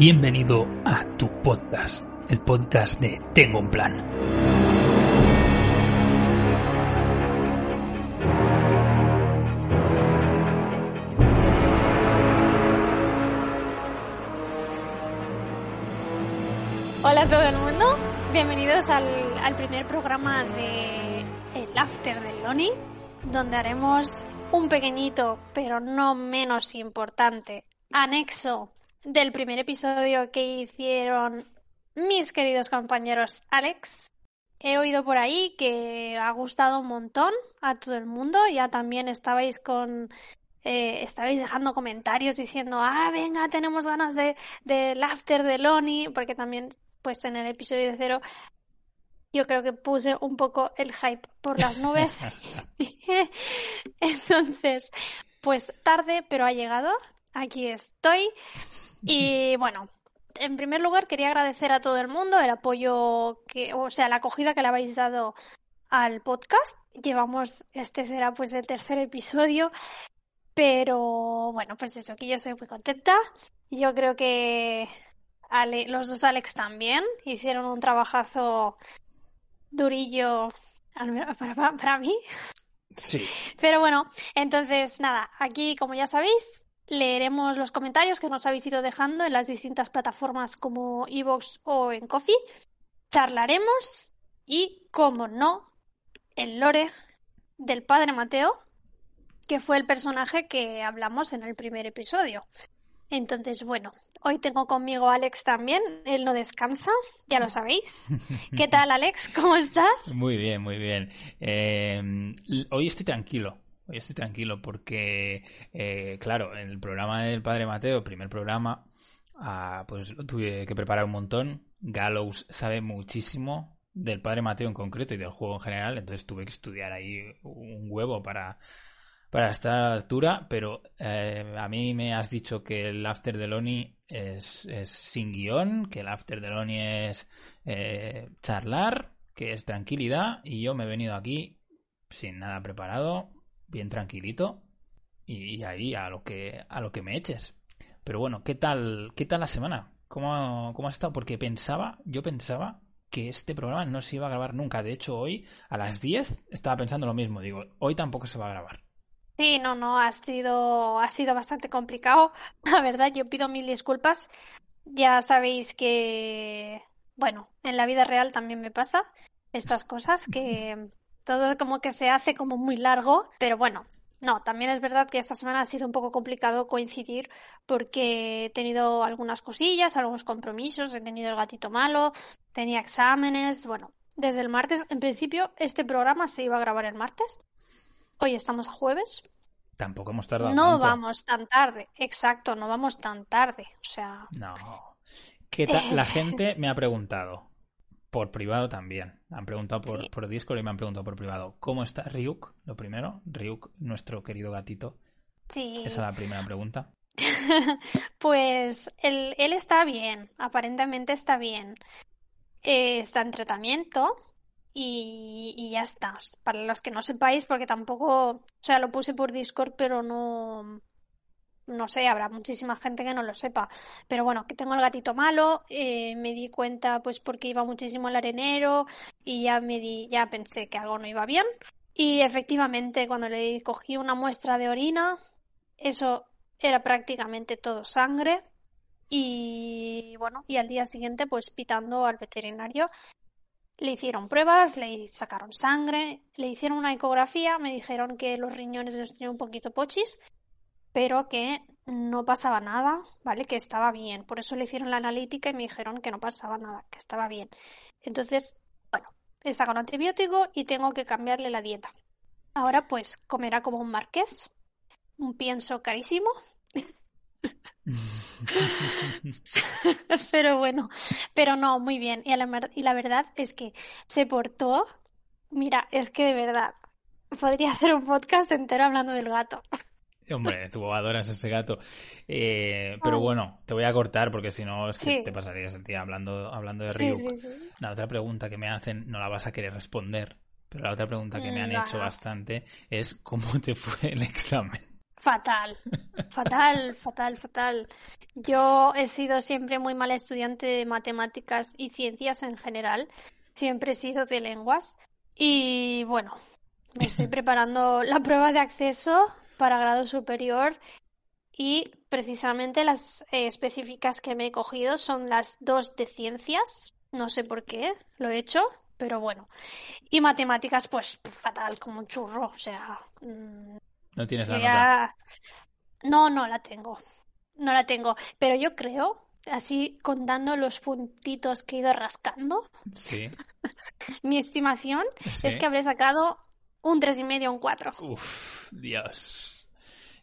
Bienvenido a tu podcast, el podcast de Tengo un plan. Hola a todo el mundo, bienvenidos al, al primer programa de El After del Loni, donde haremos un pequeñito, pero no menos importante, anexo del primer episodio que hicieron mis queridos compañeros Alex. He oído por ahí que ha gustado un montón a todo el mundo. Ya también estabais con. eh, estabais dejando comentarios diciendo, ah, venga, tenemos ganas de del after de Loni, porque también, pues en el episodio de cero, yo creo que puse un poco el hype por las nubes. Entonces, pues tarde, pero ha llegado. Aquí estoy. Y bueno, en primer lugar quería agradecer a todo el mundo el apoyo que, o sea, la acogida que le habéis dado al podcast. Llevamos, este será pues el tercer episodio, pero bueno, pues eso, que yo soy muy contenta. Yo creo que Ale- los dos Alex también hicieron un trabajazo durillo para- para mí. Sí. Pero bueno, entonces nada, aquí como ya sabéis, leeremos los comentarios que nos habéis ido dejando en las distintas plataformas como Evox o en Coffee. Charlaremos y, como no, el lore del padre Mateo, que fue el personaje que hablamos en el primer episodio. Entonces, bueno, hoy tengo conmigo a Alex también, él no descansa, ya lo sabéis. ¿Qué tal, Alex? ¿Cómo estás? Muy bien, muy bien. Eh, hoy estoy tranquilo. Hoy estoy tranquilo porque, eh, claro, en el programa del Padre Mateo, primer programa, ah, pues lo tuve que preparar un montón. Gallows sabe muchísimo del Padre Mateo en concreto y del juego en general, entonces tuve que estudiar ahí un huevo para, para estar a la altura, pero eh, a mí me has dicho que el After de Loni es, es sin guion, que el After de Loni es eh, charlar, que es tranquilidad, y yo me he venido aquí sin nada preparado, bien tranquilito, y, y ahí a lo que a lo que me eches. Pero bueno, ¿qué tal, qué tal la semana? ¿Cómo, cómo has estado? Porque pensaba, yo pensaba que este programa no se iba a grabar nunca. De hecho, hoy a las 10 estaba pensando lo mismo. Digo, hoy tampoco se va a grabar. Sí, no, no, ha sido, ha sido bastante complicado. La verdad, yo pido mil disculpas. Ya sabéis que, bueno, en la vida real también me pasa estas cosas, que todo como que se hace como muy largo, pero bueno, no, también es verdad que esta semana ha sido un poco complicado coincidir porque he tenido algunas cosillas, algunos compromisos, he tenido el gatito malo, tenía exámenes, bueno, desde el martes, en principio, este programa se iba a grabar el martes. Hoy estamos a jueves. Tampoco hemos tardado No tanto. vamos tan tarde, exacto, no vamos tan tarde. O sea, No. La gente me ha preguntado, por privado también. Han preguntado por, Sí. por Discord y me han preguntado por privado. ¿Cómo está Ryuk? Lo primero, Ryuk, nuestro querido gatito. sí. Esa es la primera pregunta. Pues él, él está bien, aparentemente está bien. Eh, está en tratamiento y, y ya está. Para los que no sepáis, porque tampoco, o sea, lo puse por Discord, pero no, no sé, habrá muchísima gente que no lo sepa. Pero bueno, que tengo el gatito malo, eh, me di cuenta pues porque iba muchísimo al arenero y ya me di, ya pensé que algo no iba bien. Y efectivamente, cuando le cogí una muestra de orina, eso era prácticamente todo sangre. Y bueno, y al día siguiente, pues pitando al veterinario, le hicieron pruebas, le sacaron sangre, le hicieron una ecografía, me dijeron que los riñones los tenía un poquito pochis, pero que no pasaba nada, ¿vale? Que estaba bien. Por eso le hicieron la analítica y me dijeron que no pasaba nada, que estaba bien. Entonces, bueno, está con antibiótico y tengo que cambiarle la dieta. Ahora pues comerá como un marqués, un pienso carísimo, pero bueno, pero no, muy bien. Y la, mer- y la verdad es que se portó, mira, es que de verdad, podría hacer un podcast entero hablando del gato. Hombre, tú adoras ese gato. Eh, pero Ay. bueno, te voy a cortar porque si no es que Sí. te pasarías el día hablando, hablando de Ryuk. sí, sí. La otra pregunta que me hacen no la vas a querer responder, pero la otra pregunta que me han hecho bastante es ¿cómo te fue el examen? Fatal, fatal, fatal, fatal. Yo he sido siempre muy mala estudiante de matemáticas y ciencias en general. Siempre he sido de lenguas. Y bueno, me estoy preparando la prueba de acceso para grado superior y precisamente las eh, específicas que me he cogido son las dos de ciencias. No sé por qué lo he hecho, pero bueno. Y matemáticas, pues fatal, como un churro. O sea, mm, No tienes la nota. No, no la tengo. No la tengo. Pero yo creo, así contando los puntitos que he ido rascando, Sí. mi estimación es que habré sacado un tres y medio, un cuatro. Uf, Dios.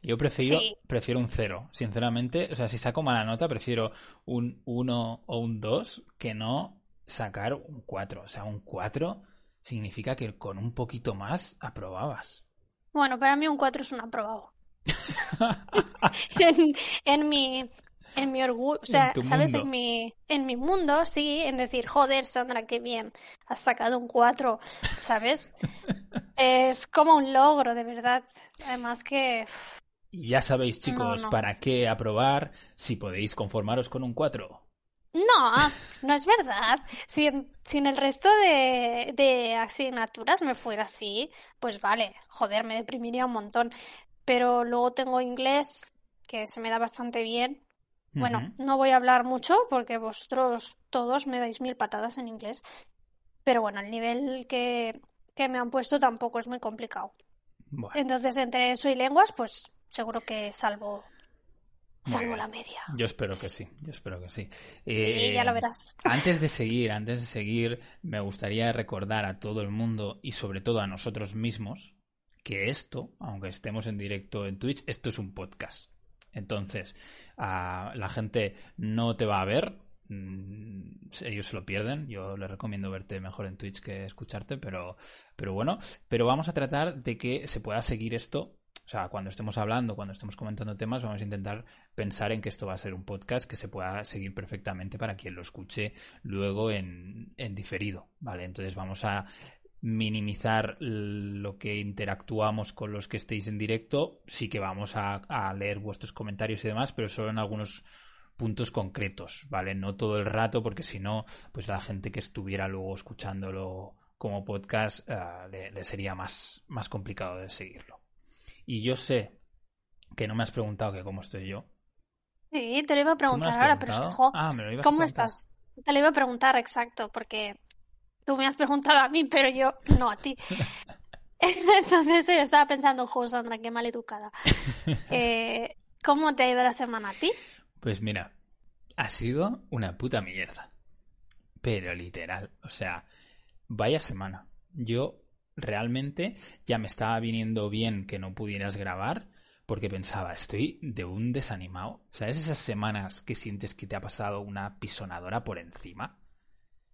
Yo prefiero, Sí. prefiero un cero, sinceramente. O sea, si saco mala nota, prefiero un 1 o un 2 que no sacar un 4. O sea, un 4 significa que con un poquito más aprobabas. Bueno, para mí un cuatro es un aprobado. en, en mi en mi orgullo, o sea, En ¿sabes? mundo. En mi en mi mundo, sí, en decir, joder, Sandra, qué bien, has sacado un 4, ¿sabes? es como un logro, de verdad. Además que ya sabéis, chicos, no. para qué aprobar si podéis conformaros con un 4. no, no es verdad. Si en, si en el resto de, de asignaturas me fuera así, pues vale, joder, me deprimiría un montón. Pero luego tengo inglés, que se me da bastante bien. Bueno, no voy a hablar mucho porque vosotros todos me dais mil patadas en inglés. Pero bueno, el nivel que, que me han puesto tampoco es muy complicado. Bueno, Entonces, entre eso y lenguas, pues seguro que salvo, salvo la media. yo espero que sí, yo espero que sí. Sí, Eh, ya lo verás. Antes de seguir, antes de seguir, me gustaría recordar a todo el mundo y sobre todo a nosotros mismos que esto, aunque estemos en directo en Twitch, esto es un podcast. Entonces, la gente no te va a ver, mm, ellos se lo pierden. Yo les recomiendo verte mejor en Twitch que escucharte, pero, pero bueno, pero vamos a tratar de que se pueda seguir esto. O sea, cuando estemos hablando, cuando estemos comentando temas, vamos a intentar pensar en que esto va a ser un podcast que se pueda seguir perfectamente para quien lo escuche luego en, en diferido, ¿vale? Entonces vamos a minimizar lo que interactuamos con los que estéis en directo. Sí que vamos a, a leer vuestros comentarios y demás, pero solo en algunos puntos concretos, ¿vale? No todo el rato, porque si no, pues la gente que estuviera luego escuchándolo como podcast eh, le, le sería más, más complicado de seguirlo. Y yo sé que no me has preguntado que cómo estoy yo. Sí, te lo iba a ¿Tú me lo preguntar ahora, pero preguntado? fijo, Ah, ¿cómo estás? Te lo iba a preguntar, exacto, porque tú me has preguntado a mí, pero yo no a ti. Entonces yo estaba pensando, jo, Sandra, qué maleducada. Eh, ¿cómo te ha ido la semana a ti? Pues mira, ha sido una puta mierda. Pero literal, o sea, vaya semana. Yo realmente ya me estaba viniendo bien que no pudieras grabar porque pensaba, estoy de un desanimado. ¿Sabes esas semanas que sientes que te ha pasado una pisonadora por encima?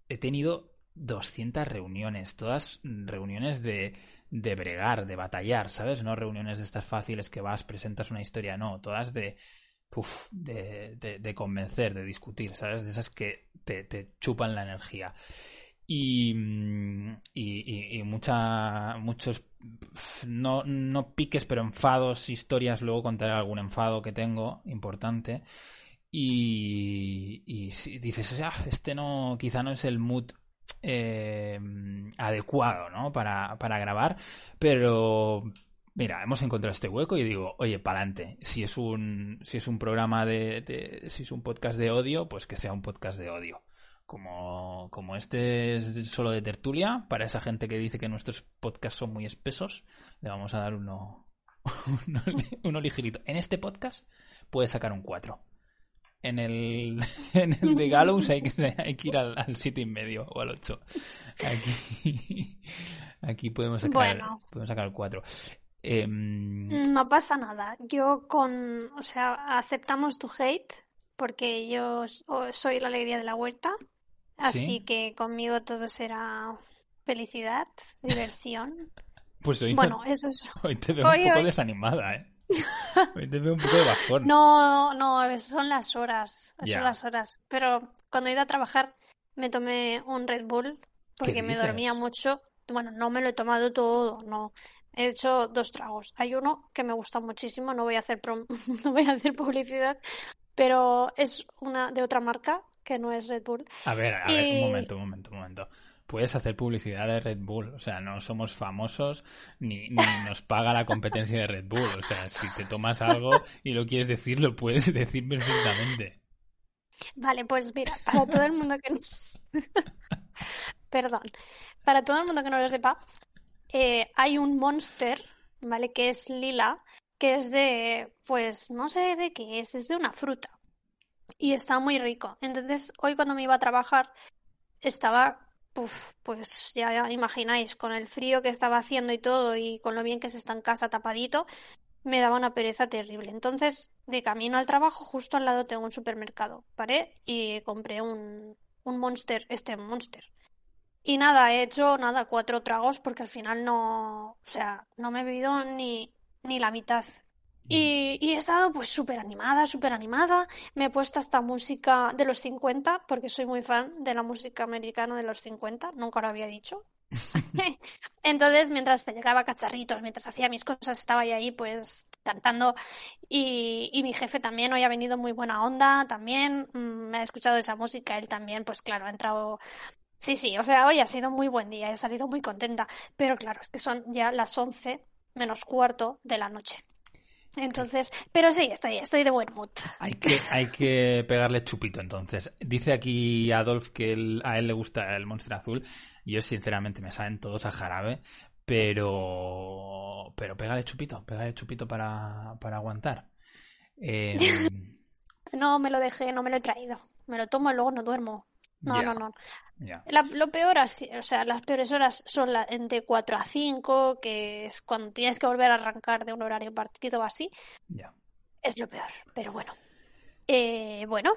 He tenido 200 reuniones, todas reuniones de, de bregar, de batallar, ¿sabes? No reuniones de estas fáciles que vas, presentas una historia, no, todas de, uf, de, de, convencer, de discutir, ¿sabes? De esas que te, chupan la energía. Y, y, y, y mucha, muchos, no, no piques, pero enfados, historias, luego contaré algún enfado que tengo importante. Y, y dices, ah, este no, quizá no es el mood eh, adecuado, ¿no? Para, para grabar, pero mira, hemos encontrado este hueco y digo, oye, pa'lante. Si es un, si es un programa de, si es un podcast de odio, pues que sea un podcast de odio. Como, como este es solo de tertulia, para esa gente que dice que nuestros podcasts son muy espesos, le vamos a dar uno, uno, ligerito. En este podcast puedes sacar un 4. En el, en el de Gallows hay que, hay que ir al, al 7 y medio o al 8. Aquí, aquí podemos sacar, Bueno. podemos sacar el 4. Eh, No pasa nada. Yo con, o sea, aceptamos tu hate porque yo soy la alegría de la huerta. Así ¿Sí? que conmigo todo será felicidad, diversión. pues hoy, Bueno, eso es. hoy te veo hoy- un poco hoy- desanimada, ¿eh? Hoy te veo un poco de bajón. No, no, son las horas, son las horas. Pero cuando he ido a trabajar me tomé un Red Bull porque me dormía mucho. bueno, no me lo he tomado todo, no. He hecho dos tragos. Hay uno que me gusta muchísimo, no voy a hacer no voy a hacer publicidad, pero es una de otra marca que no es Red Bull. A ver, a ver, un momento, un momento, un momento. Puedes hacer publicidad de Red Bull, o sea, no somos famosos ni, ni nos paga la competencia de Red Bull, o sea, si te tomas algo y lo quieres decir, lo puedes decir perfectamente. Vale, pues mira, para todo el mundo que no... Perdón. Para todo el mundo que no lo sepa, eh, hay un monster, ¿vale? Que es lila, que es de, pues no sé de qué es, es de una fruta. Y está muy rico. Entonces, hoy cuando me iba a trabajar, estaba, pues ya, ya imagináis, con el frío que estaba haciendo y todo, y con lo bien que se está en casa tapadito, me daba una pereza terrible. Entonces, de camino al trabajo, justo al lado tengo un supermercado. Paré y compré un, un monster, este monster. Y nada, he hecho nada, cuatro tragos porque al final no, o sea, no me he bebido ni, ni la mitad. Y, y he estado pues súper animada, súper animada. Me he puesto esta música de los 50 porque soy muy fan de la música americana de los 50, nunca lo había dicho. Entonces, mientras llegaba cacharritos, mientras hacía mis cosas, estaba ahí pues cantando. Y, y, mi jefe también hoy ha venido muy buena onda, también mm, me ha escuchado esa música, él también, pues claro, ha entrado. Sí, sí, o sea, hoy ha sido muy buen día, he salido muy contenta. Pero claro, es que son ya las 11 menos cuarto de la noche. Entonces, pero sí, estoy, estoy de buen mood. Hay que, hay que pegarle chupito entonces. Dice aquí Adolf que a él le gusta el Monster Azul. Yo sinceramente me saben todos a jarabe, pero pero pégale chupito, pégale chupito para, para aguantar. Eh... no me lo dejé, no me lo he traído. Me lo tomo y luego no duermo. No, no, no. lo peor, así, o sea, las peores horas son la, entre 4 a 5, que es cuando tienes que volver a arrancar de un horario partido o así. Ya. Es lo peor, pero bueno. Eh, bueno,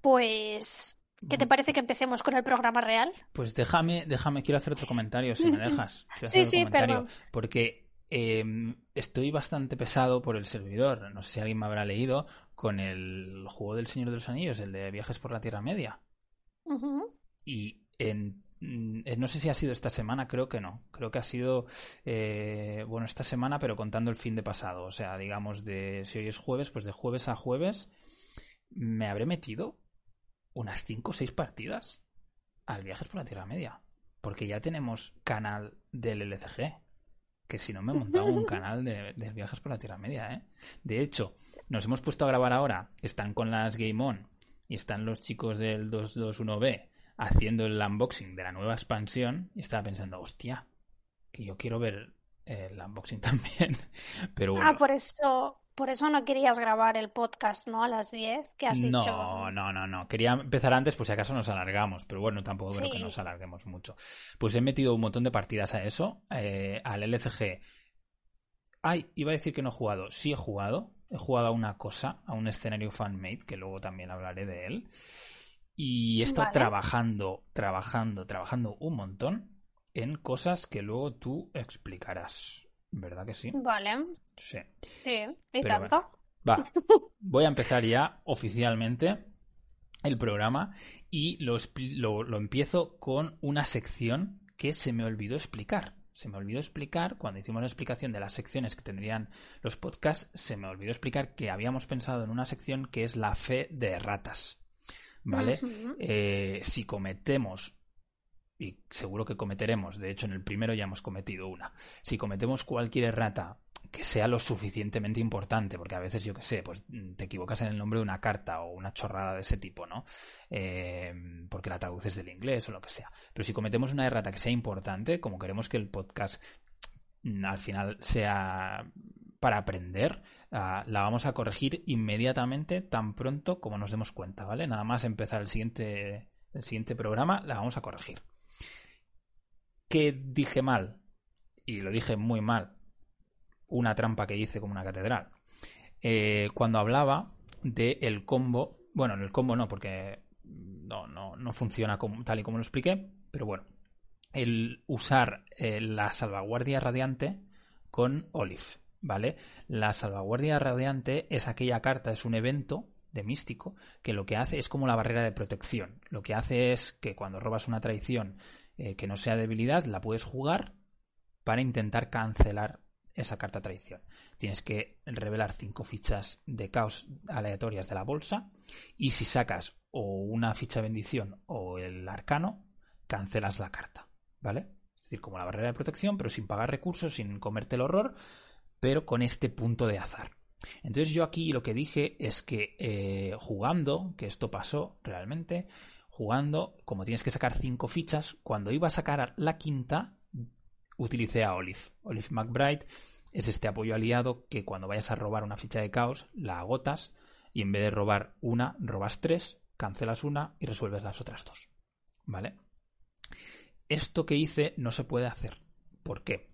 pues ¿Qué te parece que empecemos con el programa real? Pues déjame, déjame, quiero hacer otro comentario, si me dejas. sí, sí, perdón. Porque em, estoy bastante pesado por el servidor. No sé si alguien me habrá leído con el juego del Señor de los Anillos, el de Viajes por la Tierra Media. Y en mm, no sé si ha sido esta semana, creo que no. Creo que ha sido, eh, bueno, esta semana, pero contando el fin de pasado. O sea, digamos, de si hoy es jueves, pues de jueves a jueves me habré metido unas 5 o 6 partidas al Viajes por la Tierra Media. Porque ya tenemos canal del LCG. Que si no me he montado un canal de, de, Viajes por la Tierra Media, ¿eh? De hecho, nos hemos puesto a grabar ahora. Están con las Game On y están los chicos del 221B haciendo el unboxing de la nueva expansión y estaba pensando, hostia, que yo quiero ver el unboxing también. Pero Ah, por eso, por eso no querías grabar el podcast, ¿no? A las 10 que has no, dicho. No, no, no, no. Quería empezar antes, pues si acaso nos alargamos, pero bueno, tampoco creo que nos alarguemos mucho. Pues he metido un montón de partidas a eso, eh, al LCG. Ay, iba a decir que no he jugado. Sí he jugado, he jugado a una cosa, a un escenario fanmade, que luego también hablaré de él. Y he estado trabajando, trabajando, trabajando un montón en cosas que luego tú explicarás. ¿Verdad que sí? Vale. Sí. Sí, y tanto. va, voy a empezar ya oficialmente el programa y lo, lo, lo empiezo con una sección que se me olvidó explicar se me olvidó explicar, cuando hicimos la explicación de las secciones que tendrían los podcasts, se me olvidó explicar que habíamos pensado en una sección que es la fe de ratas. ¿Vale? eh, si cometemos, y seguro que cometeremos, de hecho en el primero ya hemos cometido una, si cometemos cualquier errata que sea lo suficientemente importante, porque a veces yo que sé, pues mm, te equivocas en el nombre de una carta o una chorrada de ese tipo, ¿no? Eh, porque la traduces del inglés o lo que sea. Pero si cometemos una errata que sea importante, como queremos que el podcast mm, al final sea para aprender, uh, la vamos a corregir inmediatamente tan pronto como nos demos cuenta, ¿vale? Nada más empezar el siguiente, el siguiente programa, la vamos a corregir. ¿Qué dije mal? Y lo dije muy mal, una trampa que hice como una catedral. Eh, cuando hablaba del el combo, bueno, en el combo no, porque no, no, no funciona tal y como lo expliqué, pero bueno, el usar eh, la salvaguardia radiante con Olive, ¿vale? La salvaguardia radiante es aquella carta, es un evento de místico que lo que hace es como la barrera de protección. Lo que hace es que cuando robas una traición eh, que no sea debilidad, la puedes jugar para intentar cancelar esa carta traición. Tienes que revelar cinco fichas de caos aleatorias de la bolsa y si sacas o una ficha de bendición o el arcano, cancelas la carta, ¿vale? Es decir, como la barrera de protección, pero sin pagar recursos, sin comerte el horror, pero con este punto de azar. Entonces yo aquí lo que dije es que eh, jugando, que esto pasó realmente, jugando, como tienes que sacar cinco fichas, cuando iba a sacar la quinta, utilicé a Olive. Olive McBride es este apoyo aliado que cuando vayas a robar una ficha de caos, la agotas y en vez de robar una, robas tres, cancelas una y resuelves las otras dos. ¿Vale? Esto que hice no se puede hacer. ¿Por qué?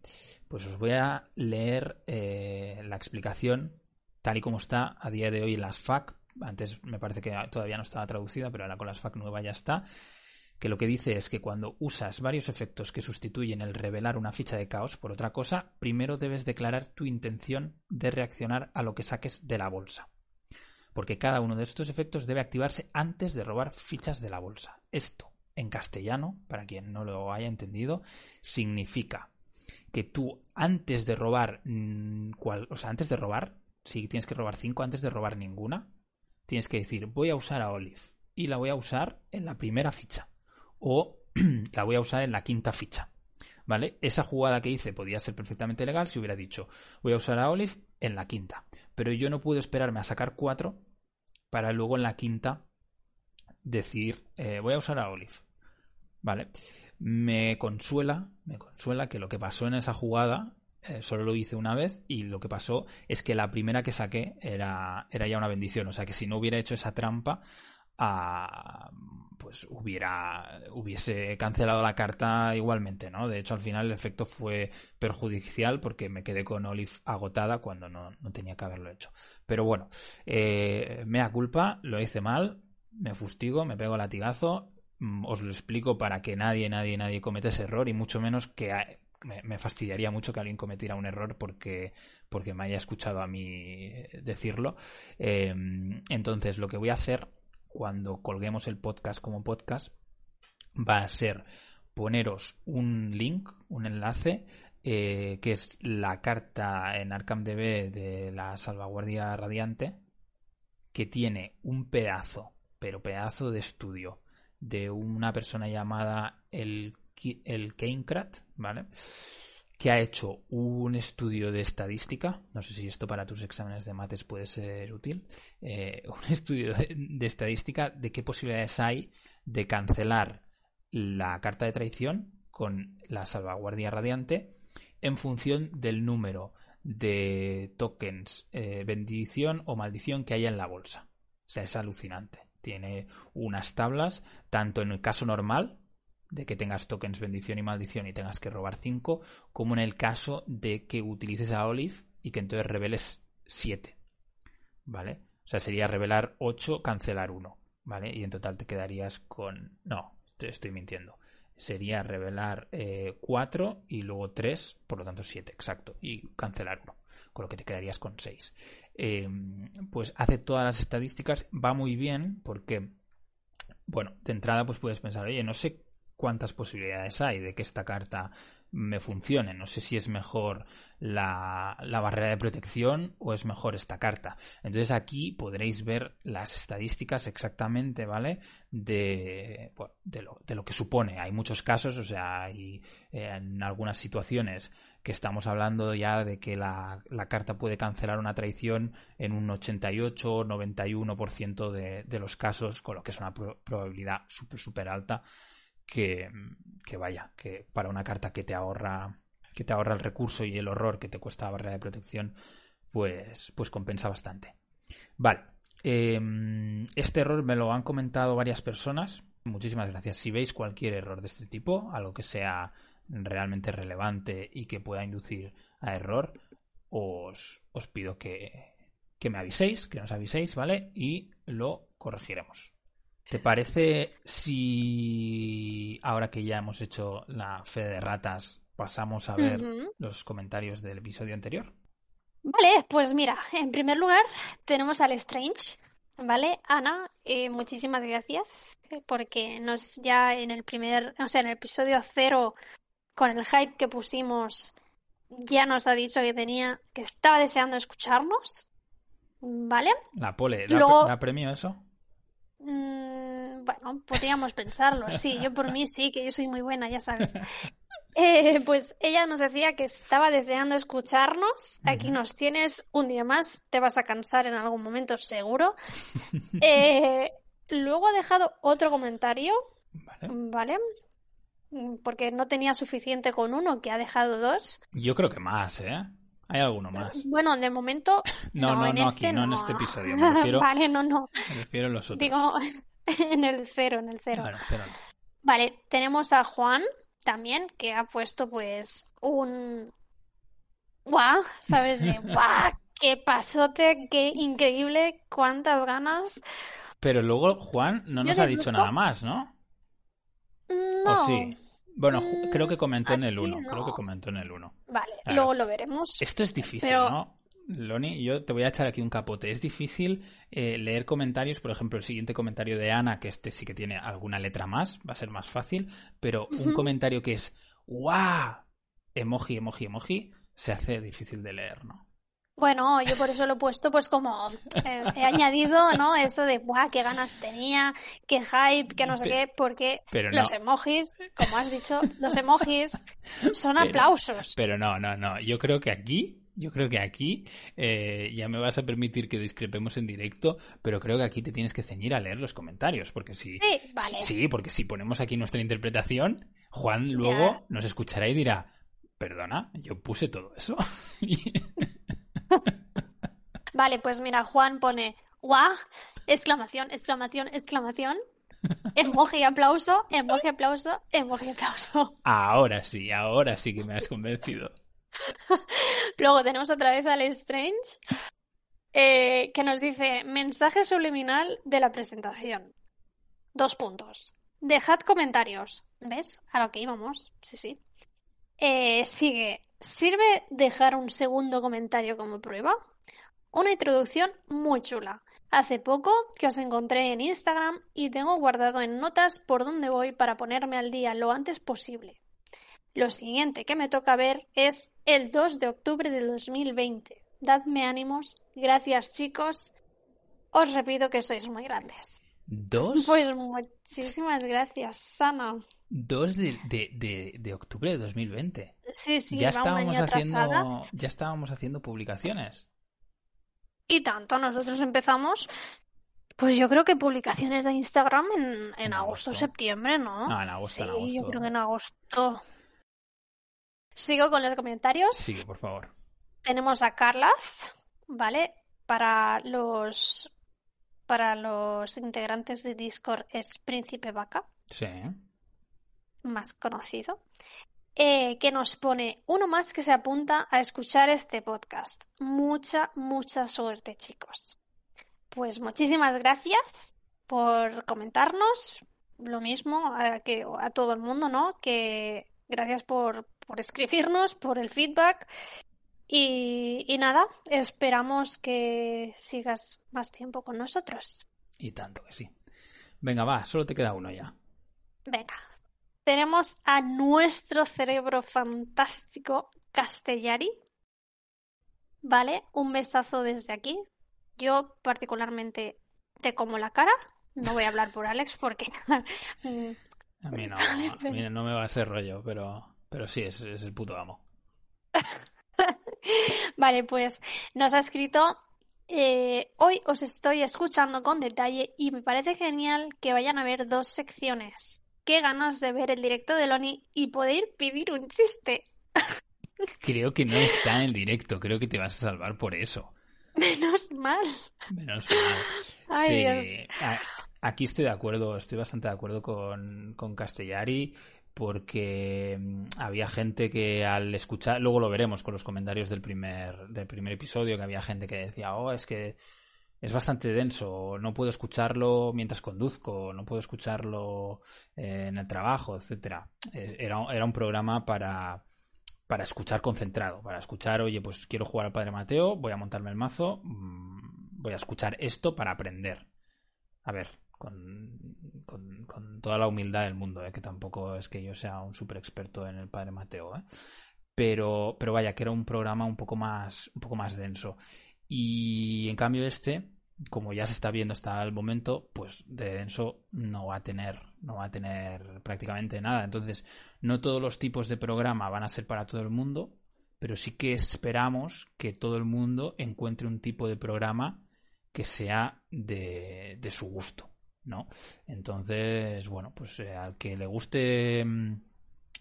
Pues os voy a leer eh, la explicación tal y como está a día de hoy en las FAC. Antes me parece que todavía no estaba traducida, pero ahora con las FAC nueva ya está que lo que dice es que cuando usas varios efectos que sustituyen el revelar una ficha de caos por otra cosa, primero debes declarar tu intención de reaccionar a lo que saques de la bolsa. Porque cada uno de estos efectos debe activarse antes de robar fichas de la bolsa. Esto, en castellano, para quien no lo haya entendido, significa que tú antes de robar, mm, o sea, antes de robar, si tienes que robar cinco, antes de robar ninguna, tienes que decir, voy a usar a Olive y la voy a usar en la primera ficha o la voy a usar en la quinta ficha. ¿Vale? Esa jugada que hice podía ser perfectamente legal si hubiera dicho voy a usar a Olive en la quinta. Pero yo no puedo esperarme a sacar cuatro para luego en la quinta decir eh, voy a usar a Olive. ¿Vale? Me consuela, me consuela que lo que pasó en esa jugada eh, solo lo hice una vez y lo que pasó es que la primera que saqué era, era ya una bendición. O sea que si no hubiera hecho esa trampa, pues hubiera hubiese cancelado la carta igualmente, ¿no? De hecho, al final el efecto fue perjudicial porque me quedé con Olive agotada cuando no, tenía que haberlo hecho. Pero bueno, eh, me da culpa, lo hice mal, me fustigo, me pego latigazo, mm, os lo explico para que nadie, nadie, nadie cometa ese error y mucho menos que me, fastidiaría mucho que alguien cometiera un error porque, porque me haya escuchado a mí decirlo. Eh, entonces, lo que voy a hacer cuando colguemos el podcast como podcast va a ser poneros un link, un enlace, eh, que es la carta en ArkhamDB de la salvaguardia radiante, que tiene un pedazo, pero pedazo de estudio de una persona llamada el, el ¿vale? Que ha hecho un estudio de estadística, no sé si esto para tus exámenes de mates puede ser útil, eh, un estudio de, estadística de qué posibilidades hay de cancelar la carta de traición con la salvaguardia radiante en función del número de tokens eh, bendición o maldición que haya en la bolsa. O sea, es alucinante. Tiene unas tablas, tanto en el caso normal, de que tengas tokens bendición y maldición y tengas que robar 5, como en el caso de que utilices a Olive y que entonces reveles 7. ¿Vale? O sea, sería revelar 8, cancelar 1. ¿Vale? Y en total te quedarías con... No, estoy, mintiendo. Sería revelar 4 eh, y luego 3, por lo tanto 7, exacto. Y cancelar 1, con lo que te quedarías con 6. Eh, pues hace todas las estadísticas, va muy bien porque, bueno, de entrada pues puedes pensar, oye, no sé cuántas posibilidades hay de que esta carta me funcione. No sé si es mejor la, barrera de protección o es mejor esta carta. Entonces aquí podréis ver las estadísticas exactamente, ¿vale? De, de lo, que supone. Hay muchos casos, o sea, hay eh, en algunas situaciones que estamos hablando ya de que la, la carta puede cancelar una traición en un 88 o 91% de, de los casos, con lo que es una probabilidad súper, súper alta que, vaya, que para una carta que te ahorra que te ahorra el recurso y el horror que te cuesta la barrera de protección, pues, pues compensa bastante. Vale. Em, este error me lo han comentado varias personas. Muchísimas gracias. Si veis cualquier error de este tipo, algo que sea realmente relevante y que pueda inducir a error, os, os pido que, que me aviséis, que nos aviséis, ¿vale? Y lo corregiremos. ¿Te parece si ahora que ya hemos hecho la fe de ratas pasamos a ver los comentarios del episodio anterior? Vale, pues mira, en primer lugar tenemos al Strange, ¿vale? Ana, eh, muchísimas gracias porque nos ya en el primer, o sea, en el episodio cero con el hype que pusimos ya nos ha dicho que tenía, que estaba deseando escucharnos. ¿Vale? La pole, Luego- ¿da premio eso? Mm, bueno, podríamos pensarlo. Sí, yo por mí sí, que yo soy muy buena, ya sabes. Eh, pues ella nos decía que estaba deseando escucharnos. Aquí nos tienes un día más. Te vas a cansar en algún momento, seguro. Eh, luego ha dejado otro comentario, Vale. ¿vale? Mm, Porque no tenía suficiente con uno, que ha dejado dos. Yo creo que más, ¿eh? Hay alguno más. Bueno, de momento, No, no, en no este aquí, no en este episodio. Me refiero, Vale, no, no. me refiero a los otros. Digo, en el cero, en el cero. Claro, cero no. Vale, tenemos a Juan también, que ha puesto pues un... ¡Guau! ¿Sabes? De ¡guau! ¡Qué pasote! ¡Qué increíble! ¡Cuántas ganas! Pero luego Juan no Yo nos ha dicho nada más, ¿no? No. ¿O sí? Bueno, Mm, creo que comentó en el aquí 1. Creo que comentó en el 1. Vale, Claro. luego lo veremos. Esto es difícil, Pero- ¿no? Loni, yo te voy a echar aquí un capote. Es difícil eh, leer comentarios, por ejemplo, el siguiente comentario de Ana, que este sí que tiene alguna letra más, va a ser más fácil, pero un comentario que es ¡guau! Emoji, emoji, emoji, se hace difícil de leer, ¿no? Bueno, yo por eso lo he puesto pues como eh, he añadido, ¿no? Eso de ¡buah! ¡Qué ganas tenía! ¡Qué hype! ¡Qué no sé qué! Porque pero los emojis, como has dicho, los emojis son Pero- aplausos. Pero no, no, no. Yo creo que aquí, yo creo que aquí, eh, ya me vas a permitir que discrepemos en directo, pero creo que aquí te tienes que ceñir a leer los comentarios, porque si, Sí, vale. sí, porque si ponemos aquí nuestra interpretación, Juan luego Ya. nos escuchará y dirá, perdona, yo puse todo eso. Vale, pues mira, Juan pone ¡guau! Exclamación, exclamación, exclamación. Emoji aplauso, emoji aplauso, emoji aplauso. ahora sí, ahora sí que me has convencido. Luego tenemos otra vez al Strange eh, que nos dice mensaje subliminal de la presentación. Dos puntos. Dejad comentarios. ¿Ves? A lo que íbamos. Sí, sí. Eh, sigue. ¿Sirve dejar un segundo comentario como prueba? Una introducción muy chula. Hace poco que os encontré en Instagram y tengo guardado en notas por dónde voy para ponerme al día lo antes posible. Lo siguiente que me toca ver es el 2 de octubre de 2020. Dadme ánimos. Gracias, chicos. Os repito que sois muy grandes. ¿Dos? Pues muchísimas gracias, Sana. 2 de, de, de, de octubre de 2020. Sí, sí, ya estábamos atrasada. haciendo, ya estábamos haciendo publicaciones. Y tanto, nosotros empezamos, pues yo creo que publicaciones de Instagram en, en En agosto, agosto. septiembre, ¿no? No, en agosto, en Sí, agosto. yo creo que en agosto. Sigo con los comentarios. Sigue, por favor. Tenemos a Carlas, ¿vale? Para los para los integrantes de Discord es Príncipe Vaca, Sí. Más conocido, eh, que nos pone uno más que se apunta a escuchar este podcast. Mucha, mucha suerte, chicos. Pues muchísimas gracias por comentarnos. Lo mismo a, que, a todo el mundo, ¿no? Que gracias por, por escribirnos, por el feedback. Y, y nada, esperamos que sigas más tiempo con nosotros. Y tanto que sí. Venga, va, solo te queda uno ya. Venga, tenemos a nuestro cerebro fantástico Castellari. Vale, un besazo desde aquí. Yo particularmente te como la cara. No voy a hablar por Alex porque mm, A mí no, a mí no me va a ser rollo, pero, pero sí, es, es el puto amo. Vale, pues nos ha escrito. eh, hoy os estoy escuchando con detalle y me parece genial que vayan a ver dos secciones. Qué ganas de ver el directo de Loni y poder pedir un chiste. Creo que no está en el directo, creo que te vas a salvar por eso. Menos mal. Menos mal. Ay, Sí, Dios. aquí estoy de acuerdo, estoy bastante de acuerdo con, con Castellari porque mm, había gente que al escuchar, luego lo veremos con los comentarios del primer, del primer episodio, que había gente que decía, oh, es que es bastante denso, no puedo escucharlo mientras conduzco, no puedo escucharlo eh, en el trabajo, etcétera. Eh, Era, era un programa para, para escuchar concentrado, para escuchar, oye, pues quiero jugar al Padre Mateo, voy a montarme el mazo, mm, voy a escuchar esto para aprender. A ver, con, con, con toda la humildad del mundo, ¿eh? que tampoco es que yo sea un super experto en el Padre Mateo, ¿eh? pero, pero vaya, que era un programa un poco más, un poco más denso. Y en cambio este, como ya se está viendo hasta el momento, pues de denso no va a tener, no va a tener prácticamente nada. Entonces, no todos los tipos de programa van a ser para todo el mundo, pero sí que esperamos que todo el mundo encuentre un tipo de programa que sea de, de su gusto, ¿no? Entonces, bueno, pues eh, al que le guste mm,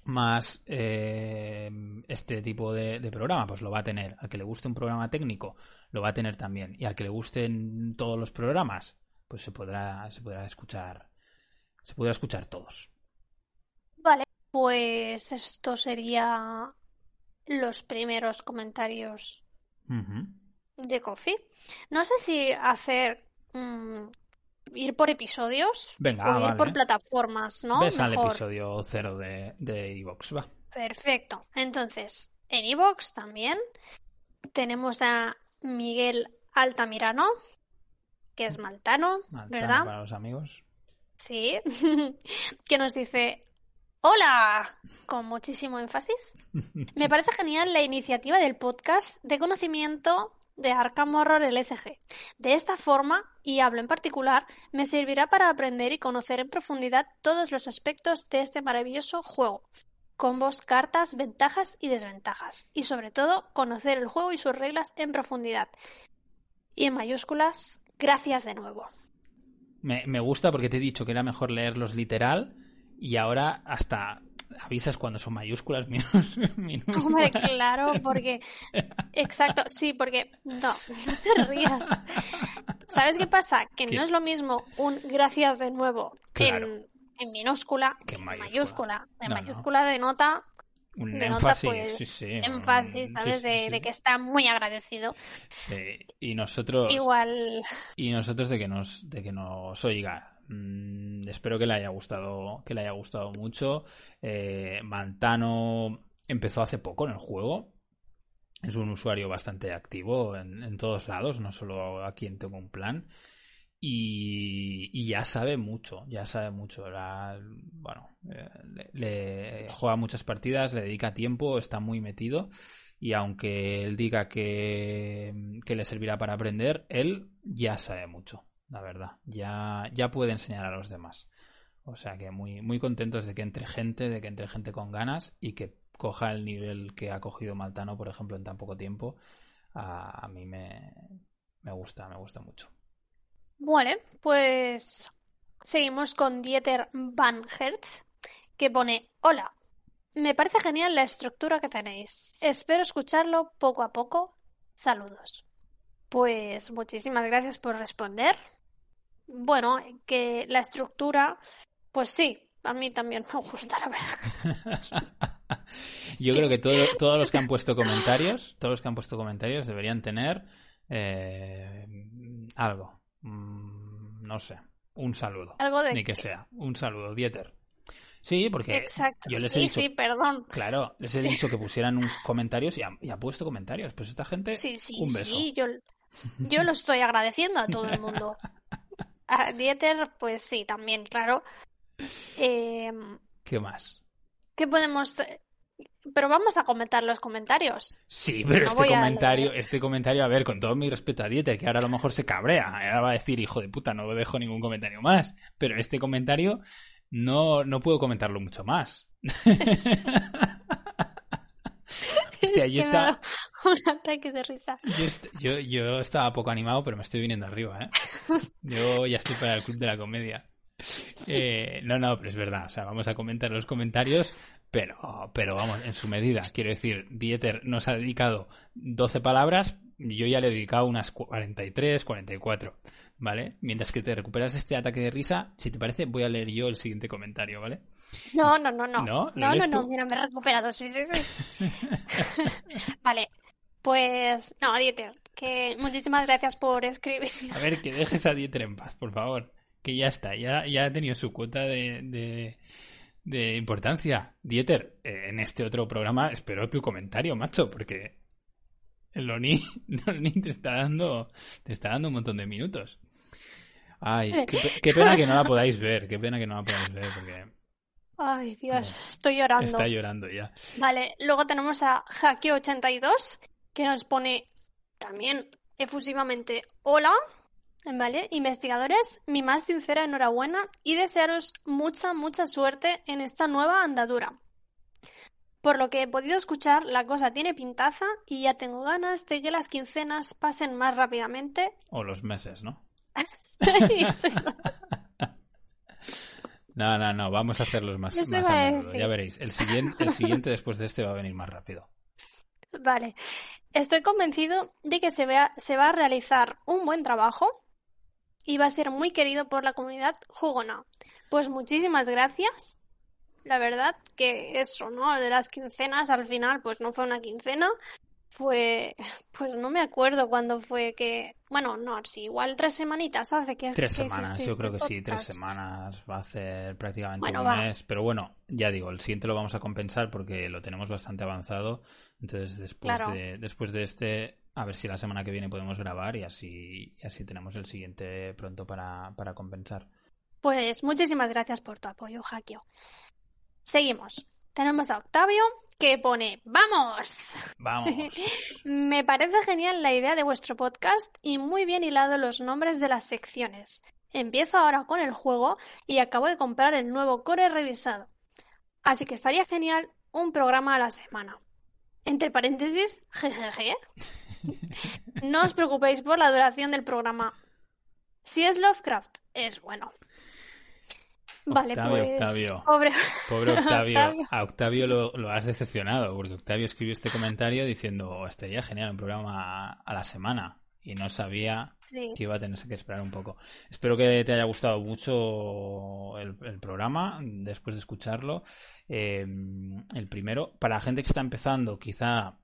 más eh, este tipo de, programa, pues lo va a tener. Al que le guste un programa técnico, lo va a tener también. Y al que le gusten todos los programas, pues se podrá, se podrá escuchar, se podrá escuchar todos. Vale, pues esto sería los primeros comentarios de Coffee. No sé si hacer mm, ir por episodios Venga, o ir por plataformas, ¿no? Ves al episodio cero de, de va. Perfecto. Entonces, en Evox también tenemos a Miguel Altamirano, que es maltano, ¿verdad? Para los amigos. Sí, que nos dice, Hola, con muchísimo énfasis. Me parece genial la iniciativa del podcast de conocimiento de Arkham Horror LCG. De esta forma, y hablo en particular, me servirá para aprender y conocer en profundidad todos los aspectos de este maravilloso juego. Combos, cartas, ventajas y desventajas. Y sobre todo, conocer el juego y sus reglas en profundidad. Y en mayúsculas, gracias de nuevo. Me, me gusta porque te he dicho que era mejor leerlos literal y ahora hasta avisas cuando son mayúsculas, minúsculas. Hombre, claro, porque. Exacto, sí, porque. No, no te rías. ¿Sabes qué pasa? Que no es lo mismo un gracias de nuevo en, minúscula que en mayúscula. En mayúscula denota un de énfasis, pues, sí, énfasis, ¿sabes? de, que está muy agradecido. Y nosotros. Igual. Y nosotros de que nos, de que nos oiga. Mm, espero que le haya gustado, que le haya gustado mucho. Eh, Mantano empezó hace poco en el juego. Es un usuario bastante activo en, todos lados, no solo aquí en Tengo un Plan. Y, ya sabe mucho, ya sabe mucho. bueno, eh, le, juega muchas partidas, le dedica tiempo, está muy metido. Y aunque él diga que, que le servirá para aprender, él ya sabe mucho la verdad. Ya, ya puede enseñar a los demás. O sea que muy, muy contentos de que entre gente, de que entre gente con ganas y que coja el nivel que ha cogido Maltano, por ejemplo, en tan poco tiempo. A, mí me, me gusta, me gusta mucho. Bueno, pues seguimos con Dieter Van Hertz, que pone, hola, me parece genial la estructura que tenéis. Espero escucharlo poco a poco. Saludos. Pues muchísimas gracias por responder bueno, que la estructura, pues sí, a mí también me gusta, la verdad. Yo creo que todos los que han puesto comentarios, todos los que han puesto comentarios deberían tener eh, algo. Mm, no sé, un saludo. Algo de Ni que sea, un saludo, Dieter. Sí, porque Exacto. yo les he dicho, sí, perdón. Claro, les he dicho que pusieran un comentarios y ha, puesto comentarios. Pues esta gente, sí, sí, un beso. Sí, yo, yo lo estoy agradeciendo a todo el mundo. A Dieter, pues sí, también, claro. Em, ¿Qué más? ¿Qué podemos...? Pero vamos a comentar los comentarios. Sí, pero este comentario, este comentario, a ver, con todo mi respeto a Dieter, que ahora a lo mejor se cabrea, ahora va a decir, hijo de puta, no dejo ningún comentario más. Pero este comentario no, no puedo comentarlo mucho más. Hostia, yo estaba... Un ataque de risa. Yo, yo, estaba poco animado, pero me estoy viniendo arriba, ¿eh? Yo ya estoy para el club de la comedia. Eh, no, no, pero es verdad. O sea, vamos a comentar los comentarios, pero, pero vamos, en su medida. Quiero decir, Dieter nos ha dedicado 12 palabras, yo ya le he dedicado unas 43, 44. ¿vale? Mientras que te recuperas este ataque de risa, si te parece, voy a leer yo el siguiente comentario, ¿vale? No, no, no, no. No, no, no, mira, me he recuperado, sí, sí, sí. vale, pues, no, Dieter, que muchísimas gracias por escribir. A ver, que dejes a Dieter en paz, por favor. Que ya está, ya, ya ha tenido su cuota de, de, de importancia. Dieter, eh, en este otro programa espero tu comentario, macho, porque el Oni, te está dando te está dando un montón de minutos. Ay, qué, pena que no la podáis ver, qué pena que no la podáis ver, porque... Ay, Dios, estoy llorando. Está llorando ya. Vale, luego tenemos a Haki82, que nos pone también efusivamente hola. Vale, investigadores, mi más sincera enhorabuena y desearos mucha, mucha suerte en esta nueva andadura. Por lo que he podido escuchar, la cosa tiene pintaza y ya tengo ganas de que las quincenas pasen más rápidamente. O los meses, ¿no? No, no, no, vamos a hacerlos más, más a a menudo. Ya veréis. El siguiente, el siguiente después de este va a venir más rápido. Vale. Estoy convencido de que se, vea- se va a realizar un buen trabajo y va a ser muy querido por la comunidad jugona. Pues muchísimas gracias. La verdad que eso, ¿no? De las quincenas al final, pues no fue una quincena. Fue, pues no me acuerdo cuándo fue que, bueno, no, sí, igual tres semanitas hace que Tres que semanas, yo creo que sí, tres semanas va a hacer prácticamente Bueno, un va. mes. Pero bueno, ya digo, el siguiente lo vamos a compensar porque lo tenemos bastante avanzado. Entonces, después Claro. de, después de este, a ver si la semana que viene podemos grabar y así, y así tenemos el siguiente pronto para, para compensar. Pues muchísimas gracias por tu apoyo, Hakio. Seguimos. Tenemos a Octavio que pone ¡Vamos! Vamos. Me parece genial la idea de vuestro podcast y muy bien hilado los nombres de las secciones. Empiezo ahora con el juego y acabo de comprar el nuevo core revisado. Así que estaría genial un programa a la semana. Entre paréntesis, jejeje. No os preocupéis por la duración del programa. Si es Lovecraft, es bueno. Vale, Octavio, pues. Octavio. Pobre, Pobre Octavio. Octavio. A Octavio lo, lo has decepcionado, porque Octavio escribió este comentario diciendo, "Oh, estaría genial un programa a, a la semana. Y no sabía Sí. que iba a tener que esperar un poco. Espero que te haya gustado mucho el, el programa después de escucharlo. Eh, el primero, para la gente que está empezando, quizá,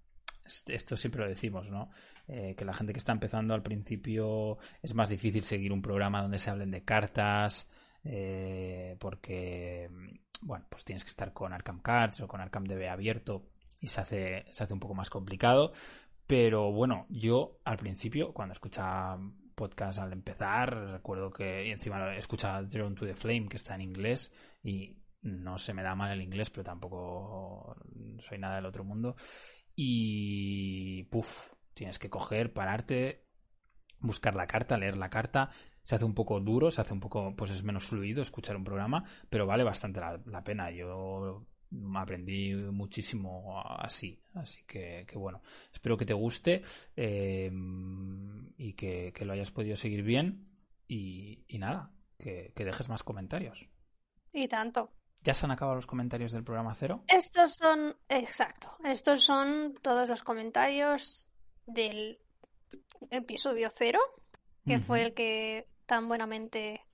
est- esto siempre lo decimos, ¿no? Eh, que la gente que está empezando al principio es más difícil seguir un programa donde se hablen de cartas, eh, porque, bueno, pues tienes que estar con Arkham Cards o con Arkham DB abierto y se hace, se hace un poco más complicado. Pero bueno, yo al principio, cuando escuchaba podcast al empezar, recuerdo que encima escuchaba Drone to the Flame, que está en inglés, y no se me da mal el inglés, pero tampoco soy nada del otro mundo. Y, puf, tienes que coger, pararte, buscar la carta, leer la carta. Se hace un poco duro, se hace un poco, pues es menos fluido escuchar un programa, pero vale bastante la, la pena. Yo aprendí muchísimo así, así que, que bueno, espero que te guste eh, y que, que lo hayas podido seguir bien y, y nada, que, que dejes más comentarios. Y tanto. ¿Ya se han acabado los comentarios del programa cero? Estos son, exacto, estos son todos los comentarios del episodio cero, que fue el que tan buenamente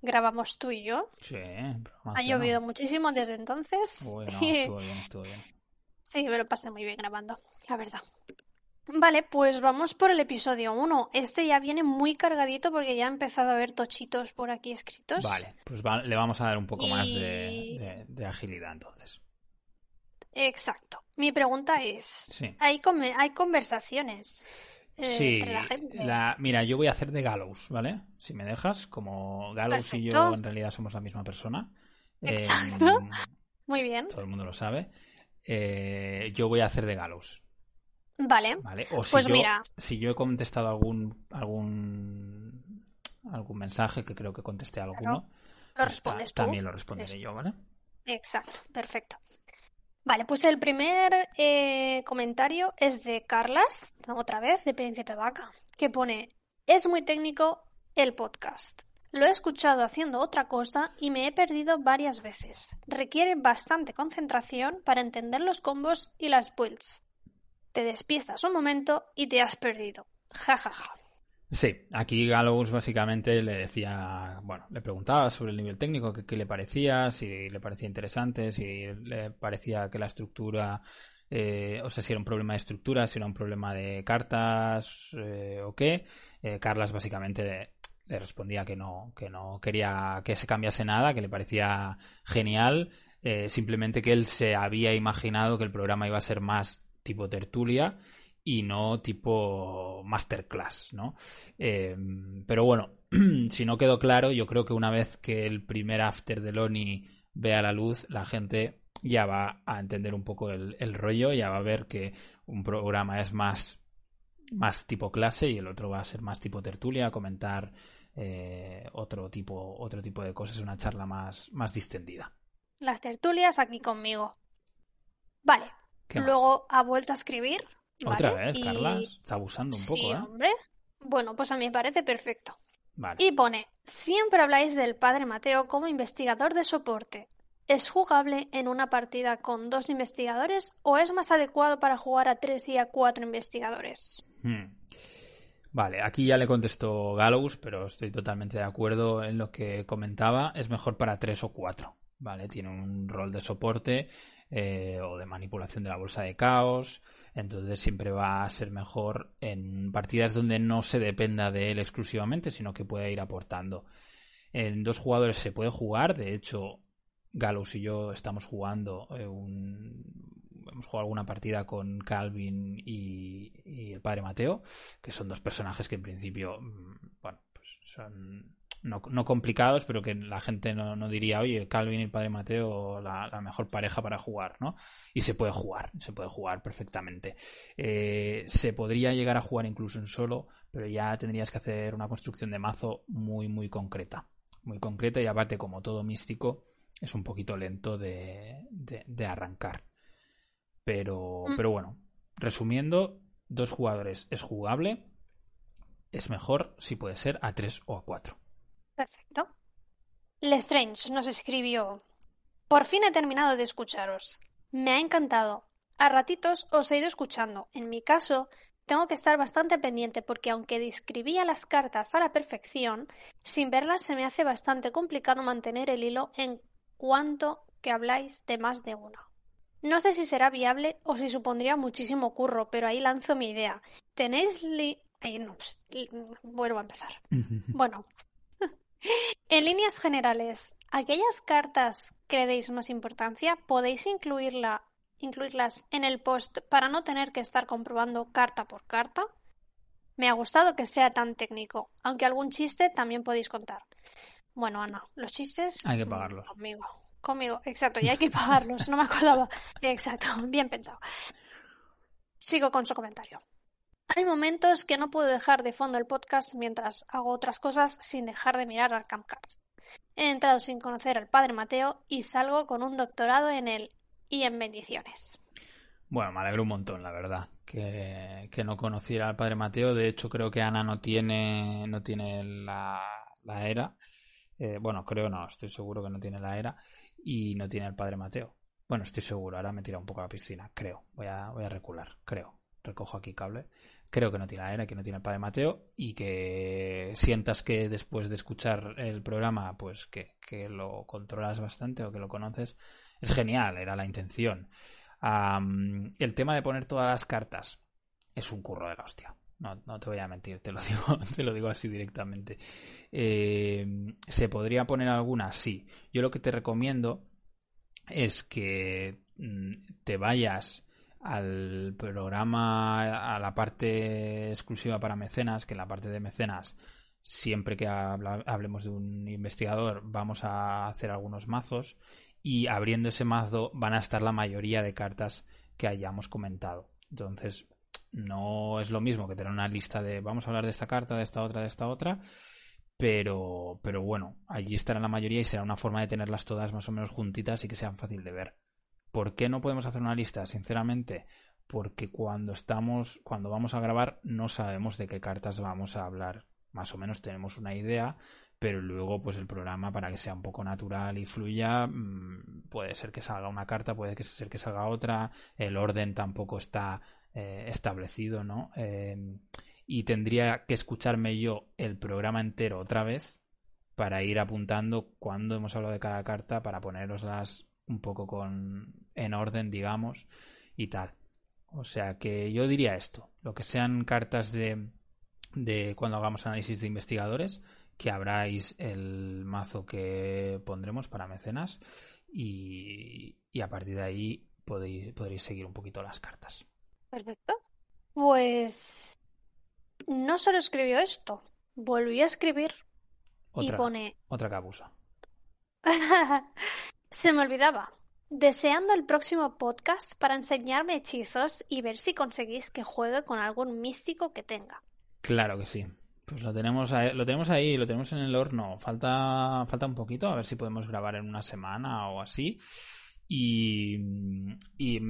grabamos tú y yo. Sí, Ha llovido muchísimo desde entonces. Uy, no, estuvo bien, estuvo bien. Sí, me lo pasé muy bien grabando, la verdad. Vale, pues vamos por el episodio 1. Este ya viene muy cargadito porque ya he empezado a ver tochitos por aquí escritos. Vale, pues va- le vamos a dar un poco más de, Y- de- de agilidad entonces. Exacto. Mi pregunta es, Sí. ¿hay, hay conversaciones eh, Sí, entre la gente? la- mira, yo voy a hacer de Gallows, ¿vale? Si me dejas, como Gallows y yo en realidad somos la misma persona. Exacto. Em, Muy bien. todo el mundo lo sabe. Eh, yo voy a hacer de Gallows, Vale. ¿vale? O si Pues yo, mira. si yo he contestado algún algún algún mensaje que creo que contesté alguno, Lo pues ta- respondes tú. también lo responderé Eso. yo, ¿vale? Exacto, perfecto. Vale, pues el primer eh, comentario es de Carlas, otra vez, de Príncipe Vaca, que pone, es muy técnico el podcast. Lo he escuchado haciendo otra cosa y me he perdido varias veces. Requiere bastante concentración para entender los combos y las builds. Te despistas un momento y te has perdido. Ja, ja, ja. Sí, aquí Gallows básicamente le decía, bueno, le preguntaba sobre el nivel técnico, qué le parecía, si le parecía interesante, si le parecía que la estructura, eh, o sea, si era un problema de estructura, si era un problema de cartas eh, o qué. Eh, Carlas básicamente le, le respondía que no, que no quería que se cambiase nada, que le parecía genial, eh, simplemente que él se había imaginado que el programa iba a ser más tipo tertulia y no tipo masterclass, ¿no? Eh, pero bueno, si no quedó claro, yo creo que una vez que el primer after de Loni vea la luz, la gente ya va a entender un poco el, el rollo, ya va a ver que un programa es más, más tipo clase y el otro va a ser más tipo tertulia, comentar eh, otro, tipo, otro tipo de cosas, una charla más, más distendida. Las tertulias aquí conmigo. Vale. Luego ha vuelto a escribir. Otra ¿vale? vez, Y- Carla, está abusando un Sí, poco, ¿eh? hombre. Bueno, pues a mí me parece perfecto. Vale. Y pone, siempre habláis del padre Mateo como investigador de soporte. ¿Es jugable en una partida con dos investigadores o es más adecuado para jugar a tres y a cuatro investigadores? Hmm. Vale, aquí ya le contestó Gallows, pero estoy totalmente de acuerdo en lo que comentaba. Es mejor para tres o cuatro, ¿vale? Tiene un rol de soporte eh, o de manipulación de la bolsa de caos. Entonces siempre va a ser mejor en partidas donde no se dependa de él exclusivamente, sino que pueda ir aportando. En dos jugadores se puede jugar, de hecho, Gallows y yo estamos jugando eh, un... Hemos jugado alguna partida con Calvin y, y el padre Mateo, que son dos personajes que en principio, mm, bueno, pues son no, no complicados, pero que la gente no, no diría, oye, Calvin y el padre Mateo, la, la mejor pareja para jugar, ¿no? Y se puede jugar, se puede jugar perfectamente. Eh, se podría llegar a jugar incluso en solo, pero ya tendrías que hacer una construcción de mazo muy, muy concreta. Muy concreta y aparte, como todo místico, es un poquito lento de, de, de arrancar. Pero, Mm. pero bueno, resumiendo, dos jugadores es jugable. Es mejor si puede ser a tres o a cuatro. Perfecto. Lestrange nos escribió, por fin he terminado de escucharos. Me ha encantado. A ratitos os he ido escuchando. En mi caso, tengo que estar bastante pendiente porque aunque describía las cartas a la perfección, sin verlas se me hace bastante complicado mantener el hilo en cuanto que habláis de más de una. No sé si será viable o si supondría muchísimo curro, pero ahí lanzo mi idea. ¿Tenéis li... Ay, no, pues, li- vuelvo a empezar. Bueno, en líneas generales, aquellas cartas que le deis más importancia, podéis incluirla, incluirlas en el post para no tener que estar comprobando carta por carta. Me ha gustado que sea tan técnico, aunque algún chiste también podéis contar. Bueno, Ana, los chistes. Hay que pagarlos. Conmigo, conmigo, exacto, y hay que pagarlos, no me acordaba. Exacto, bien pensado. Sigo con su comentario. Hay momentos que no puedo dejar de fondo el podcast mientras hago otras cosas sin dejar de mirar Arkham Cards. He entrado sin conocer al padre Mateo y salgo con un doctorado en él y en bendiciones. Bueno, me alegro un montón, la verdad, que, que no conociera al padre Mateo. De hecho, creo que Ana no tiene, no tiene la, era. Eh, bueno, creo no, estoy seguro que no tiene la era. Y no tiene al padre Mateo. Bueno, estoy seguro, ahora me tira un poco a la piscina, creo. Voy a, voy a recular, creo. Recojo aquí cable. Creo que no tiene era, que no tiene el padre Mateo. Y que sientas que después de escuchar el programa, pues que, que lo controlas bastante o que lo conoces. Es genial, era la intención. El tema de poner todas las cartas es un curro de la hostia. No, no te voy a mentir, te lo digo, te lo digo así directamente. Eh, ¿Se podría poner alguna? Sí. Yo lo que te recomiendo es que mm, te vayas al programa, a la parte exclusiva para mecenas, que en la parte de mecenas, siempre que hablemos de un investigador, vamos a hacer algunos mazos y abriendo ese mazo van a estar la mayoría de cartas que hayamos comentado. Entonces, no es lo mismo que tener una lista de vamos a hablar de esta carta, de esta otra, de esta otra, pero, pero bueno, allí estará la mayoría y será una forma de tenerlas todas más o menos juntitas y que sean fácil de ver. ¿Por qué no podemos hacer una lista? Sinceramente, porque cuando estamos, cuando vamos a grabar, no sabemos de qué cartas vamos a hablar. Más o menos tenemos una idea, pero luego, pues el programa, para que sea un poco natural y fluya, mm, puede ser que salga una carta, puede ser que salga otra, el orden tampoco está eh, establecido, ¿no? Eh, y tendría que escucharme yo el programa entero otra vez para ir apuntando cuando hemos hablado de cada carta para poneroslas un poco con en orden, digamos, y tal. O sea que yo diría esto, lo que sean cartas de de cuando hagamos análisis de investigadores, que abráis el mazo que pondremos para mecenas y, y a partir de ahí podéis, podréis seguir un poquito las cartas. Perfecto. Pues no solo escribió esto, volvió a escribir y Otra, pone otra que abusa. Se me olvidaba. Deseando el próximo podcast para enseñarme hechizos y ver si conseguís que juegue con algún místico que tenga. Claro que sí. Pues lo tenemos ahí, lo tenemos ahí, lo tenemos en el horno. Falta, falta un poquito, a ver si podemos grabar en una semana o así. Y, y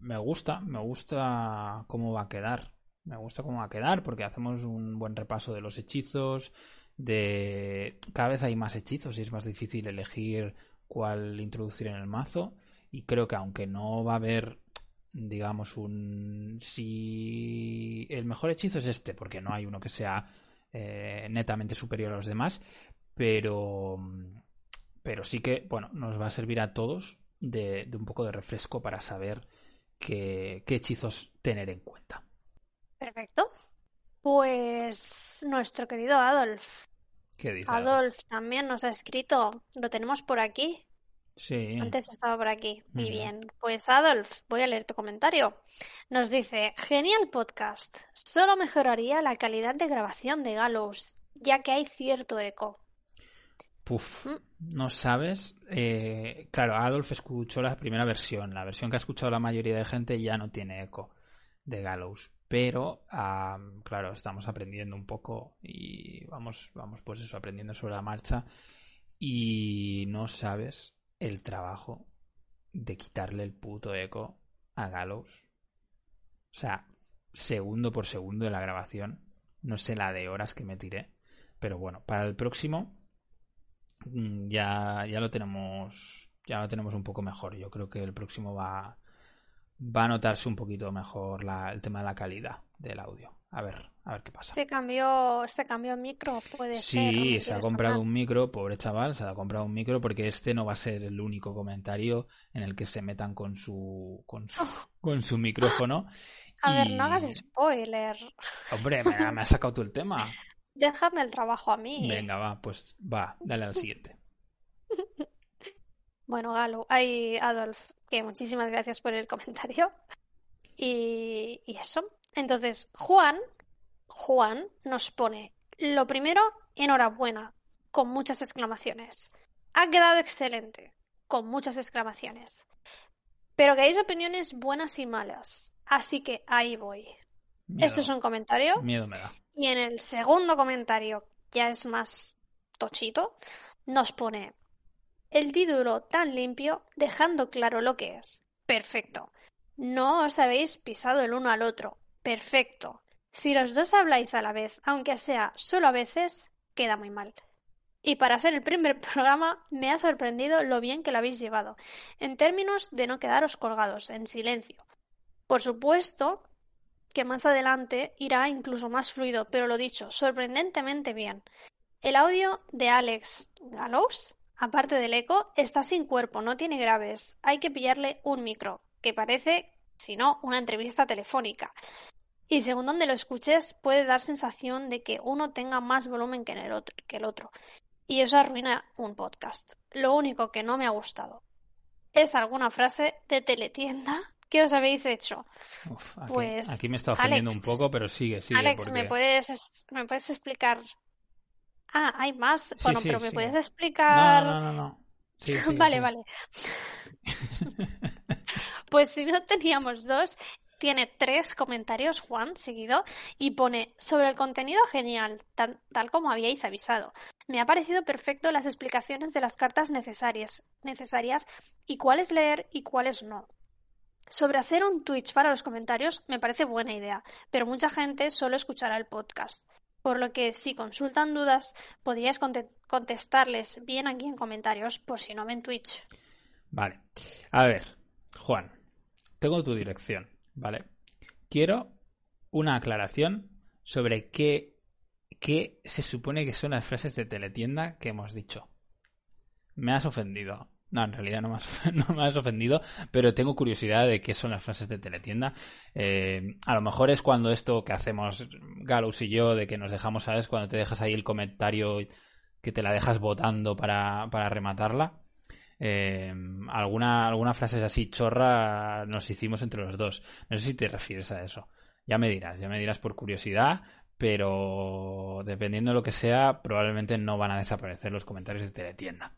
me gusta, me gusta cómo va a quedar. Me gusta cómo va a quedar porque hacemos un buen repaso de los hechizos, de cada vez hay más hechizos y es más difícil elegir cuál introducir en el mazo. Y creo que aunque no va a haber digamos un si el mejor hechizo es este porque no hay uno que sea eh, netamente superior a los demás pero pero sí que bueno nos va a servir a todos de, un poco de refresco para saber qué, qué hechizos tener en cuenta. Perfecto. Pues nuestro querido Adolf ¿Qué dice Adolf también nos ha escrito lo tenemos por aquí Sí. Antes estaba por aquí. Muy bien. Pues Adolf, voy a leer tu comentario. Nos dice, genial podcast. Solo mejoraría la calidad de grabación de Gallows, ya que hay cierto eco. Puf, mm. no sabes. Eh, claro, Adolf escuchó la primera versión. La versión que ha escuchado la mayoría de gente ya no tiene eco de Gallows. Pero, claro, estamos aprendiendo un poco y vamos, vamos pues eso, aprendiendo sobre la marcha. Y no sabes el trabajo de quitarle el puto eco a Gallows. O sea, segundo por segundo de la grabación. No sé la de horas que me tiré. Pero bueno, para el próximo mm, ya, ya lo tenemos. Ya lo tenemos un poco mejor. Yo creo que el próximo va, va a notarse un poquito mejor el tema de la calidad del audio. A ver, a ver qué pasa. Se cambió, se cambió micro, puede ser. Sí, se ha comprado un micro, pobre chaval, se ha comprado un micro porque este no va a ser el único comentario en el que se metan con su con su, con su micrófono. A ver, no hagas spoiler. Hombre, me, me has sacado tú el tema. Déjame el trabajo a mí. Venga, va, pues va, dale al siguiente. bueno, Galo, hay Adolf, que muchísimas gracias por el comentario. Y, y eso. Entonces, Juan Juan nos pone, lo primero, enhorabuena, con muchas exclamaciones. Ha quedado excelente, con muchas exclamaciones. Pero que hay opiniones buenas y malas, así que ahí voy. Esto es un comentario. Miedo me da. Y en el segundo comentario, ya es más tochito, nos pone el título tan limpio, dejando claro lo que es. Perfecto. No os habéis pisado el uno al otro. Perfecto. Si los dos habláis a la vez, aunque sea solo a veces, queda muy mal. Y para hacer el primer programa me ha sorprendido lo bien que lo habéis llevado, en términos de no quedaros colgados, en silencio. Por supuesto que más adelante irá incluso más fluido, pero lo dicho, sorprendentemente bien. El audio de Alex Gallows, aparte del eco, está sin cuerpo, no tiene graves. Hay que pillarle un micro, que parece, si no, una entrevista telefónica. Y según donde lo escuches, puede dar sensación de que uno tenga más volumen que, el otro, que el otro. Y eso arruina un podcast. Lo único que no me ha gustado es alguna frase de teletienda que os habéis hecho. aquí, pues aquí me está ofendiendo un poco, pero sigue, sigue. Alex, ¿me, puedes, ¿me puedes explicar? Ah, hay más. bueno, pero ¿me puedes explicar? No, no, no. no. vale, vale. pues si no teníamos dos, tiene tres comentarios, Juan, seguido, y pone sobre el contenido genial, tal como habíais avisado. Me ha parecido perfecto las explicaciones de las cartas necesarias, necesarias y cuáles leer y cuáles no. Sobre hacer un Twitch para los comentarios me parece buena idea, pero mucha gente solo escuchará el podcast. Por lo que si consultan dudas, podríais contestarles bien aquí en comentarios por si no ven Twitch. Vale. A ver, Juan, tengo tu dirección. ¿vale? Quiero una aclaración sobre qué, qué se supone que son las frases de teletienda que hemos dicho. Me has ofendido. No, en realidad no me, has, ofendido, pero tengo curiosidad de qué son las frases de teletienda. Eh, a lo mejor es cuando esto que hacemos Galus y yo, de que nos dejamos, ¿sabes? Cuando te dejas ahí el comentario que te la dejas votando para, para rematarla. Eh, alguna, alguna frase así chorra nos hicimos entre los dos. No sé si te refieres a eso. Ya me dirás, ya me dirás por curiosidad, pero dependiendo de lo que sea, probablemente no van a desaparecer los comentarios de teletienda.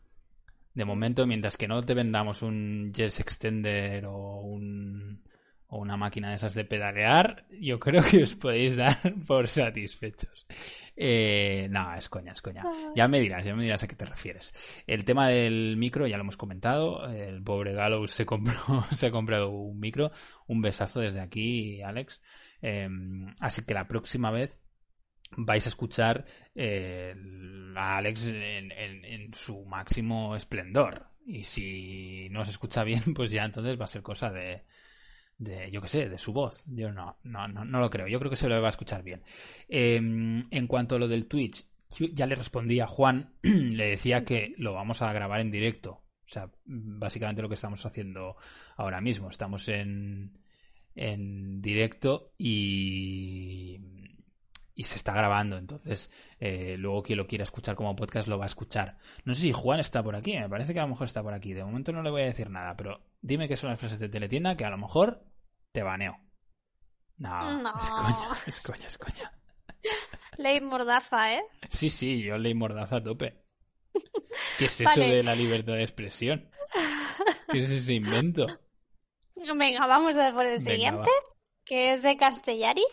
De momento, mientras que no te vendamos un Jets Extender o un o una máquina de esas de pedalear, yo creo que os podéis dar por satisfechos. Eh, no, es coña, es coña. Ya me dirás, ya me dirás a qué te refieres. El tema del micro ya lo hemos comentado. El pobre Gallows se compró, se ha comprado un micro. Un besazo desde aquí, Alex. Em, así que la próxima vez vais a escuchar eh, a Alex en, su máximo esplendor. Y si no se escucha bien, pues ya entonces va a ser cosa de, de, yo qué sé, de su voz. Yo no, no, no, no, lo creo. Yo creo que se lo va a escuchar bien. Em, en cuanto a lo del Twitch, ya le respondí a Juan, le decía que lo vamos a grabar en directo. O sea, básicamente lo que estamos haciendo ahora mismo. Estamos en, en directo y, y se está grabando. Entonces, eh, luego quien lo quiera escuchar como podcast lo va a escuchar. No sé si Juan está por aquí, me parece que a lo mejor está por aquí. De momento no le voy a decir nada, pero dime qué son las frases de teletienda que a lo mejor te baneo. No, No. es coña, es coña, es coña. Ley mordaza, ¿eh? Sí, sí, yo leí mordaza a tope. ¿Qué es eso Vale. de la libertad de expresión? ¿Qué es ese invento? Venga, vamos a por el Venga, siguiente, que es de Castellari.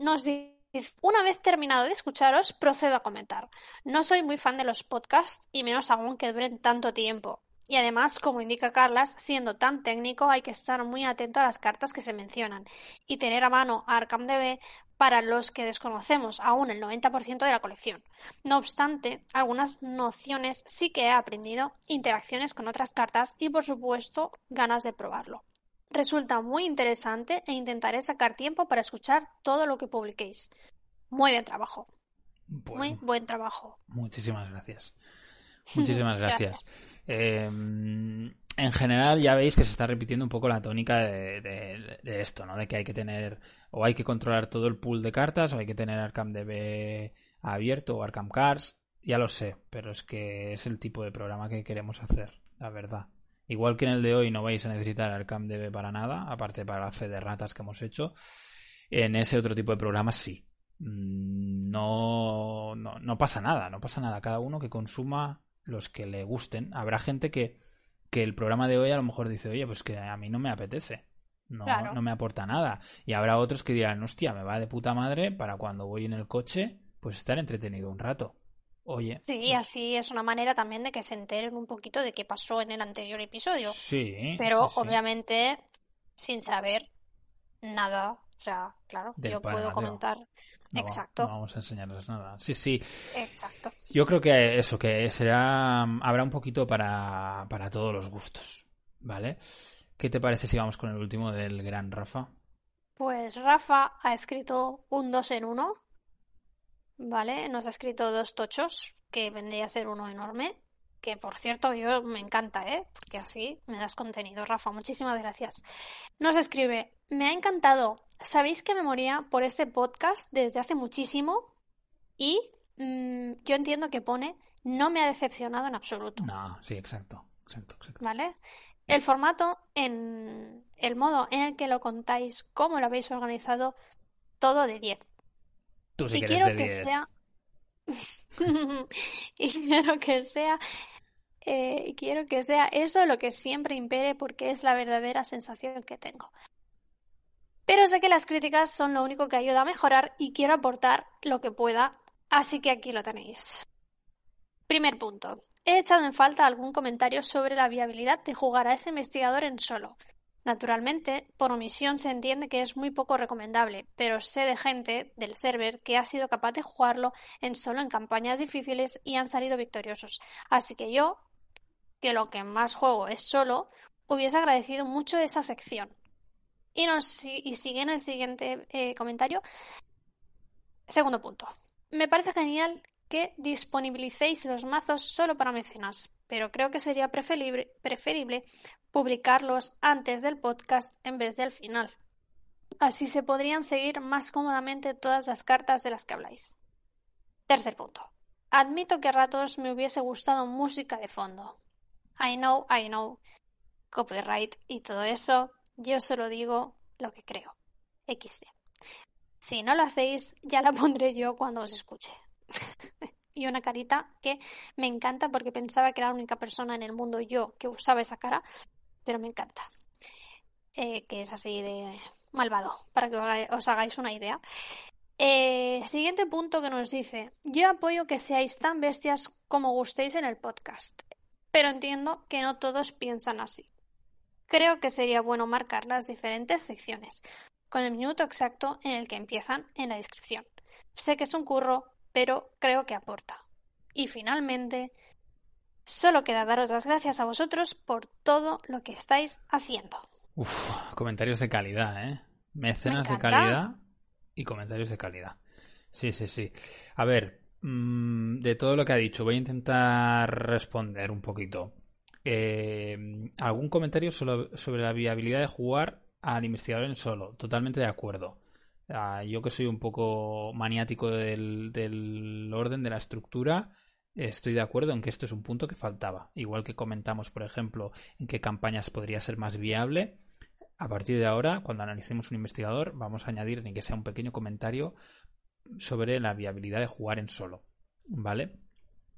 Nos dice, una vez terminado de escucharos, procedo a comentar. No soy muy fan de los podcasts y menos aún que duren tanto tiempo. Y además, como indica Carlas, siendo tan técnico hay que estar muy atento a las cartas que se mencionan y tener a mano ArcamDB para los que desconocemos aún el 90% de la colección. No obstante, algunas nociones sí que he aprendido, interacciones con otras cartas y por supuesto ganas de probarlo. Resulta muy interesante e intentaré sacar tiempo para escuchar todo lo que publiquéis. Muy bien trabajo, Pues, muy buen trabajo. Muchísimas gracias. Muchísimas gracias. Eh, en general ya veis que se está repitiendo un poco la tónica de, de- de esto, ¿no? De que hay que tener o hay que controlar todo el pool de cartas o hay que tener Arkham DB abierto o Arkham Cards. Ya lo sé, pero es que es el tipo de programa que queremos hacer, la verdad. Igual que en el de hoy no vais a necesitar Arkham DB para nada, aparte para la fe de ratas que hemos hecho, en ese otro tipo de programas sí. Mm, No, no, no pasa nada, no pasa nada. Cada uno que consuma los que le gusten. Habrá gente que, que el programa de hoy a lo mejor dice, oye, pues que a mí no me apetece. No, Claro. no me aporta nada. Y habrá otros que dirán, hostia, me va de puta madre para cuando voy en el coche, pues estar entretenido un rato. Oye. Sí, pues, así es una manera también de que se enteren un poquito de qué pasó en el anterior episodio. Sí, Pero sí, sí. obviamente sin saber nada. O sea, claro, Del yo puedo comentar. No, Exacto, No vamos a enseñarles nada. Sí, sí. exacto. Yo creo que eso, que será. Habrá un poquito para, para todos los gustos. ¿Vale? ¿Qué te parece si vamos con el último del gran Rafa? Pues Rafa ha escrito un 2 en 1, ¿vale? Nos ha escrito dos tochos, que vendría a ser uno enorme, que por cierto yo me encanta, ¿eh? Porque así me das contenido, Rafa, muchísimas gracias. Nos escribe, me ha encantado, sabéis que me moría por este podcast desde hace muchísimo y mm, yo entiendo que pone, no me ha decepcionado en absoluto. No, sí, exacto. Exacto, exacto. ¿Vale? El formato, en el modo en el que lo contáis, cómo lo habéis organizado, todo de 10. Tú sí y que eres quiero de que 10. sea. y quiero que sea. eh, y quiero que sea eso lo que siempre impere porque es la verdadera sensación que tengo. Pero sé que las críticas son lo único que ayuda a mejorar y quiero aportar lo que pueda, así que aquí lo tenéis. Primer punto. He echado en falta algún comentario sobre la viabilidad de jugar a ese investigador en solo. Naturalmente, por omisión se entiende que es muy poco recomendable, pero sé de gente del server que ha sido capaz de jugarlo en solo en campañas difíciles y han salido victoriosos. Así que yo, que lo que más juego es solo, hubiese agradecido mucho esa sección. Y, nos, y sigue en el siguiente eh, comentario. Segundo punto. Me parece genial que disponibilicéis los mazos solo para mecenas, pero creo que sería preferible, publicarlos antes del podcast en vez del final. Así se podrían seguir más cómodamente todas las cartas de las que habláis. Tercer punto. Admito que a ratos me hubiese gustado música de fondo. I know, I know. Copyright y todo eso, yo solo digo lo que creo. XD. Si no lo hacéis, ya la pondré yo cuando os escuche. y una carita que me encanta porque pensaba que era la única persona en el mundo yo que usaba esa cara, pero me encanta. Eh, que es así de malvado, para que os hagáis una idea. Eh, siguiente punto que nos dice, yo apoyo que seáis tan bestias como gustéis en el podcast, pero entiendo que no todos piensan así. Creo que sería bueno marcar las diferentes secciones, con el minuto exacto en el que empiezan en la descripción. Sé que es un curro, pero creo que aporta. Y finalmente, solo queda daros las gracias a vosotros por todo lo que estáis haciendo. Uf, comentarios de calidad, ¿eh? Mecenas de calidad y comentarios de calidad. Sí, sí, sí. A ver, mm, de todo lo que ha dicho, voy a intentar responder un poquito. Eh, ¿Algún comentario sobre, la viabilidad de jugar al investigador en solo? Totalmente de acuerdo. Ah, yo que soy un poco maniático del, del orden, de la estructura, estoy de acuerdo en que esto es un punto que faltaba. Igual que comentamos, por ejemplo, en qué campañas podría ser más viable a partir de ahora, cuando analicemos un investigador, vamos a añadir ni que sea un pequeño comentario sobre la viabilidad de jugar en solo. ¿Vale?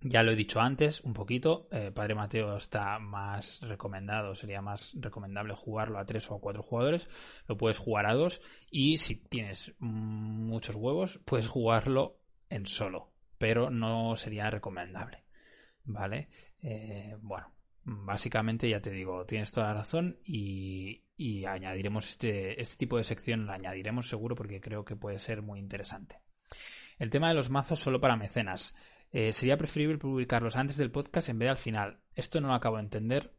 Ya lo he dicho antes, un poquito. Eh, Padre Mateo está más recomendado, sería más recomendable jugarlo a tres o a cuatro jugadores. Lo puedes jugar a dos. Y si tienes muchos huevos, puedes jugarlo en solo. Pero no sería recomendable. ¿Vale? Eh, bueno, básicamente ya te digo, tienes toda la razón y, y añadiremos este, este tipo de sección, la añadiremos seguro porque creo que puede ser muy interesante. El tema de los mazos solo para mecenas. Eh, sería preferible publicarlos antes del podcast en vez de al final. Esto no lo acabo de entender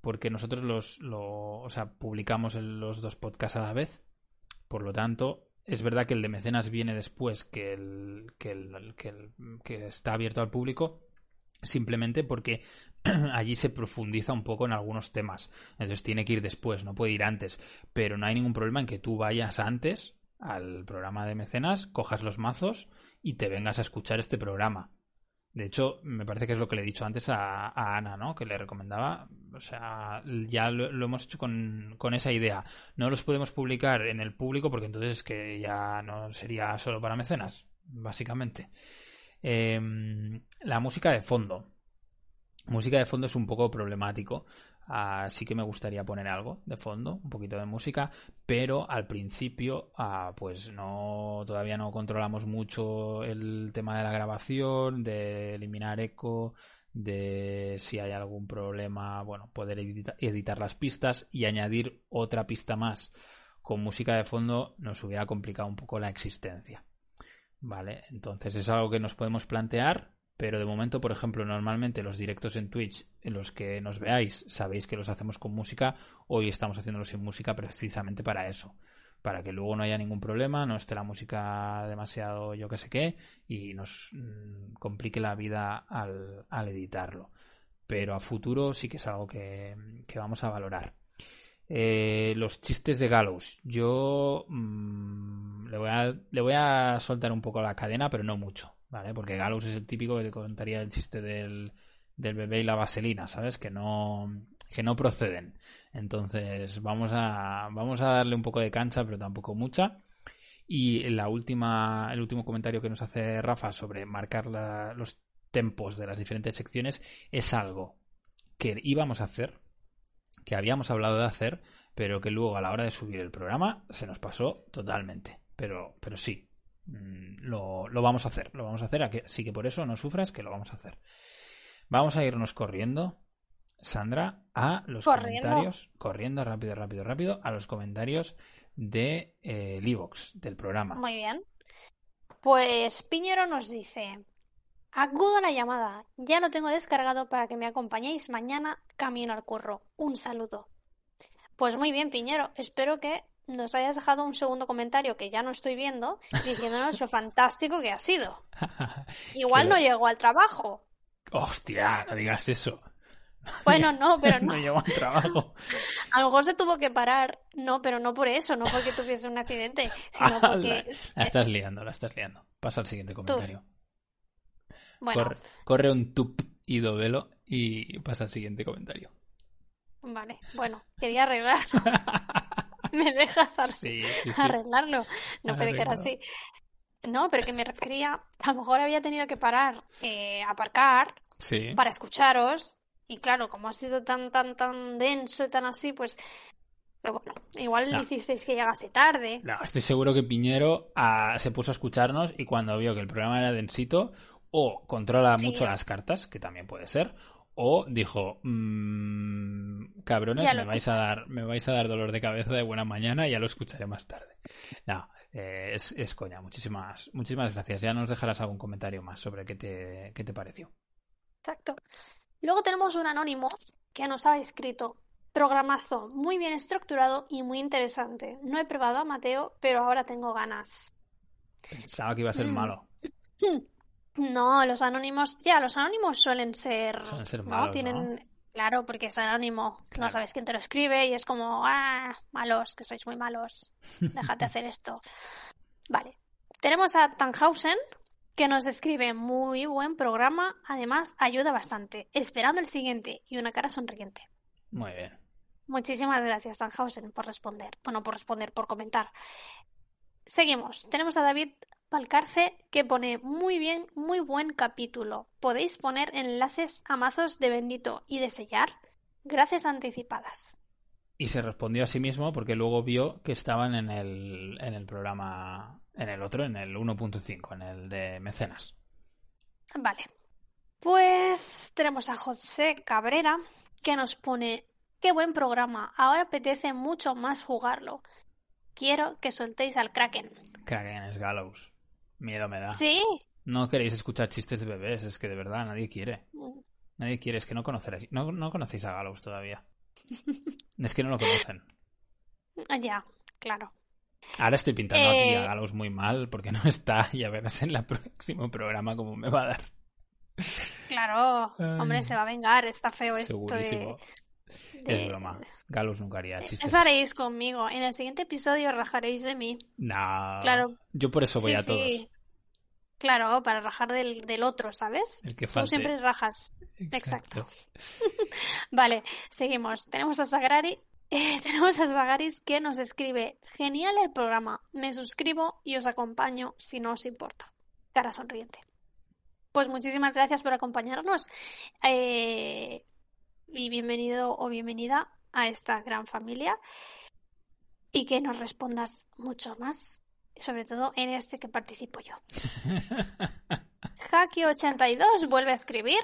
porque nosotros los lo, o sea, publicamos los dos podcasts a la vez. Por lo tanto, es verdad que el de mecenas viene después que el que, que, el, que está abierto al público, simplemente porque allí se profundiza un poco en algunos temas. Entonces tiene que ir después, no puede ir antes. Pero no hay ningún problema en que tú vayas antes al programa de mecenas, cojas los mazos y te vengas a escuchar este programa. De hecho, me parece que es lo que le he dicho antes a, Ana, ¿no? Que le recomendaba. O sea, ya lo, hemos hecho con, esa idea. No los podemos publicar en el público porque entonces es que ya no sería solo para mecenas, básicamente. Em, la música de fondo. Música de fondo es un poco problemático. Así que me gustaría poner algo de fondo, un poquito de música, pero al principio, ah, pues no, todavía no controlamos mucho el tema de la grabación, de eliminar eco, de si hay algún problema, bueno, poder editar las pistas y añadir otra pista más con música de fondo nos hubiera complicado un poco la existencia. Vale, entonces es algo que nos podemos plantear, pero de momento, por ejemplo, normalmente los directos en Twitch en los que nos veáis, sabéis que los hacemos con música, hoy estamos haciéndolos sin música precisamente para eso, para que luego no haya ningún problema, no esté la música demasiado yo que sé qué y nos mm, complique la vida al, al, editarlo. Pero a futuro sí que es algo que, que vamos a valorar. Eh, los chistes de Gallows. Yo mm, le, voy a, le voy a soltar un poco la cadena, pero no mucho. ¿Vale? Porque Gallows es el típico que te contaría el chiste del, del bebé y la vaselina, ¿sabes? Que no, que no proceden. Entonces, vamos a, vamos a darle un poco de cancha, pero tampoco mucha. Y la última, el último comentario que nos hace Rafa sobre marcar los tempos de las diferentes secciones es algo que íbamos a hacer, que habíamos hablado de hacer, pero que luego a la hora de subir el programa se nos pasó totalmente. Pero, pero sí, lo, lo, vamos a hacer, lo vamos a hacer, así que por eso no sufras que lo vamos a hacer. Vamos a irnos corriendo, Sandra, a los comentarios, corriendo rápido, rápido, rápido, a los comentarios de eh, del programa. Muy bien. Pues Piñero nos dice, acudo a la llamada, ya lo tengo descargado para que me acompañéis mañana camino al curro. Un saludo. Pues muy bien, Piñero, espero que nos hayas dejado un segundo comentario que ya no estoy viendo, diciéndonos lo fantástico que ha sido. Igual no llegó al trabajo. Hostia, no digas eso. Bueno, no, pero no. no llegó al trabajo. A lo mejor se tuvo que parar, no, pero no por eso, no porque tuviese un accidente, sino porque... La estás liando, la estás liando. Pasa al siguiente comentario. Bueno. Corre, un tup y dovelo y pasa al siguiente comentario. Vale, bueno, quería arreglar. me dejas arreglarlo. No puede quedar así. No, pero que me refería, a lo mejor había tenido que parar, eh, aparcar para escucharos. Y claro, como ha sido tan, tan, tan denso y tan así, pues. Bueno, igual No. hicisteis que llegase tarde. No, estoy seguro que Piñero ah, se puso a escucharnos y cuando vio que el programa era densito, o controla Sí. mucho las cartas, que también puede ser, o dijo, "Mm, cabrones, me vais a dar, me vais a dar dolor de cabeza de buena mañana y ya lo escucharé más tarde. No, eh, es, es coña. Muchísimas, muchísimas gracias. Ya nos dejarás algún comentario más sobre qué te, qué te pareció. Exacto. Luego tenemos un anónimo que nos ha escrito. Programazo muy bien estructurado y muy interesante. No he probado a Mateo, pero ahora tengo ganas. Pensaba que iba a ser Mm. malo. No, los anónimos, ya, los anónimos suelen ser, Suelen ser ¿no? malos, Tienen, claro, porque es anónimo, no sabes quién te lo escribe y es como, ah, malos, que sois muy malos, déjate hacer esto. Vale. Tenemos a Tannhausen, que nos escribe muy buen programa, además ayuda bastante, esperando el siguiente y una cara sonriente. Muy bien. Muchísimas gracias, Tannhausen, por responder. Bueno, por responder, por comentar. Seguimos. Tenemos a David Valcarce que pone muy bien, muy buen capítulo. Podéis poner enlaces a mazos de bendito y de sellar. Gracias anticipadas. Y se respondió a sí mismo porque luego vio que estaban en el, en el programa, en el otro, en el 1.5, en el de mecenas. Vale. Pues tenemos a José Cabrera que nos pone qué buen programa. Ahora apetece mucho más jugarlo. Quiero que soltéis al Kraken. Kraken es Gallows. Miedo me da. Sí. No queréis escuchar chistes de bebés, es que de verdad nadie quiere. Nadie quiere, es que no conoceréis, no, no conocéis a Gallows todavía. Es que no lo conocen. Ya, claro. Ahora estoy pintando aquí Eh, a Gallows muy mal porque no está y a verás en el próximo programa cómo me va a dar. Claro, Ay. hombre, se va a vengar, está feo esto de, de- Es broma. Gallows nunca haría chistes. Eso haréis conmigo. En el siguiente episodio rajaréis de mí. No. Claro. Yo por eso voy Sí, a todos. sí. Claro, para rajar del, del otro, ¿sabes? El que Tú falte. siempre rajas. Exacto. Vale, seguimos. Tenemos a Sagrari. eh, tenemos a Sagaris que nos escribe: Genial el programa. Me suscribo y os acompaño si no os importa. Cara sonriente. Pues muchísimas gracias por acompañarnos. eh, y bienvenido o bienvenida a esta gran familia. Y que nos respondas mucho más. Sobre todo en este que participo yo. Haki82 vuelve a escribir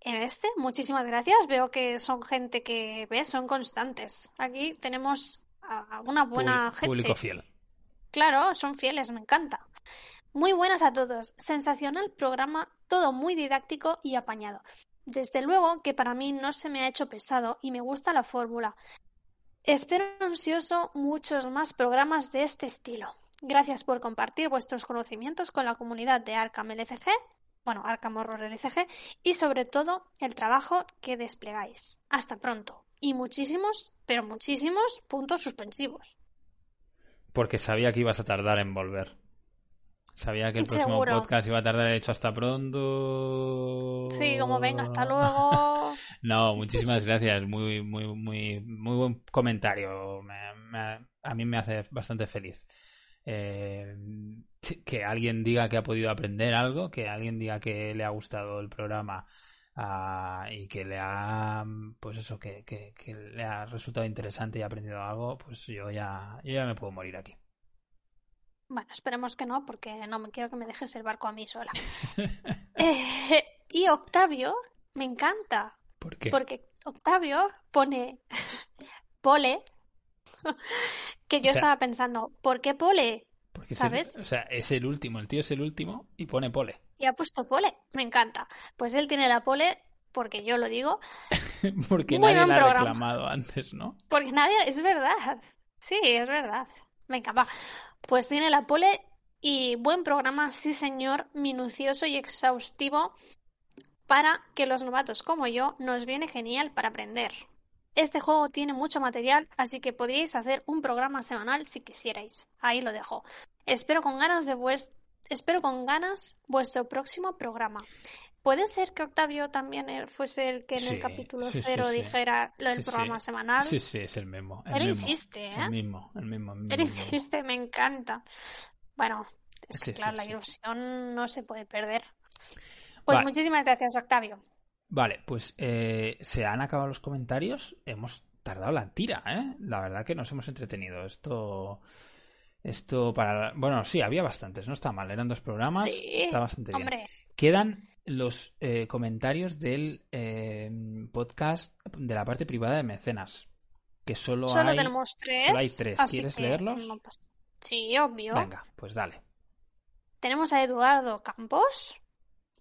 en este. Muchísimas gracias. Veo que son gente que, ¿ves? Son constantes. Aquí tenemos a una buena Público- gente. Público fiel. Claro, son fieles, me encanta. Muy buenas a todos. Sensacional programa, todo muy didáctico y apañado. Desde luego que para mí no se me ha hecho pesado y me gusta la fórmula. Espero ansioso muchos más programas de este estilo. Gracias por compartir vuestros conocimientos con la comunidad de Arkham LCG, bueno, Arkham Horror LCG, y sobre todo el trabajo que desplegáis. Hasta pronto. Y muchísimos, pero muchísimos puntos suspensivos. Porque sabía que ibas a tardar en volver. Sabía que el próximo Seguro. podcast iba a tardar, de hecho, hasta pronto. Sí, como venga, hasta luego. No, muchísimas gracias. Muy, muy, muy, muy buen comentario. Me- me- a mí me hace bastante feliz. Eh, que alguien diga que ha podido aprender algo, que alguien diga que le ha gustado el programa ah, y que le ha, pues eso, que, que, que le ha resultado interesante y ha aprendido algo, pues yo ya, yo ya me puedo morir aquí. Bueno, esperemos que no, porque no me quiero que me dejes el barco a mí sola. Eh, y Octavio me encanta, ¿Por qué? porque Octavio pone pole, que yo O sea- estaba pensando, ¿por qué pole? Porque el- ¿sabes? o sea, es el último, el tío es el último y pone pole. Y ha puesto pole, me encanta. Pues él tiene la pole, porque yo lo digo, Porque Muy nadie la ha reclamado antes, ¿no? porque nadie, es verdad, sí, es verdad. Venga, va. Pues tiene la pole y buen programa, sí señor, minucioso y exhaustivo para que los novatos como yo nos viene genial para aprender. Este juego tiene mucho material, así que podríais hacer un programa semanal si quisierais. Ahí lo dejo. Espero con ganas de espero con ganas vuestro próximo programa. ¿Puede ser que Octavio también eh, fuese el que en Sí, el capítulo sí, cero sí. dijera lo del programa semanal? Sí, sí, es el mismo. El Él mismo, insiste, ¿eh? El mismo, el mismo. el mismo, Él insiste, me encanta. Bueno, Es que, claro, la ilusión no se puede perder. Pues Vale. muchísimas gracias, Octavio. Vale, pues eh, se han acabado los comentarios. Hemos tardado la tira, ¿eh? La verdad que nos hemos entretenido. Esto. Esto para. Bueno, sí, había bastantes, no está mal. Eran dos programas. Sí, está bastante bien. Quedan los eh, comentarios del eh, podcast de la parte privada de mecenas. Que solo, solo hay. tenemos tres. solo hay tres. ¿Quieres leerlos? no Sí, obvio. Venga, pues dale. Tenemos a Eduardo Campos.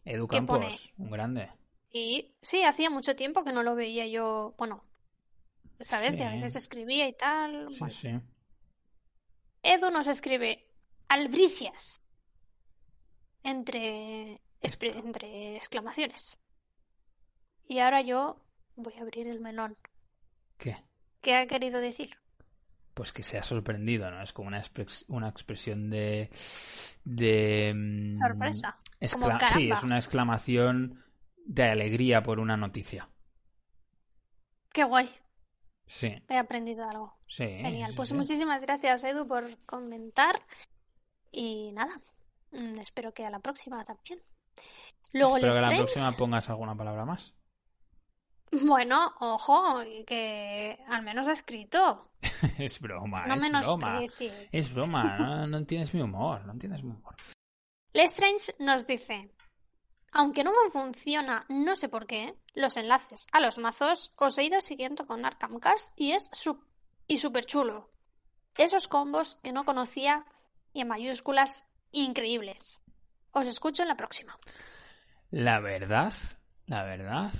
Edu. Campos, un grande. Y sí, hacía mucho tiempo que no lo veía yo. Bueno, sabes Sí. que a veces escribía y tal. Sí, Bueno. sí. Edu nos escribe albricias entre, entre exclamaciones. Y ahora yo voy a abrir el melón. ¿Qué? ¿Qué ha querido decir? pues que se ha sorprendido, ¿no? Es como una, expres- una expresión de... de mm, Sorpresa. Como sí, es una exclamación de alegría por una noticia. Qué guay. Sí, He aprendido algo. sí. Genial. sí, Pues sí. muchísimas gracias, Edu, por comentar. Y nada, mm, espero que a la próxima también. Luego Espero que la próxima pongas alguna palabra más. Bueno, ojo, que al menos ha escrito. es broma, No es broma. menosprecies. Es broma, no, no entiendes mi humor, no entiendes mi humor. Lestrange nos dice, aunque no me funciona, no sé por qué, los enlaces a los mazos os he ido siguiendo con Arkham Cast y es su y súper chulo. Esos combos que no conocía y en mayúsculas increíbles. Os escucho en la próxima. La verdad, la verdad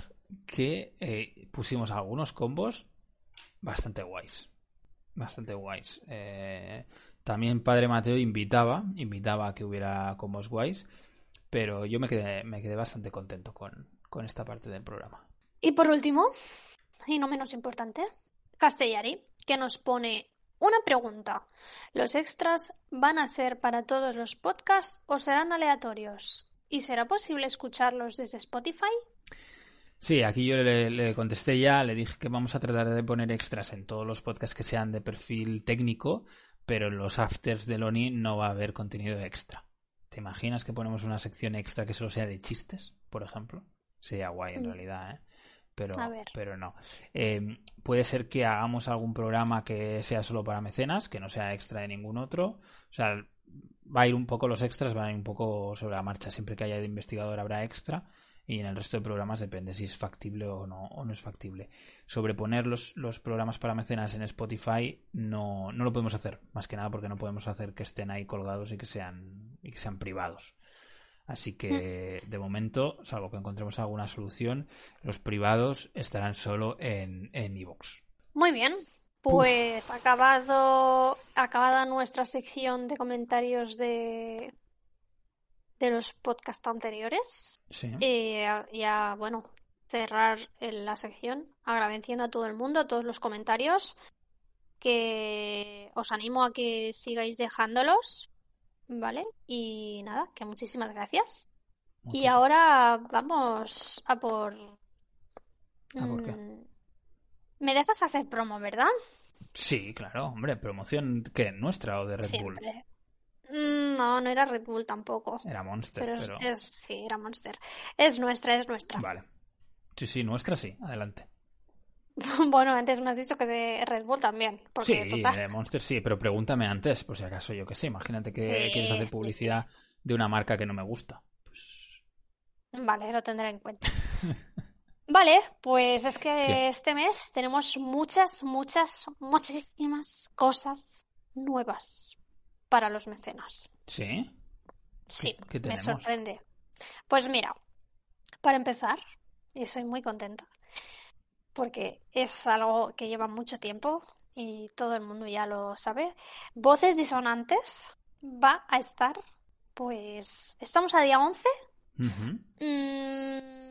que eh, pusimos algunos combos bastante guays. Bastante guays. Eh, también Padre Mateo invitaba, invitaba a que hubiera combos guays, pero yo me quedé, me quedé bastante contento con, con esta parte del programa. Y por último, y no menos importante, Castellari, que nos pone una pregunta. ¿Los extras van a ser para todos los podcasts o serán aleatorios? ¿Y será posible escucharlos desde Spotify? Sí, aquí yo le, le contesté ya, le dije que vamos a tratar de poner extras en todos los podcasts que sean de perfil técnico, pero en los afters de Loni no va a haber contenido extra. ¿Te imaginas que ponemos una sección extra que solo sea de chistes, por ejemplo? Sería guay en Mm. realidad, ¿eh? Pero, A ver. pero no. Eh, puede ser que hagamos algún programa que sea solo para mecenas, que no sea extra de ningún otro. O sea, va a ir un poco los extras, van a ir un poco sobre la marcha. Siempre que haya de investigador habrá extra y en el resto de programas depende si es factible o no, o no es factible. Sobreponer los, los programas para mecenas en Spotify no, no lo podemos hacer, más que nada porque no podemos hacer que estén ahí colgados y que sean, y que sean privados. Así que de momento, salvo que encontremos alguna solución, los privados estarán solo en en iVoox. Muy bien. Pues acabado, acabada nuestra sección de comentarios de, de los podcasts anteriores. Sí. Eh, ya, bueno, cerrar la sección agradeciendo a todo el mundo, a todos los comentarios, que os animo a que sigáis dejándolos, ¿vale? Y nada, que muchísimas gracias. Y ahora vamos a por... ¿A por qué? Me dejas hacer promo, ¿verdad? Sí, claro, hombre, promoción que nuestra o de Red Bull. Siempre. Mm, No, no era Red Bull tampoco. Era Monster, Pero es, pero es- sí, era Monster. Es nuestra, es nuestra. vale. Sí, sí, nuestra sí, adelante. Bueno, antes me has dicho que de Red Bull también. Porque Sí, total. de Monster sí, pero pregúntame antes, por si acaso yo que sé. Imagínate que Sí, quieres hacer sí, publicidad de una marca que no me gusta. Pues Vale, lo tendré en cuenta. Vale, pues es que ¿Qué? este mes tenemos muchas, muchas, muchísimas cosas nuevas para los mecenas. sí. Sí, qué me sorprende. Pues mira, para empezar, y soy muy contenta, porque es algo que lleva mucho tiempo y todo el mundo ya lo sabe. Voces disonantes va a estar, pues, estamos a día 11, Ujú. mm,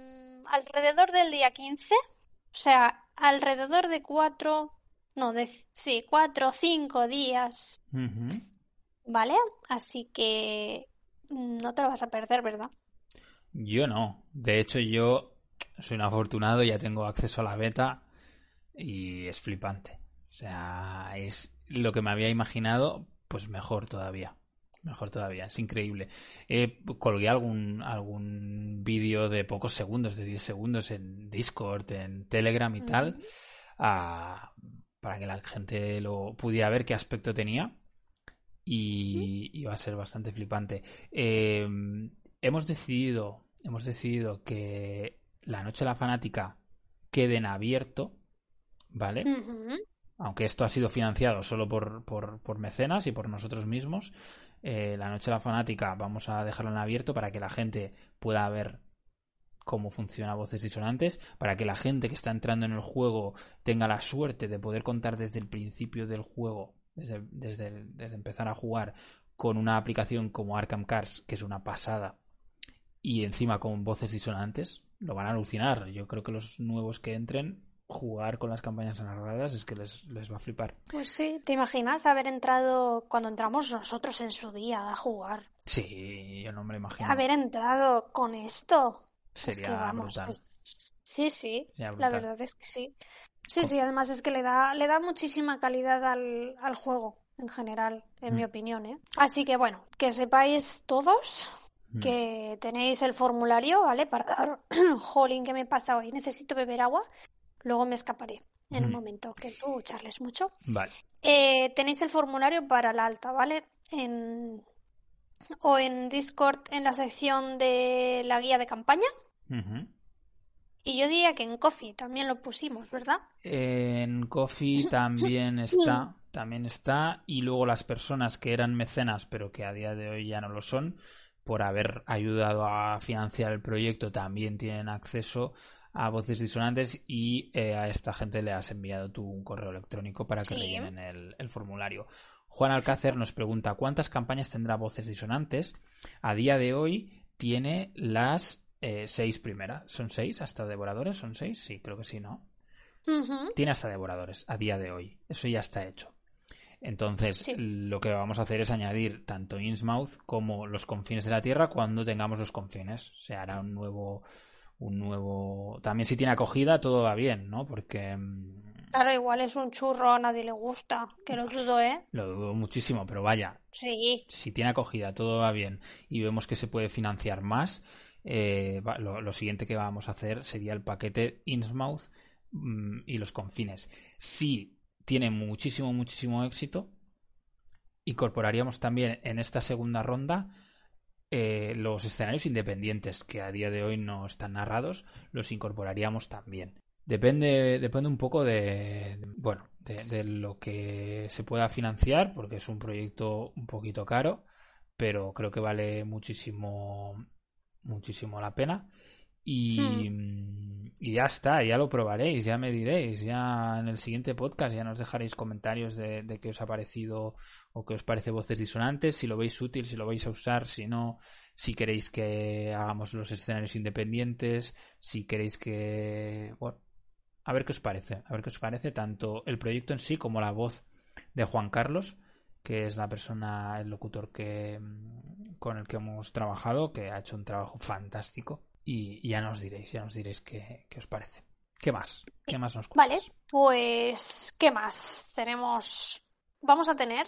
alrededor del día 15, o sea, alrededor de cuatro, no, de, sí, cuatro o cinco días. ¿vale? Así que no te lo vas a perder, ¿verdad? Yo no. De hecho, yo soy un afortunado, ya tengo acceso a la beta y es flipante. O sea, es lo que me había imaginado, pues mejor todavía. Mejor todavía, es increíble. Eh, colgué algún, algún vídeo de pocos segundos, de 10 segundos en Discord, en Telegram y tal, para que la gente lo pudiera ver qué aspecto tenía. Y, y va a ser bastante flipante. Eh, hemos decidido, hemos decidido que la noche de la fanática quede en abierto, ¿vale? Aunque esto ha sido financiado solo por, por, por mecenas y por nosotros mismos, eh, la noche de la fanática vamos a dejarlo en abierto para que la gente pueda ver cómo funciona voces disonantes, para que la gente que está entrando en el juego tenga la suerte de poder contar desde el principio del juego, desde, desde, desde empezar a jugar, con una aplicación como Arkham Cars, que es una pasada, y encima con voces disonantes, lo van a alucinar. Yo creo que los nuevos que entren jugar con las campañas narradas es que les, les, va a flipar. Pues sí, ¿te imaginas haber entrado cuando entramos nosotros en su día a jugar? Sí, yo no me lo imagino. Haber entrado con esto. Sería es que, vamos, brutal. es- Sí, sí, la verdad es que sí. Sí, sí, además es que le da, le da muchísima calidad al, al juego en general, en Mm. mi opinión, ¿eh? Así que bueno, que sepáis todos Mm. que tenéis el formulario, ¿vale? Para dar, jolín, ¿qué me pasa hoy? Necesito beber agua. Luego me escaparé en un momento, que tú charles mucho. Vale. Eh, tenéis el formulario para la alta, ¿vale? En... O en Discord en la sección de la guía de campaña. Y yo diría que en Coffee también lo pusimos, ¿verdad? En Coffee también está, también está, y luego las personas que eran mecenas, pero que a día de hoy ya no lo son, por haber ayudado a financiar el proyecto, también tienen acceso a voces disonantes y eh, a esta gente le has enviado tú un correo electrónico para que Sí. rellenen el, el formulario. Juan Alcácer nos pregunta cuántas campañas tendrá voces disonantes. A día de hoy tiene las eh, seis primeras. ¿Son seis hasta devoradores? ¿Son seis? Sí, creo que sí, ¿no? Tiene hasta devoradores a día de hoy. Eso ya está hecho. Entonces, Sí. lo que vamos a hacer es añadir tanto Innsmouth como los confines de la Tierra cuando tengamos los confines. Se hará un nuevo. Un nuevo. También si tiene acogida, todo va bien, ¿no? Porque. mm, Claro, igual es un churro, a nadie le gusta, que lo dudo, ¿eh? Lo dudo muchísimo, pero vaya, Sí, si tiene acogida, todo va bien y vemos que se puede financiar más, eh, lo siguiente que vamos a hacer sería el paquete Innsmouth mm, y los confines. Si tiene muchísimo, muchísimo éxito, incorporaríamos también en esta segunda ronda eh, los escenarios independientes que a día de hoy no están narrados, los incorporaríamos también. Depende, depende un poco de, de- bueno, de, de lo que se pueda financiar, porque es un proyecto un poquito caro, pero creo que vale muchísimo, muchísimo la pena. Y, y ya está, ya lo probaréis, ya me diréis, ya en el siguiente podcast ya nos dejaréis comentarios de, qué os ha parecido o qué os parece voces disonantes, si lo veis útil, si lo vais a usar, si no, si queréis que hagamos los escenarios independientes, si queréis que, bueno, a ver qué os parece, a ver qué os parece tanto el proyecto en sí como la voz de Juan Carlos, que es la persona, el locutor que con el que hemos trabajado, que ha hecho un trabajo fantástico. Y, y ya nos diréis, ya nos diréis qué, qué os parece. ¿Qué más? ¿Qué más nos vale, cuentas? pues, ¿qué más? Tenemos, vamos a tener,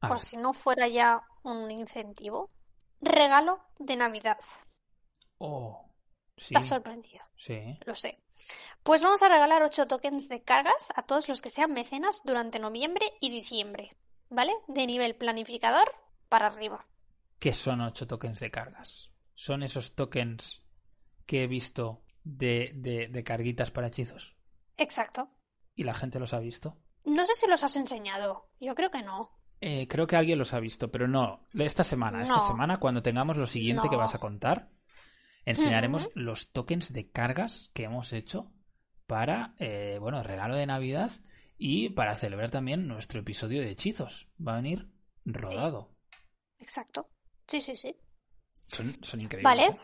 A por ver. si no fuera ya un incentivo, regalo de Navidad. Oh, sí, has sorprendido, sí. lo sé. Pues vamos a regalar 8 tokens de cargas a todos los que sean mecenas durante noviembre y diciembre, ¿vale? De nivel planificador para arriba. ¿Qué son ocho tokens de cargas? ¿Son esos tokens que he visto de, de, de carguitas para hechizos? Exacto. ¿Y la gente los ha visto? No sé si los has enseñado. Yo creo que no. Eh, creo que alguien los ha visto, pero no. Esta semana, esta semana, cuando tengamos lo siguiente que vas a contar, enseñaremos los tokens de cargas que hemos hecho para, eh, bueno, regalo de Navidad y para celebrar también nuestro episodio de hechizos. Va a venir rodado. Exacto. Sí, sí, sí. Son, son increíbles. Vale. ¿eh?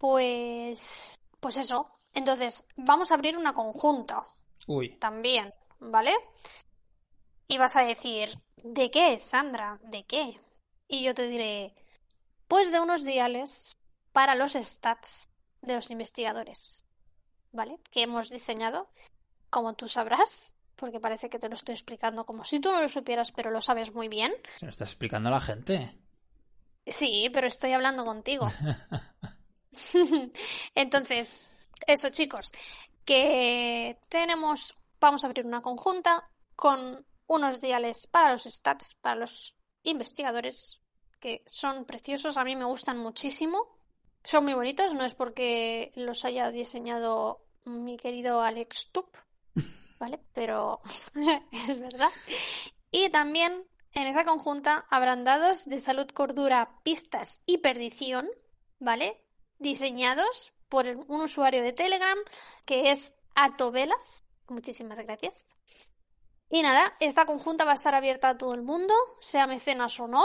Pues, pues eso. Entonces, vamos a abrir una conjunta Uy, también, ¿vale? Y vas a decir, ¿de qué, Sandra? ¿De qué? Y yo te diré, pues de unos diales para los stats de los investigadores, ¿vale? Que hemos diseñado, como tú sabrás, porque parece que te lo estoy explicando como si tú no lo supieras, pero lo sabes muy bien. se lo está explicando a la gente. Sí, pero estoy hablando contigo. Entonces, eso chicos, que tenemos, vamos a abrir una conjunta con unos diales para los stats, para los investigadores, que son preciosos, a mí me gustan muchísimo. Son muy bonitos, no es porque los haya diseñado mi querido Alex Tup, ¿vale? Pero es verdad. Y también en esa conjunta habrán dados de salud, cordura, pistas y perdición, ¿vale? Diseñados por un usuario de Telegram que es Atovelas. Muchísimas gracias. Y nada, esta conjunta va a estar abierta a todo el mundo, sea mecenas o no.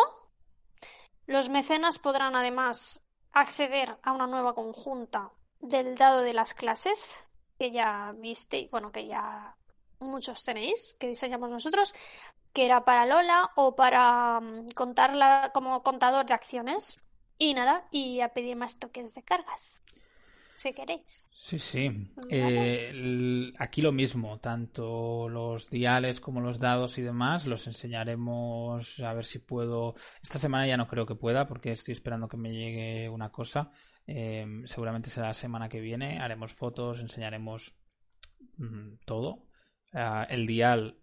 Los mecenas podrán además acceder a una nueva conjunta del dado de las clases, que ya viste, bueno, que ya muchos tenéis, que diseñamos nosotros, que era para Lola o para mm, contarla como contador de acciones. Y nada, y a pedir más toques de cargas, si queréis. Sí, sí. Eh, aquí lo mismo, tanto los diales como los dados y demás, los enseñaremos a ver si puedo. Esta semana ya no creo que pueda porque estoy esperando que me llegue una cosa. Eh, seguramente será la semana que viene. Haremos fotos, enseñaremos mm, todo. Ah, el dial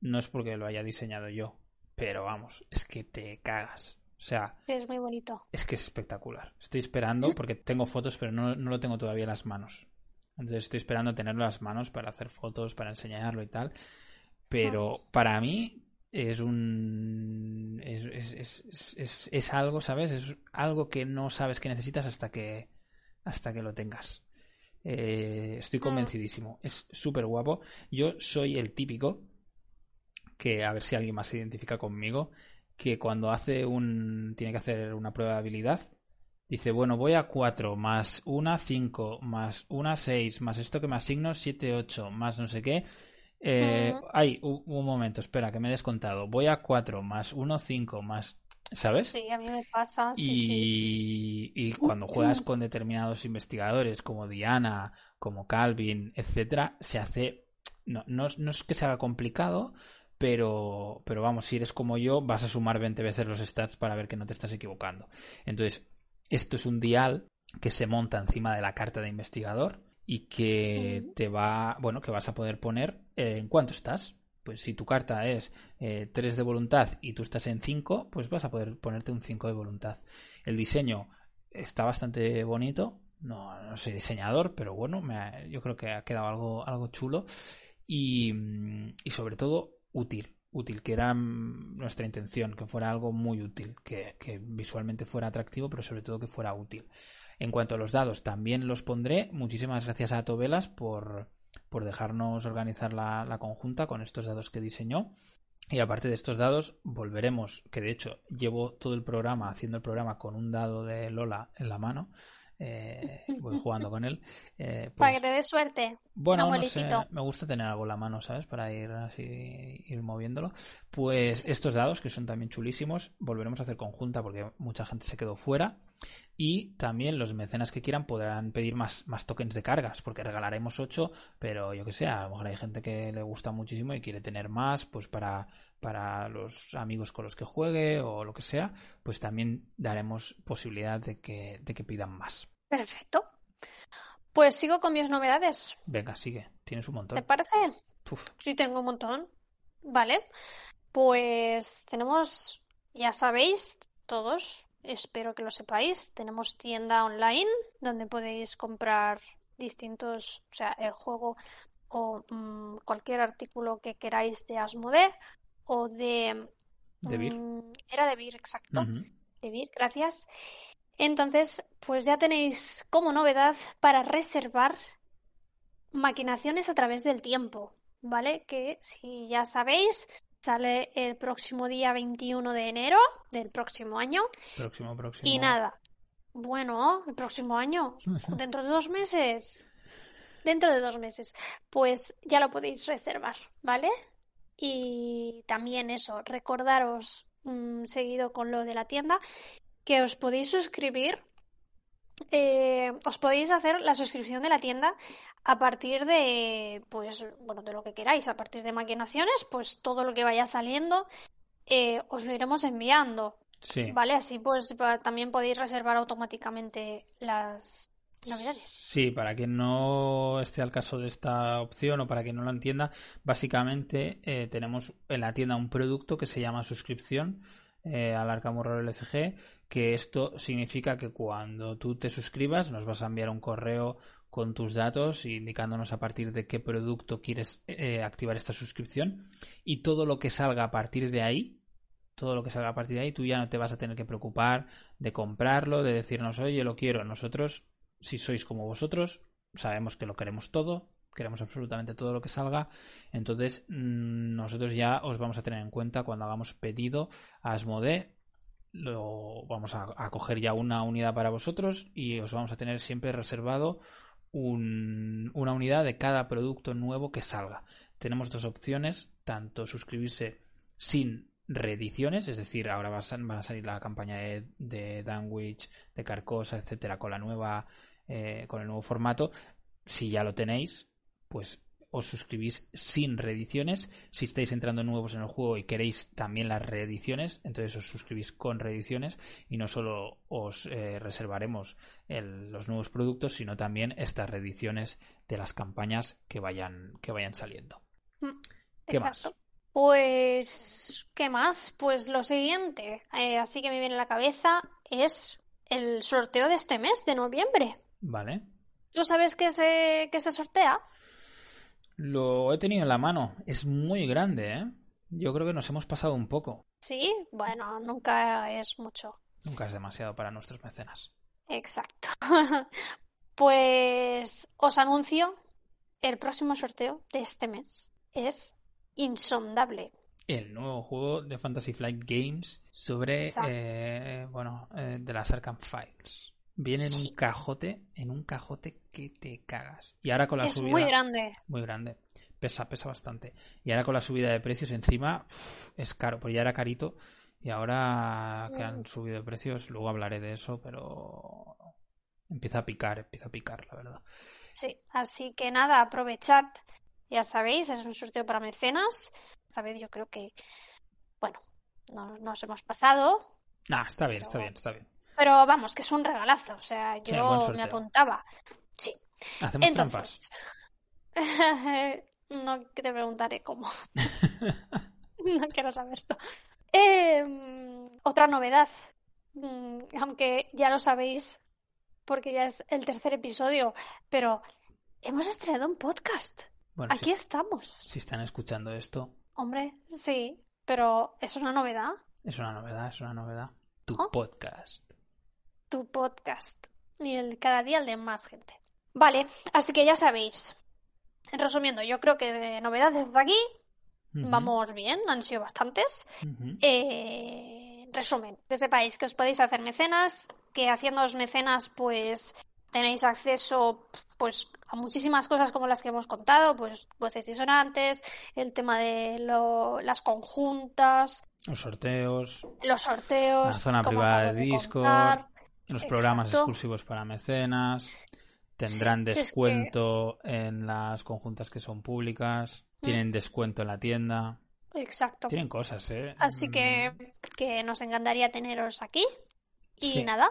no es porque lo haya diseñado yo, pero vamos, es que te cagas. O sea, es muy bonito. Es que es espectacular. Estoy esperando porque tengo fotos, pero no, lo tengo todavía en las manos. Entonces estoy esperando tenerlo en las manos para hacer fotos, para enseñarlo y tal. Pero ah. para mí es un. Es, es, es, es, algo, ¿sabes? Es algo que no sabes que necesitas hasta que, hasta que lo tengas. Eh, estoy convencidísimo. Es súper guapo. Yo soy el típico que a ver si alguien más se identifica conmigo, que cuando hace un tiene que hacer una prueba de habilidad, dice, bueno, voy a 4 más una 5 más una 6 más esto que me asigno 7 8 más no sé qué. Eh, ay, un, momento, espera, que me he descontado. Voy a 4 más 1 5 más ¿Sabes? Sí, a mí me pasa. y, y cuando juegas con determinados investigadores como Diana, como Calvin, etcétera, se hace. No, no, no es que se haga complicado, pero, pero vamos, si eres como yo, vas a sumar 20 veces los stats para ver que no te estás equivocando. Entonces, esto es un dial que se monta encima de la carta de investigador y que te va, bueno, que vas a poder poner en cuánto estás. Pues si tu carta es 3 eh, de voluntad y tú estás en 5, pues vas a poder ponerte un 5 de voluntad. El diseño está bastante bonito. No, no soy diseñador, pero bueno, yo creo que ha quedado algo, algo chulo. Y, y sobre todo, útil, útil, que era mm, nuestra intención, que fuera algo muy útil, que, visualmente fuera atractivo, pero sobre todo que fuera útil. En cuanto a los dados, también los pondré. Muchísimas gracias a Tobelas por, por dejarnos organizar la, la conjunta con estos dados que diseñó. Y aparte de estos dados, volveremos, que de hecho llevo todo el programa, haciendo el programa con un dado de Lola en la mano, eh, voy jugando con él. Eh, para pues que te dé suerte. Bueno, me gusta tener algo en la mano, ¿sabes? Para ir así, ir moviéndolo. Pues estos dados, que son también chulísimos, volveremos a hacer conjunta porque mucha gente se quedó fuera. Y también los mecenas que quieran podrán pedir más, más tokens de cargas, porque regalaremos 8, pero yo que sé, a lo mejor hay gente que le gusta muchísimo y quiere tener más, pues para, para los amigos con los que juegue o lo que sea, pues también daremos posibilidad de que, de que pidan más. Perfecto. Pues sigo con mis novedades. Venga, sigue. Tienes un montón. ¿Te parece? Sí, tengo un montón. Vale. Pues tenemos, ya sabéis, todos, espero que lo sepáis, tenemos tienda online donde podéis comprar distintos, o sea, el juego o mm, cualquier artículo que queráis de Asmodee o de... De mm, era de Vir, exacto. De Vir, gracias. Entonces, pues ya tenéis como novedad para reservar maquinaciones a través del tiempo, ¿vale? Que si ya sabéis, sale el próximo día 21 de enero del próximo año. Próximo, próximo. Y nada. Bueno, el próximo año, dentro de dos meses. Dentro de dos meses. Pues ya lo podéis reservar, ¿vale? Y también eso, recordaros, mm, seguido con lo de la tienda, que os podéis suscribir, eh, os podéis hacer la suscripción de la tienda a partir de, pues, bueno, de lo que queráis, a partir de maquinaciones, pues todo lo que vaya saliendo eh, os lo iremos enviando. Sí. ¿Vale? Así pues también podéis reservar automáticamente las novedades. Sí, para quien no esté al caso de esta opción o para quien no lo entienda, básicamente eh, tenemos en la tienda un producto que se llama suscripción eh, al Arkham Horror LCG, que esto significa que cuando tú te suscribas nos vas a enviar un correo con tus datos indicándonos a partir de qué producto quieres eh, activar esta suscripción y todo lo que salga a partir de ahí todo lo que salga a partir de ahí, tú ya no te vas a tener que preocupar de comprarlo, de decirnos, oye, lo quiero. Nosotros, si sois como vosotros, sabemos que lo queremos todo, queremos absolutamente todo lo que salga. Entonces, mm, nosotros ya os vamos a tener en cuenta cuando hagamos pedido a Asmodee. Lo vamos a coger ya una unidad para vosotros y os vamos a tener siempre reservado un- una unidad de cada producto nuevo que salga. Tenemos dos opciones, tanto suscribirse sin reediciones, es decir, ahora van a salir la campaña de, de Danwich, de Carcosa, etcétera, con la nueva, eh, con el nuevo formato. Si ya lo tenéis, pues os suscribís sin reediciones. Si estáis entrando nuevos en el juego y queréis también las reediciones, entonces os suscribís con reediciones y no solo os eh, reservaremos el- los nuevos productos, sino también estas reediciones de las campañas que vayan, que vayan saliendo. ¿Qué más? Pues, ¿qué más? Pues lo siguiente, eh, así que me viene a la cabeza, es el sorteo de este mes, de noviembre. Vale. ¿Tú sabes qué se, qué se sortea? Lo he tenido en la mano. Es muy grande, ¿eh? Yo creo que nos hemos pasado un poco. Sí, bueno, nunca es mucho. Nunca es demasiado para nuestros mecenas. Exacto. Pues os anuncio el próximo sorteo de este mes. Es insondable. El nuevo juego de Fantasy Flight Games sobre, eh, bueno, eh, de las Arkham Files. Viene en Sí. un cajote, en un cajote que te cagas. Y ahora con la Es subida... muy grande. Muy grande. Pesa, pesa bastante. Y ahora con la subida de precios encima es caro, porque ya era carito. Y ahora que han Mm. subido de precios, luego hablaré de eso, pero empieza a picar, empieza a picar, la verdad. Sí, así que nada, aprovechad. Ya sabéis, es un sorteo para mecenas. Esta vez yo creo que, bueno, no nos hemos pasado, Ah, está bien, está bien, está bien. Pero vamos, que es un regalazo. O sea, Sí, yo me apuntaba. Sí. Hacemos trampas. Entonces, no que te preguntaré cómo. No quiero saberlo. Eh, otra novedad, Mm, aunque ya lo sabéis, porque ya es el tercer episodio, pero hemos estrenado un podcast. Bueno, Aquí si, estamos. si están escuchando esto, Hombre, sí, pero es una novedad, es una novedad, es una novedad. Tu Oh. podcast. Tu podcast. Y el, cada día el de más gente. Vale, así que ya sabéis. Resumiendo, yo creo que de novedades hasta aquí vamos bien, han sido bastantes. ujú. Eh, resumen, que sepáis que os podéis hacer mecenas, que haciéndoos mecenas pues tenéis acceso pues a muchísimas cosas como las que hemos contado, pues voces disonantes, el tema de lo- las conjuntas, Los sorteos, los sorteos, la zona privada de de Discord, contar. Los programas Exacto. exclusivos para mecenas, tendrán Sí, es que- descuento en las conjuntas que son públicas, Mm. tienen descuento en la tienda, Exacto. tienen cosas, ¿eh? Así Mm, que, que nos encantaría teneros aquí. Y Sí. nada.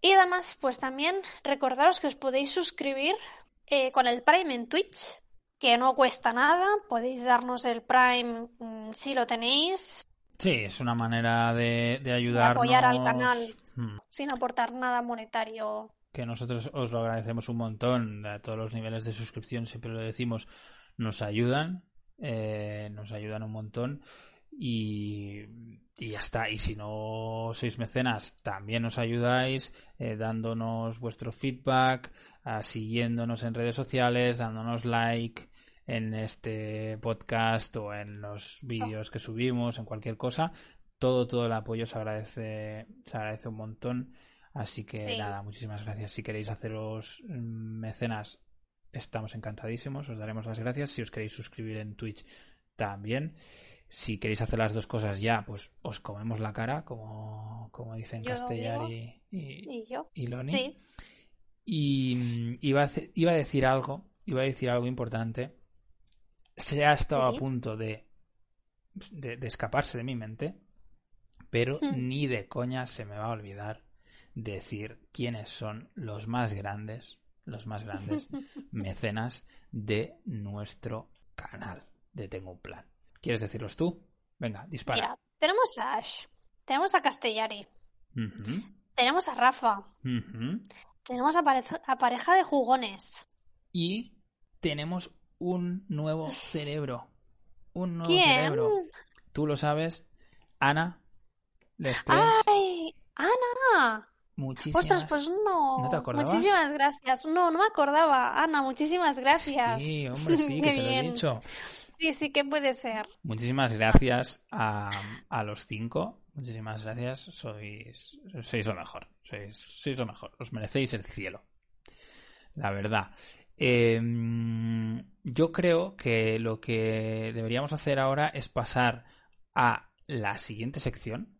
Y además, pues también recordaros que os podéis suscribir eh, con el Prime en Twitch, que no cuesta nada. Podéis darnos el Prime mm, si lo tenéis, Sí, es una manera de, de ayudarnos. apoyar al canal Mm, sin aportar nada monetario. que nosotros os lo agradecemos un montón. A todos los niveles de suscripción, siempre lo decimos, nos ayudan. eh, nos ayudan un montón. Y, y ya está. Y si no sois mecenas, también nos ayudáis eh, dándonos vuestro feedback, ah, siguiéndonos en redes sociales, dándonos like en este podcast o en los vídeos que subimos, en cualquier cosa. Todo, todo el apoyo se agradece, se agradece un montón. Así que Sí. nada, muchísimas gracias. Si queréis haceros mm, mecenas, estamos encantadísimos. Os daremos las gracias. Si os queréis suscribir en Twitch, también. Si queréis hacer las dos cosas ya, pues os comemos la cara, como, como dicen Castellar y, y, Y yo, y Loni. sí. Y mm, iba a, hace- iba a decir algo, iba a decir algo importante. Se ha estado Sí. a punto de, de, de escaparse de mi mente, pero Hmm. ni de coña se me va a olvidar decir quiénes son los más grandes, los más grandes mecenas de nuestro canal de Tengo un Plan. ¿Quieres decirlos tú? Venga, dispara. Mira, tenemos a Ash, tenemos a Castellari, tenemos a Rafa, tenemos a, pareja- a pareja de jugones. Y tenemos un nuevo cerebro. Un nuevo ¿Quién? cerebro. Tú lo sabes, Ana. ¡Ay! ¡Ana! Muchísimas. Ostras, pues no. ¿No te acordabas? Muchísimas gracias. No, no me acordaba. Ana, muchísimas gracias. Sí, hombre, sí, que te lo he dicho. Sí, sí, que puede ser. Muchísimas gracias a, a los cinco. Muchísimas gracias. Sois, sois lo mejor. Sois, sois lo mejor. Os merecéis el cielo. La verdad. Eh, yo creo que lo que deberíamos hacer ahora es pasar a la siguiente sección,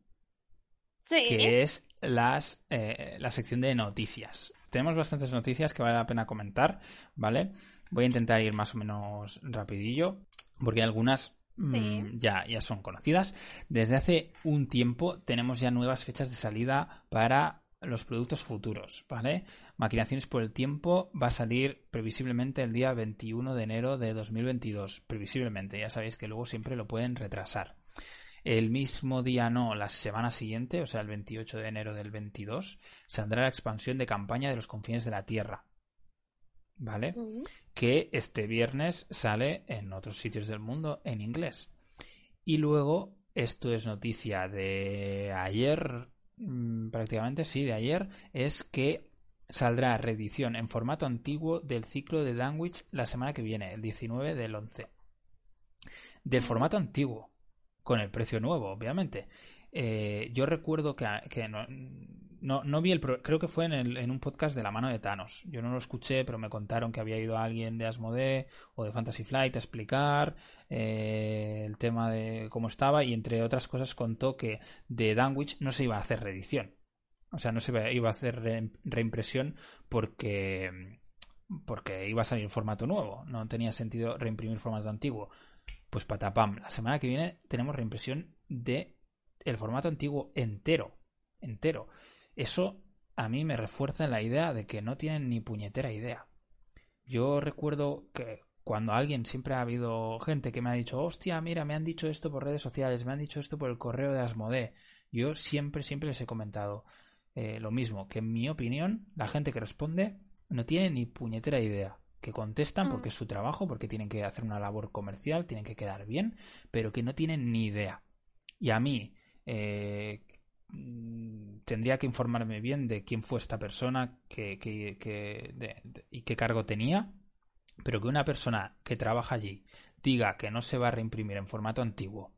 Sí. que es las, eh, la sección de noticias. Tenemos bastantes noticias que vale la pena comentar, ¿vale? Voy a intentar ir más o menos rapidillo, porque algunas mm, Sí. ya, ya son conocidas. Desde hace un tiempo tenemos ya nuevas fechas de salida para los productos futuros, ¿vale? Maquinaciones por el tiempo va a salir previsiblemente el día 21 de enero de 2022, previsiblemente, ya sabéis que luego siempre lo pueden retrasar. El mismo día no, la semana siguiente, o sea, el 28 de enero del 22, saldrá la expansión de campaña de los confines de la Tierra. ¿Vale? Que este viernes sale en otros sitios del mundo en inglés. Y luego, esto es noticia de ayer, mm, prácticamente, sí, de ayer, es que saldrá reedición en formato antiguo del ciclo de Danwich la semana que viene, el 19 del 11. Del formato antiguo, con el precio nuevo, obviamente. Eh, yo recuerdo que, que no, no, no vi el. pro- Creo que fue en, el- en un podcast de la mano de Thanos. Yo no lo escuché, pero me contaron que había ido alguien de Asmodee o de Fantasy Flight a explicar eh, el tema de cómo estaba y, entre otras cosas, contó que de Danwich no se iba a hacer reedición. O sea, no se iba- a hacer re- reimpresión porque. Porque iba a salir formato nuevo. No tenía sentido reimprimir formato antiguo. Pues patapam, la semana que viene tenemos reimpresión de el formato antiguo entero. Entero. Eso a mí me refuerza la idea de que no tienen ni puñetera idea. Yo recuerdo que cuando alguien siempre ha habido gente que me ha dicho, hostia, mira, me han dicho esto por redes sociales, me han dicho esto por el correo de Asmodee. Yo siempre, siempre les he comentado eh, lo mismo, que en mi opinión, la gente que responde no tiene ni puñetera idea. Que contestan porque es su trabajo, porque tienen que hacer una labor comercial, tienen que quedar bien, pero que no tienen ni idea. Y a mí, eh, tendría que informarme bien de quién fue esta persona que, que- que- de- de- y qué cargo tenía, pero que una persona que trabaja allí diga que no se va a reimprimir en formato antiguo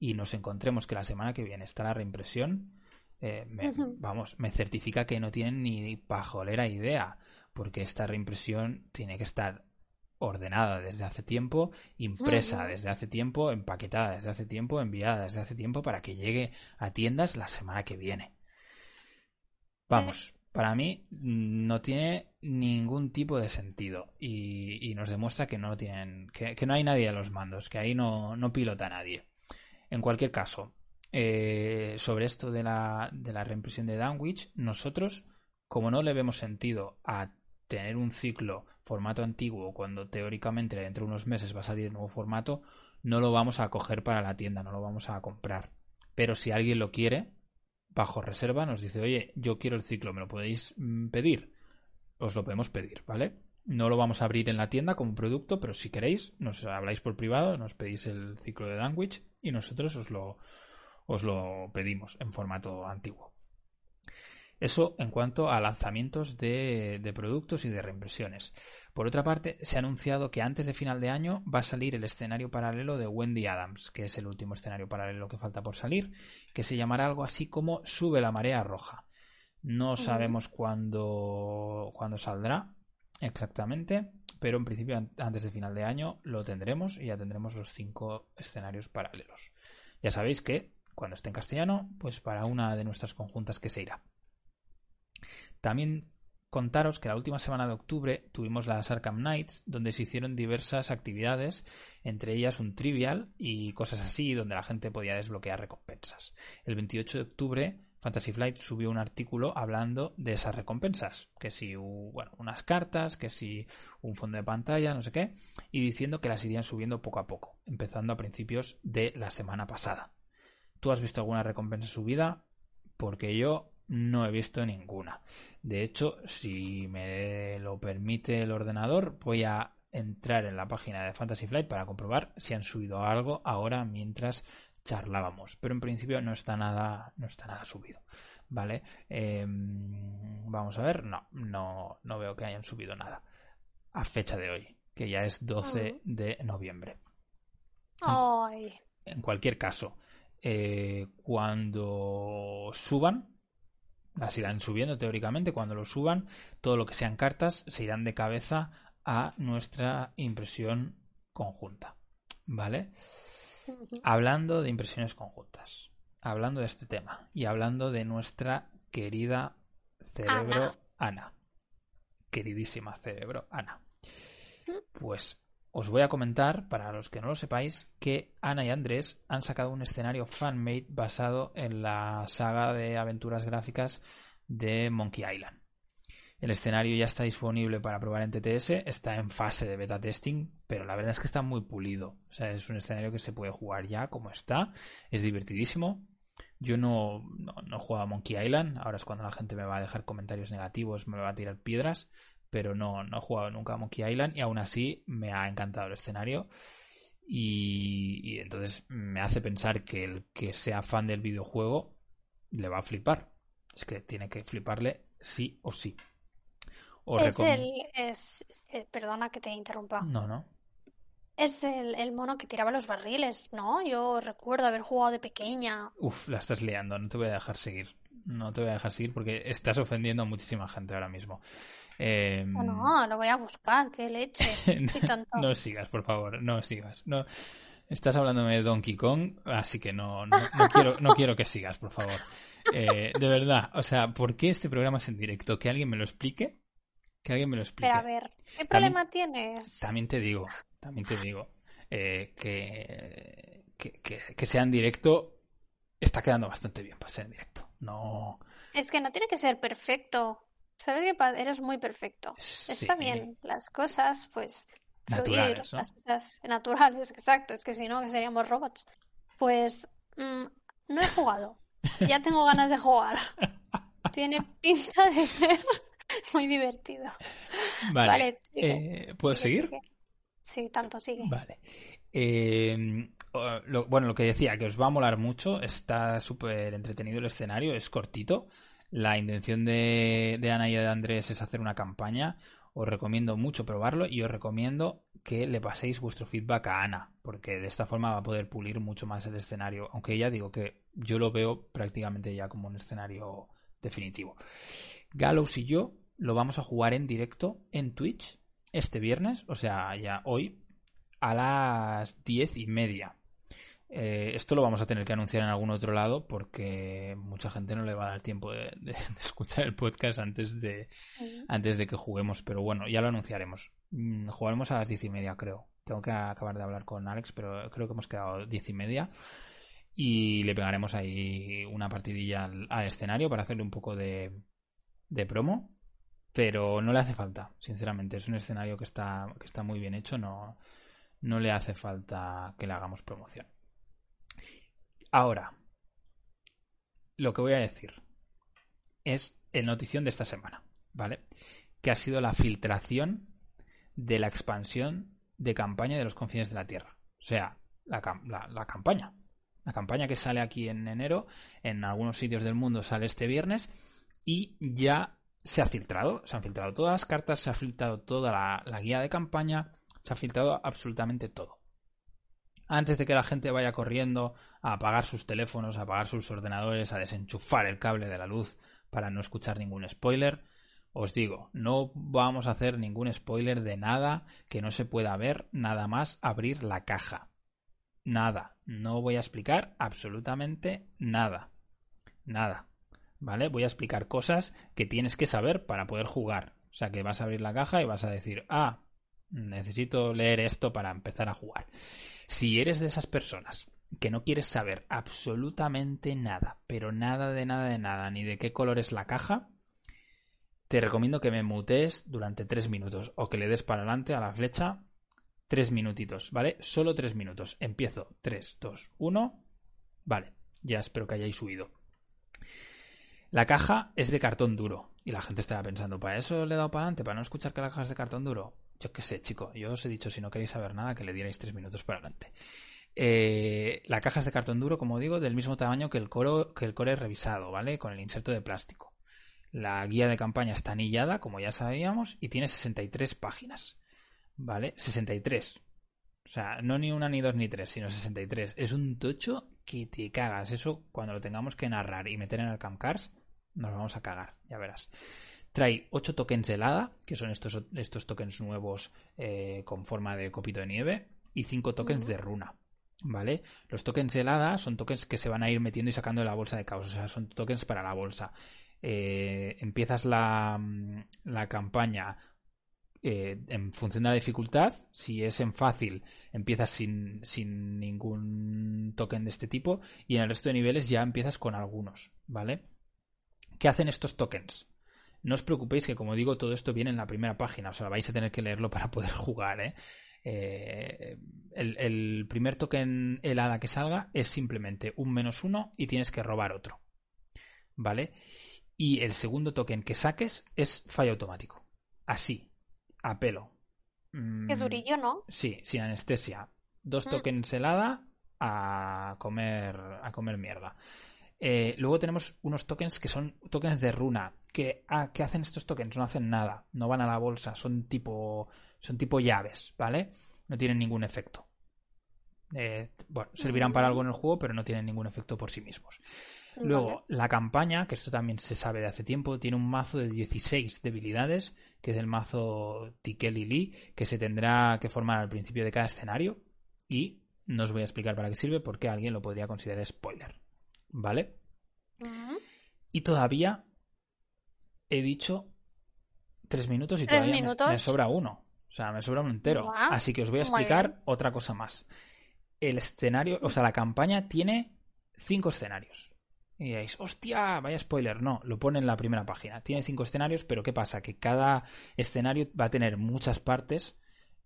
y nos encontremos que la semana que viene está la reimpresión, eh, me- vamos, me certifica que no tienen ni pajolera idea, porque esta reimpresión tiene que estar ordenada desde hace tiempo, impresa desde hace tiempo, empaquetada desde hace tiempo, enviada desde hace tiempo para que llegue a tiendas la semana que viene. Vamos, para mí mm, no tiene ningún tipo de sentido y, y nos demuestra que no tienen, que, que no hay nadie a los mandos, que ahí no, no pilota nadie. En cualquier caso, eh, sobre esto de la, de la reimpresión de Danwich, nosotros, como no le vemos sentido a tener un ciclo formato antiguo cuando teóricamente dentro de unos meses va a salir el nuevo formato, no lo vamos a coger para la tienda, no lo vamos a comprar. Pero si alguien lo quiere, bajo reserva nos dice, oye, yo quiero el ciclo, ¿me lo podéis mm, pedir? Os lo podemos pedir, ¿vale? No lo vamos a abrir en la tienda como producto, pero si queréis, nos habláis por privado, nos pedís el ciclo de Danwich y nosotros os lo, os lo pedimos en formato antiguo. Eso en cuanto a lanzamientos de, de, productos y de reimpresiones. Por otra parte, se ha anunciado que antes de final de año va a salir el escenario paralelo de Wendy Adams, que es el último escenario paralelo que falta por salir, que se llamará algo así como Sube la marea roja. No sabemos cuándo, cuándo saldrá exactamente, pero en principio antes de final de año lo tendremos y ya tendremos los cinco escenarios paralelos. Ya sabéis que cuando esté en castellano, pues para una de nuestras conjuntas que se irá. También contaros que la última semana de octubre tuvimos las Arkham Nights, donde se hicieron diversas actividades, entre ellas un trivial y cosas así, donde la gente podía desbloquear recompensas. El 28 de octubre Fantasy Flight subió un artículo hablando de esas recompensas, que si unas cartas, que si un fondo de pantalla, no sé qué, y diciendo que las irían subiendo poco a poco, empezando a principios de la semana pasada. ¿Tú has visto alguna recompensa subida? Porque yo no he visto ninguna. De hecho, si me lo permite el ordenador, voy a entrar en la página de Fantasy Flight para comprobar si han subido algo ahora mientras charlábamos. Pero en principio no está nada, no está nada subido. ¿Vale? Em, vamos a ver. No, no, no veo que hayan subido nada. A fecha de hoy, que ya es 12 mm. de noviembre. En cualquier caso, eh, cuando suban, las irán subiendo teóricamente. Cuando lo suban, todo lo que sean cartas se irán de cabeza a nuestra impresión conjunta. ¿Vale? Hablando de impresiones conjuntas, hablando de este tema y hablando de nuestra querida cerebro Ana. Queridísima cerebro Ana. Pues os voy a comentar, para los que no lo sepáis, que Ana y Andrés han sacado un escenario fanmade basado en la saga de aventuras gráficas de Monkey Island. El escenario ya está disponible para probar en TTS, está en fase de beta testing, pero la verdad es que está muy pulido. O sea, es un escenario que se puede jugar ya como está, es divertidísimo. Yo no, no, he jugado a Monkey Island, ahora es cuando la gente me va a dejar comentarios negativos, me va a tirar piedras, pero no, no he jugado nunca a Monkey Island y aún así me ha encantado el escenario. Y, y, entonces me hace pensar que el que sea fan del videojuego le va a flipar. Es que tiene que fliparle sí o sí es el. Es, eh, perdona que te interrumpa. No, no. Es el, mono que tiraba los barriles, ¿no? Yo recuerdo haber jugado de pequeña. Uf, la estás liando, no te voy a dejar seguir. No te voy a dejar seguir porque estás ofendiendo a muchísima gente ahora mismo. Eh... No, lo voy a buscar, qué leche. no sigas, por favor, no sigas. No. Estás hablando de Donkey Kong, así que no, no, quiero, no quiero que sigas, por favor. Eh, de verdad, o sea, ¿por qué este programa es en directo? Que alguien me lo explique que alguien me lo explique. Pero a ver, ¿qué problema tienes? También te digo, también te digo, eh, que, que, sea en directo está quedando bastante bien para ser en directo. No. Es que no tiene que ser perfecto. Sabes que eres muy perfecto. Está bien. Las cosas, pues, naturales, las cosas naturales, exacto. Es que si no, que seríamos robots. Pues, mm, no he jugado. Ya tengo ganas de jugar. Tiene pinta de ser Muy divertido. Vale. Eh, ¿Puedo seguir? Sí, tanto sigue. Vale. Eh, bueno, lo que decía, que os va a molar mucho. Está súper entretenido el escenario, es cortito. La intención de, Ana y de Andrés es hacer una campaña. Os recomiendo mucho probarlo y os recomiendo que le paséis vuestro feedback a Ana, porque de esta forma va a poder pulir mucho más el escenario. Aunque ya digo que yo lo veo prácticamente ya como un escenario definitivo. Gallows y yo lo vamos a jugar en directo en Twitch este viernes, o sea, ya hoy, a las diez y media. Eh, esto lo vamos a tener que anunciar en algún otro lado porque mucha gente no le va a dar tiempo de, escuchar el podcast antes de, antes de que juguemos, pero bueno, ya lo anunciaremos. Mm, jugaremos a las diez y media, creo. Tengo que acabar de hablar con Alex, pero creo que hemos quedado diez y media y le pegaremos ahí una partidilla al escenario para hacerle un poco de, de promo, pero no le hace falta, sinceramente. Es un escenario que está, que está muy bien hecho, no, no le hace falta que le hagamos promoción. Ahora, lo que voy a decir es el notición de esta semana, ¿vale? Que ha sido la filtración de la expansión de campaña de los confines de la Tierra. O sea, la, campaña. La campaña que sale aquí en enero, en algunos sitios del mundo sale este viernes y ya se ha filtrado, se han filtrado todas las cartas, se ha filtrado toda la, guía de campaña, se ha filtrado absolutamente todo. Antes de que la gente vaya corriendo a apagar sus teléfonos, a apagar sus ordenadores, a desenchufar el cable de la luz para no escuchar ningún spoiler, os digo, no vamos a hacer ningún spoiler de nada que no se pueda ver, nada más abrir la caja. Nada. No voy a explicar absolutamente nada. Nada. ¿vale? Voy a explicar cosas que tienes que saber para poder jugar. O sea, que vas a abrir la caja y vas a decir, ah, necesito leer esto para empezar a jugar. Si eres de esas personas que no quieres saber absolutamente nada, pero nada de nada de nada, ni de qué color es la caja, te recomiendo que me mutees durante tres minutos o que le des para adelante a la flecha tres minutitos, ¿vale? Solo tres minutos. Empiezo. Tres, dos, uno. Vale, ya espero que hayáis subido. La caja es de cartón duro. Y la gente estará pensando, ¿para eso le he dado para adelante? ¿Para no escuchar que la caja es de cartón duro? Yo qué sé, chico. Yo os he dicho, si no queréis saber nada, que le dierais tres minutos para adelante. Eh, la caja es de cartón duro, como digo, del mismo tamaño que el, coro, que el core revisado, ¿vale? Con el inserto de plástico. La guía de campaña está anillada, como ya sabíamos, y tiene 63 páginas. ¿Vale? 63. O sea, no ni una, ni dos, ni tres, sino 63. Es un tocho que te cagas. Eso, cuando lo tengamos que narrar y meter en el Camcars, nos vamos a cagar, ya verás. Trae 8 tokens helada, que son estos, estos tokens nuevos eh, con forma de copito de nieve, y 5 tokens de runa. ¿Vale? Los tokens helada son tokens que se van a ir metiendo y sacando de la bolsa de caos. O sea, son tokens para la bolsa. Eh, empiezas la, la campaña eh, en función de la dificultad, si es en fácil, empiezas sin, sin, ningún token de este tipo y en el resto de niveles ya empiezas con algunos, ¿vale? ¿Qué hacen estos tokens? No os preocupéis que, como digo, todo esto viene en la primera página, o sea, vais a tener que leerlo para poder jugar, ¿eh? eh el, el, primer token helada que salga es simplemente un menos uno y tienes que robar otro, ¿vale? Y el segundo token que saques es fallo automático. Así, a pelo. Qué mm, durillo, ¿no? Sí, sin anestesia. Dos mm. tokens helada a comer, a comer mierda. Eh, luego tenemos unos tokens que son tokens de runa. Que, ah, ¿Qué hacen estos tokens? No hacen nada. No van a la bolsa. Son tipo, son tipo llaves, ¿vale? No tienen ningún efecto. Eh, bueno, servirán para algo en el juego, pero no tienen ningún efecto por sí mismos. Luego, la campaña, que esto también se sabe de hace tiempo, tiene un mazo de 16 debilidades, que es el mazo Tikeli Lee, que se tendrá que formar al principio de cada escenario. Y no os voy a explicar para qué sirve, porque alguien lo podría considerar spoiler. ¿Vale? Y todavía he dicho tres minutos y todavía Me, sobra uno. O sea, me sobra un entero. Así que os voy a explicar otra cosa más. El escenario, o sea, la campaña tiene cinco escenarios. Y diréis, hostia, vaya spoiler. No, lo pone en la primera página. Tiene cinco escenarios, pero ¿qué pasa? Que cada escenario va a tener muchas partes,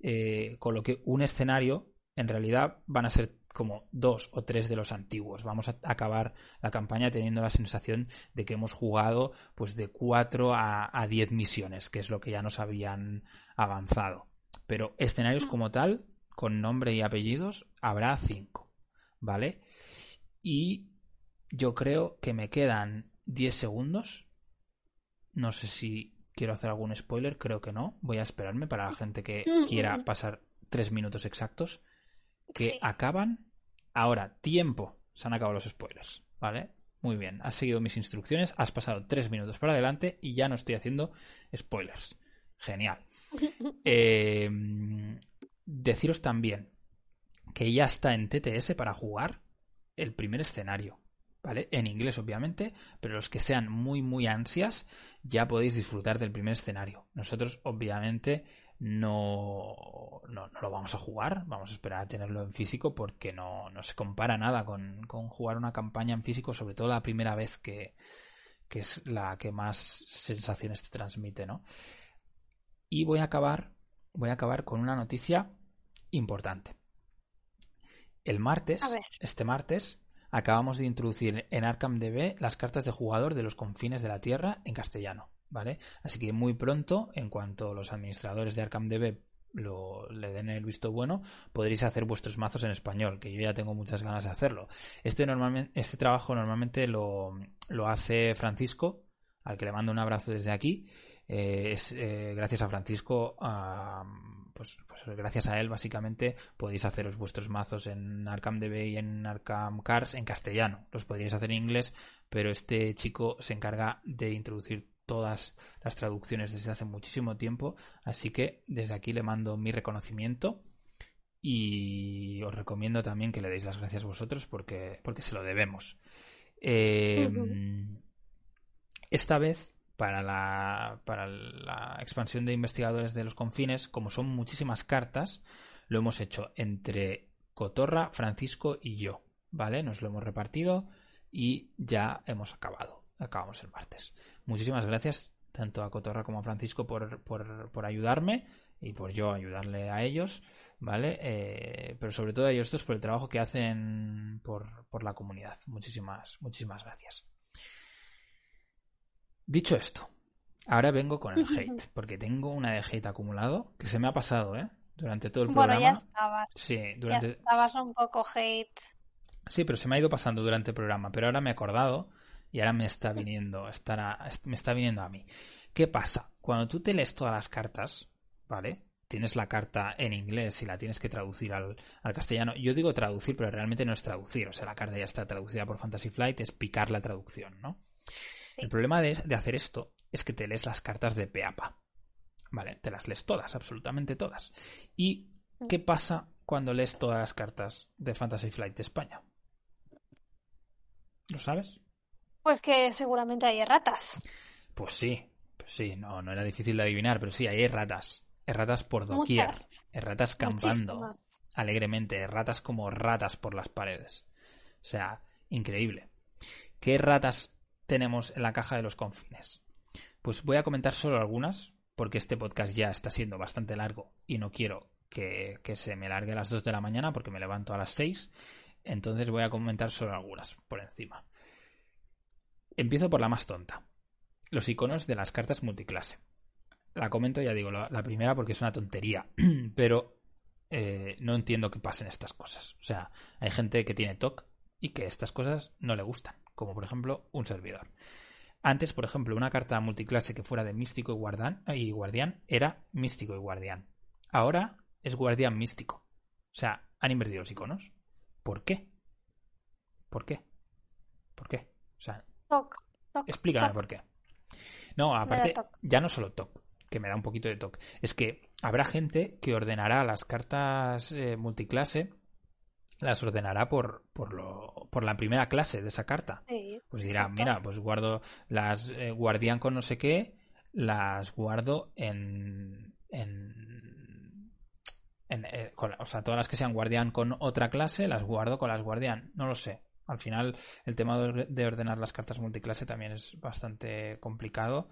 eh, con lo que un escenario en realidad van a ser como dos o tres de los antiguos. Vamos a acabar la campaña teniendo la sensación de que hemos jugado pues de cuatro a, a diez misiones, que es lo que ya nos habían avanzado. Pero escenarios como tal, con nombre y apellidos, habrá cinco. ¿Vale? Y yo creo que me quedan 10 segundos. No sé si quiero hacer algún spoiler, creo que no. Voy a esperarme para la gente que quiera pasar 3 minutos exactos. Que acaban. Ahora, tiempo. Se han acabado los spoilers, ¿vale? Muy bien, has seguido mis instrucciones, has pasado 3 minutos para adelante y ya no estoy haciendo spoilers. Genial. Em, deciros también que ya está en TTS para jugar el primer escenario. ¿vale? En inglés, obviamente, pero los que sean muy, muy ansias, ya podéis disfrutar del primer escenario. Nosotros, obviamente, no, no, lo vamos a jugar, vamos a esperar a tenerlo en físico porque no, no se compara nada con, con, jugar una campaña en físico, sobre todo la primera vez que, que es la que más sensaciones te transmite, ¿no? Y voy a acabar, voy a acabar con una noticia importante. El martes, este martes, acabamos de introducir en ArkhamDB las cartas de jugador de los confines de la Tierra en castellano, ¿vale? Así que muy pronto, en cuanto los administradores de ArkhamDB lo, le den el visto bueno, podréis hacer vuestros mazos en español, que yo ya tengo muchas ganas de hacerlo. Este, este trabajo normalmente lo, hace Francisco, al que le mando un abrazo desde aquí. Eh, es eh, gracias a Francisco pues, pues, gracias a él básicamente podéis haceros vuestros mazos en ArkhamDB y en Arkham Cars en castellano. Los podríais hacer en inglés, pero este chico se encarga de introducir todas las traducciones desde hace muchísimo tiempo, así que desde aquí le mando mi reconocimiento y os recomiendo también que le deis las gracias vosotros porque, porque se lo debemos. Em, Esta vez, para la, para la expansión de investigadores de los confines, como son muchísimas cartas, lo hemos hecho entre Cotorra, Francisco y yo. ¿Vale? Nos lo hemos repartido y ya hemos acabado. Acabamos el martes. Muchísimas gracias tanto a Cotorra como a Francisco por, por, por ayudarme y por yo ayudarle a ellos, ¿vale? Eh, pero sobre todo a ellos estos por el trabajo que hacen por, por la comunidad. Muchísimas, muchísimas gracias. Dicho esto, ahora vengo con el hate, porque tengo una de hate acumulado que se me ha pasado, ¿eh? Durante todo el programa. Bueno, ya estabas. Sí, durante... Ya estabas un poco hate. Sí, pero se me ha ido pasando durante el programa, pero ahora me he acordado y ahora me está viniendo, estará, me está viniendo a mí. ¿Qué pasa? Cuando tú te lees todas las cartas, ¿vale? Tienes la carta en inglés y la tienes que traducir al, al, castellano. Yo digo traducir, pero realmente no es traducir. O sea, la carta ya está traducida por Fantasy Flight, es picar la traducción, ¿no? Sí. El problema de, de, hacer esto es que te lees las cartas de Peapa. ¿Vale? Te las lees todas, absolutamente todas. ¿Y qué pasa cuando lees todas las cartas de Fantasy Flight de España? ¿Lo sabes? Pues que seguramente hay ratas. Pues sí, pues sí, no, no era difícil de adivinar, pero sí, hay ratas. Erratas por doquier. Muchas. Erratas campando Muchísimas. alegremente. Erratas como ratas por las paredes. O sea, increíble. ¿Qué ratas tenemos en la caja de los confines? Pues voy a comentar solo algunas, porque este podcast ya está siendo bastante largo y no quiero que, que se me largue a las 2 de la mañana porque me levanto a las 6. Entonces voy a comentar solo algunas por encima. Empiezo por la más tonta. Los iconos de las cartas multiclase. La comento, ya digo, la, primera porque es una tontería, pero eh, no entiendo que pasen estas cosas. O sea, hay gente que tiene TOC y que estas cosas no le gustan, como por ejemplo un servidor. Antes, por ejemplo, una carta multiclase que fuera de místico y guardián, y guardián era místico y guardián. Ahora es guardián místico. O sea, han invertido los iconos. ¿Por qué? ¿Por qué? ¿Por qué? Toc, toc, explícame toc. por qué. No, aparte, ya no solo TOC, que me da un poquito de TOC. Es que habrá gente que ordenará las cartas eh, multiclase, las ordenará por, por, lo, por la primera clase de esa carta. Sí, Pues dirá, exacto. mira, pues guardo las eh, guardián con no sé qué, las guardo en. en, en, eh, con- o sea, todas las que sean guardián con otra clase, las guardo con las guardián. No lo sé. Al final, el tema de de ordenar las cartas multiclase también es bastante complicado.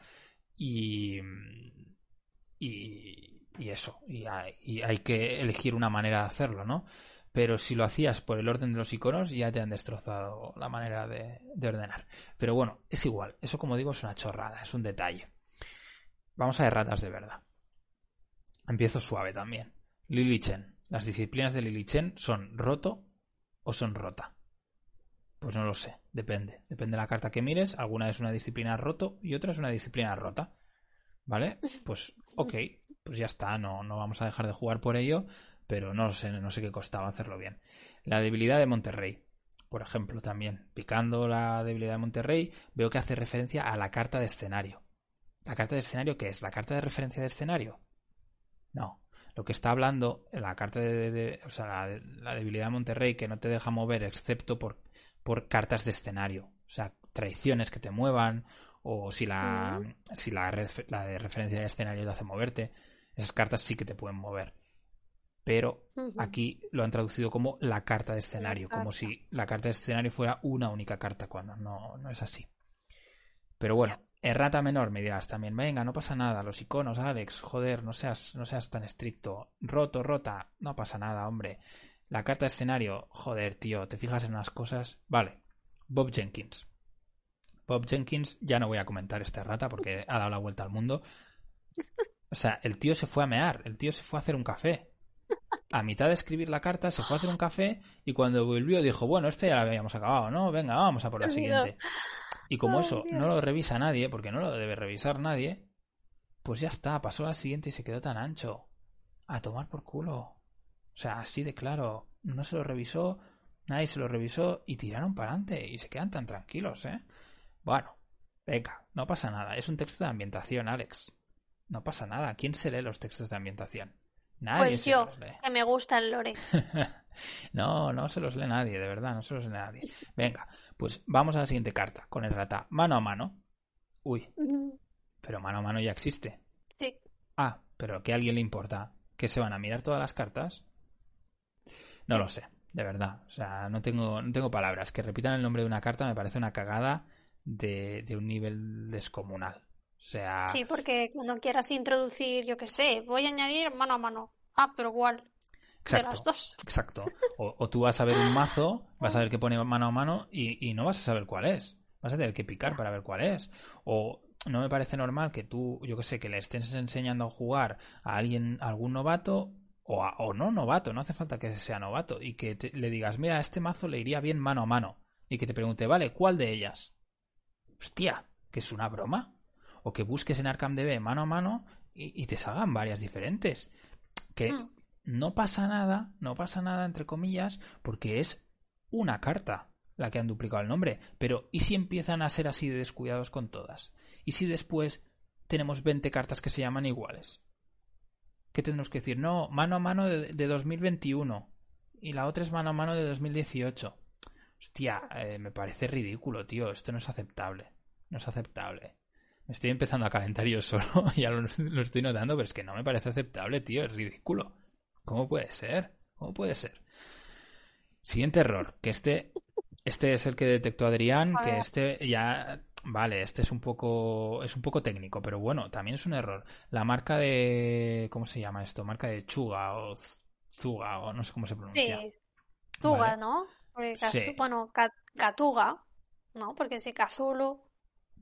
Y. Y, y eso. Y hay, que elegir una manera de hacerlo, ¿no? Pero si lo hacías por el orden de los iconos, ya te han destrozado la manera de, de ordenar. Pero bueno, es igual. Eso, como digo, es una chorrada, es un detalle. Vamos a ver ratas de verdad. Empiezo suave también. Lily Chen. Las disciplinas de Lily Chen son roto o son rota. Pues no lo sé, depende. Depende de la carta que mires. Alguna es una disciplina roto y otra es una disciplina rota. ¿Vale? Pues ok, pues ya está, no, no vamos a dejar de jugar por ello, pero no sé, no sé qué costaba hacerlo bien. La debilidad de Monterrey, por ejemplo, también. Picando la debilidad de Monterrey, veo que hace referencia a la carta de escenario. ¿La carta de escenario qué es? ¿La carta de referencia de escenario? No. Lo que está hablando, la carta de, de- de- o sea, la, la debilidad de Monterrey que no te deja mover excepto por, por cartas de escenario. O sea, traiciones que te muevan, o si la, si la, de referencia de escenario te hace moverte, esas cartas sí que te pueden mover. Pero aquí lo han traducido como la carta de escenario, como si la carta de escenario fuera una única carta, cuando no, no es así. Pero bueno, errata menor me dirás también, venga, no pasa nada, los iconos, Alex, joder, no seas, no seas tan estricto. Roto, rota, no pasa nada, hombre. La carta de escenario, joder, tío, te fijas en unas cosas. Vale, Bob Jenkins. Bob Jenkins, ya no voy a comentar esta rata porque ha dado la vuelta al mundo. O sea, el tío se fue a mear, el tío se fue a hacer un café. A mitad de escribir la carta se fue a hacer un café y cuando volvió dijo, bueno, este ya lo habíamos acabado, ¿no? Venga, vamos a por la siguiente. Y como Ay, eso Dios. no lo revisa nadie, porque no lo debe revisar nadie, pues ya está, pasó a la siguiente y se quedó tan ancho. A tomar por culo. O sea, así de claro. No se lo revisó, nadie se lo revisó y tiraron para adelante y se quedan tan tranquilos, ¿eh? Bueno, venga, no pasa nada. Es un texto de ambientación, Alex. No pasa nada. ¿Quién se lee los textos de ambientación? Nadie Pues se yo, los lee. que me gusta el lore. no, no se los lee nadie, de verdad, no se los lee nadie. Venga, pues vamos a la siguiente carta, con el rata mano a mano. Uy, pero mano a mano ya existe. Sí. Ah, pero ¿que a alguien le importa? ¿Que se van a mirar todas las cartas? No lo sé, de verdad. O sea, no tengo, no tengo palabras. Que repitan el nombre de una carta me parece una cagada de, de un nivel descomunal. O sea. Sí, porque cuando quieras introducir, yo qué sé, voy a añadir mano a mano. Ah, pero igual. Exacto, de las dos. exacto. O, o tú vas a ver un mazo, vas a ver que pone mano a mano y, y no vas a saber cuál es. Vas a tener que picar para ver cuál es. O no me parece normal que tú, yo que sé, que le estés enseñando a jugar a alguien, a algún novato o, a- o no novato, no hace falta que sea novato, y que te- le digas, mira, a este mazo le iría bien mano a mano, y que te pregunte, vale, ¿cuál de ellas? Hostia, ¿que es una broma? O que busques en ArcamDB mano a mano y, y te salgan varias diferentes. Que Mm. no pasa nada, no pasa nada, entre comillas, porque es una carta la que han duplicado el nombre. Pero, ¿y si empiezan a ser así de descuidados con todas? ¿Y si después tenemos 20 cartas que se llaman iguales? ¿Qué tendremos que decir? No, mano a mano de, de 2021 y la otra es mano a mano de 2018. Hostia, eh, me parece ridículo, tío. Esto no es aceptable. No es aceptable. Me estoy empezando a calentar yo solo, ya lo, lo estoy notando, pero es que no me parece aceptable, tío. Es ridículo. ¿Cómo puede ser? ¿Cómo puede ser? Siguiente error, que este, este es el que detectó Adrián, que este ya, vale, este es un poco, es un poco técnico, pero bueno, también es un error. La marca de, ¿cómo se llama esto? Marca de Chuga o Zuga o no sé cómo se pronuncia. Sí. Vale. ¿no? Porque Kazu- Sí. Bueno, Ka- Katuga, ¿no? Porque si Kazulu.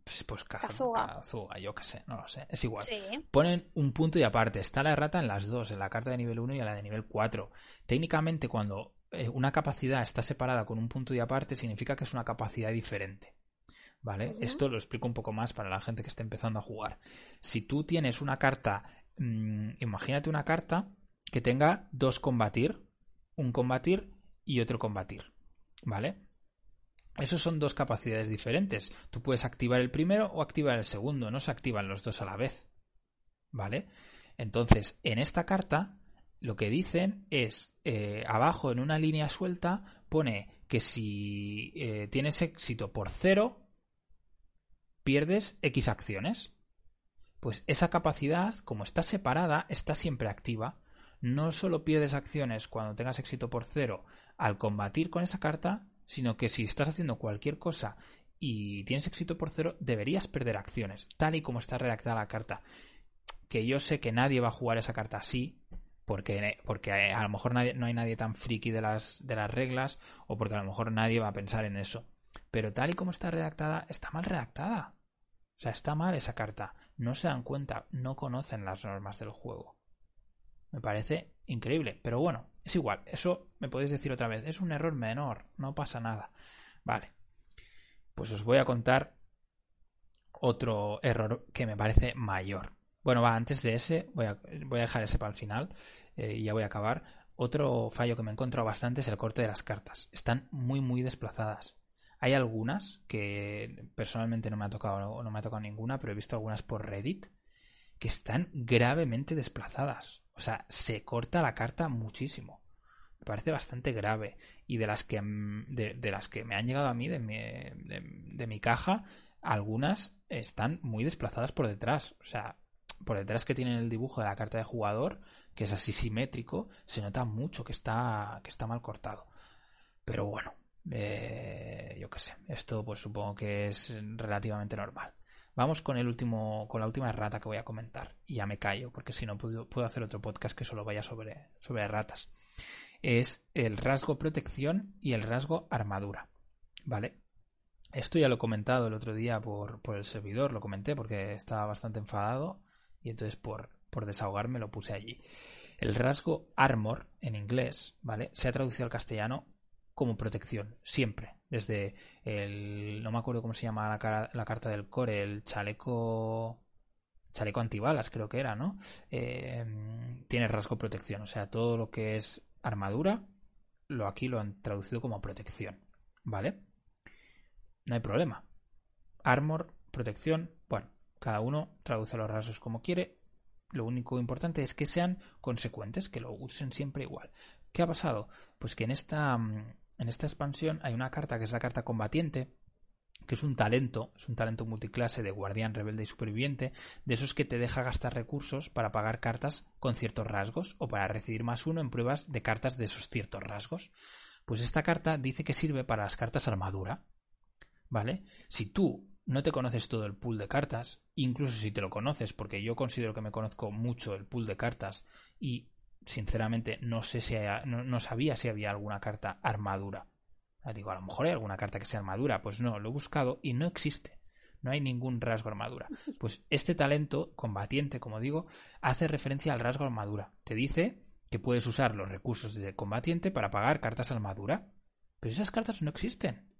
Pues, pues Ka- Kazuga. Kazuga, yo qué sé, no lo sé, es igual. Sí. Ponen un punto y aparte. Está la errata en las dos, en la carta de nivel 1 y en la de nivel 4. Técnicamente, cuando eh, una capacidad está separada con un punto y aparte, significa que es una capacidad diferente. ¿Vale? Esto lo explico un poco más para la gente que esté empezando a jugar. Si tú tienes una carta, mm, imagínate una carta que tenga dos combatir, un combatir y otro combatir. ¿Vale? Esos son dos capacidades diferentes. Tú puedes activar el primero o activar el segundo, no se activan los dos a la vez. ¿Vale? Entonces, en esta carta, lo que dicen es, eh, abajo en una línea suelta, pone que si eh, tienes éxito por cero, pierdes X acciones. Pues esa capacidad, como está separada, está siempre activa. No solo pierdes acciones cuando tengas éxito por cero al combatir con esa carta, sino que si estás haciendo cualquier cosa y tienes éxito por cero, deberías perder acciones, tal y como está redactada la carta. Que yo sé que nadie va a jugar esa carta así, porque, porque a lo mejor no hay nadie tan friki de las, de las reglas, o porque a lo mejor nadie va a pensar en eso. Pero tal y como está redactada, está mal redactada. O sea, está mal esa carta. No se dan cuenta, no conocen las normas del juego. Me parece increíble, pero bueno, es igual. Eso me podéis decir otra vez. Es un error menor, no pasa nada. Vale. Pues os voy a contar otro error que me parece mayor. Bueno, va, antes de ese, voy a, voy a dejar ese para el final eh, y ya voy a acabar. Otro fallo que me he encontrado bastante es el corte de las cartas. Están muy, muy desplazadas. Hay algunas que personalmente no me ha tocado, no me ha tocado ninguna, pero he visto algunas por Reddit que están gravemente desplazadas. O sea, se corta la carta muchísimo. Me parece bastante grave. Y de las que, mm, de, las que me han llegado a mí, de mi, de, de mi caja, algunas están muy desplazadas por detrás. O sea, por detrás que tienen el dibujo de la carta de jugador, que es así simétrico, se nota mucho que está, que está mal cortado. Pero bueno, eh, yo qué sé, esto pues supongo que es relativamente normal. Vamos con el último, con la última rata que voy a comentar. Y ya me callo, porque si no puedo, puedo hacer otro podcast que solo vaya sobre, sobre ratas. Es el rasgo protección y el rasgo armadura. ¿Vale? Esto ya lo he comentado el otro día por, por el servidor, lo comenté porque estaba bastante enfadado y entonces por, por desahogarme lo puse allí. El rasgo armor en inglés, ¿vale? Se ha traducido al castellano como protección, siempre. Desde el. No me acuerdo cómo se llama la, carta del core, el chaleco. Chaleco antibalas, creo que era, ¿no? Eh, tiene rasgo protección. O sea, todo lo que es armadura, lo aquí lo han traducido como protección. ¿Vale? No hay problema. Armor, protección. Bueno, cada uno traduce los rasgos como quiere. Lo único importante es que sean consecuentes, que lo usen siempre igual. ¿Qué ha pasado? Pues que en esta, en esta expansión hay una carta que es la carta combatiente, que es un talento, es un talento multiclase de guardián, rebelde y superviviente, de esos que te deja gastar recursos para pagar cartas con ciertos rasgos o para recibir más uno en pruebas de cartas de esos ciertos rasgos. Pues esta carta dice que sirve para las cartas armadura. ¿Vale? Si tú no te conoces todo el pool de cartas, incluso si te lo conoces, porque yo considero que me conozco mucho el pool de cartas y sinceramente no sé si no sabía si había alguna carta armadura Ah, digo, a lo mejor hay alguna carta que sea armadura. Pues no, lo he buscado y no existe. No hay ningún rasgo armadura. Pues este talento combatiente, como digo, hace referencia al rasgo armadura. Te dice que puedes usar los recursos de combatiente para pagar cartas armadura. Pero esas cartas no existen.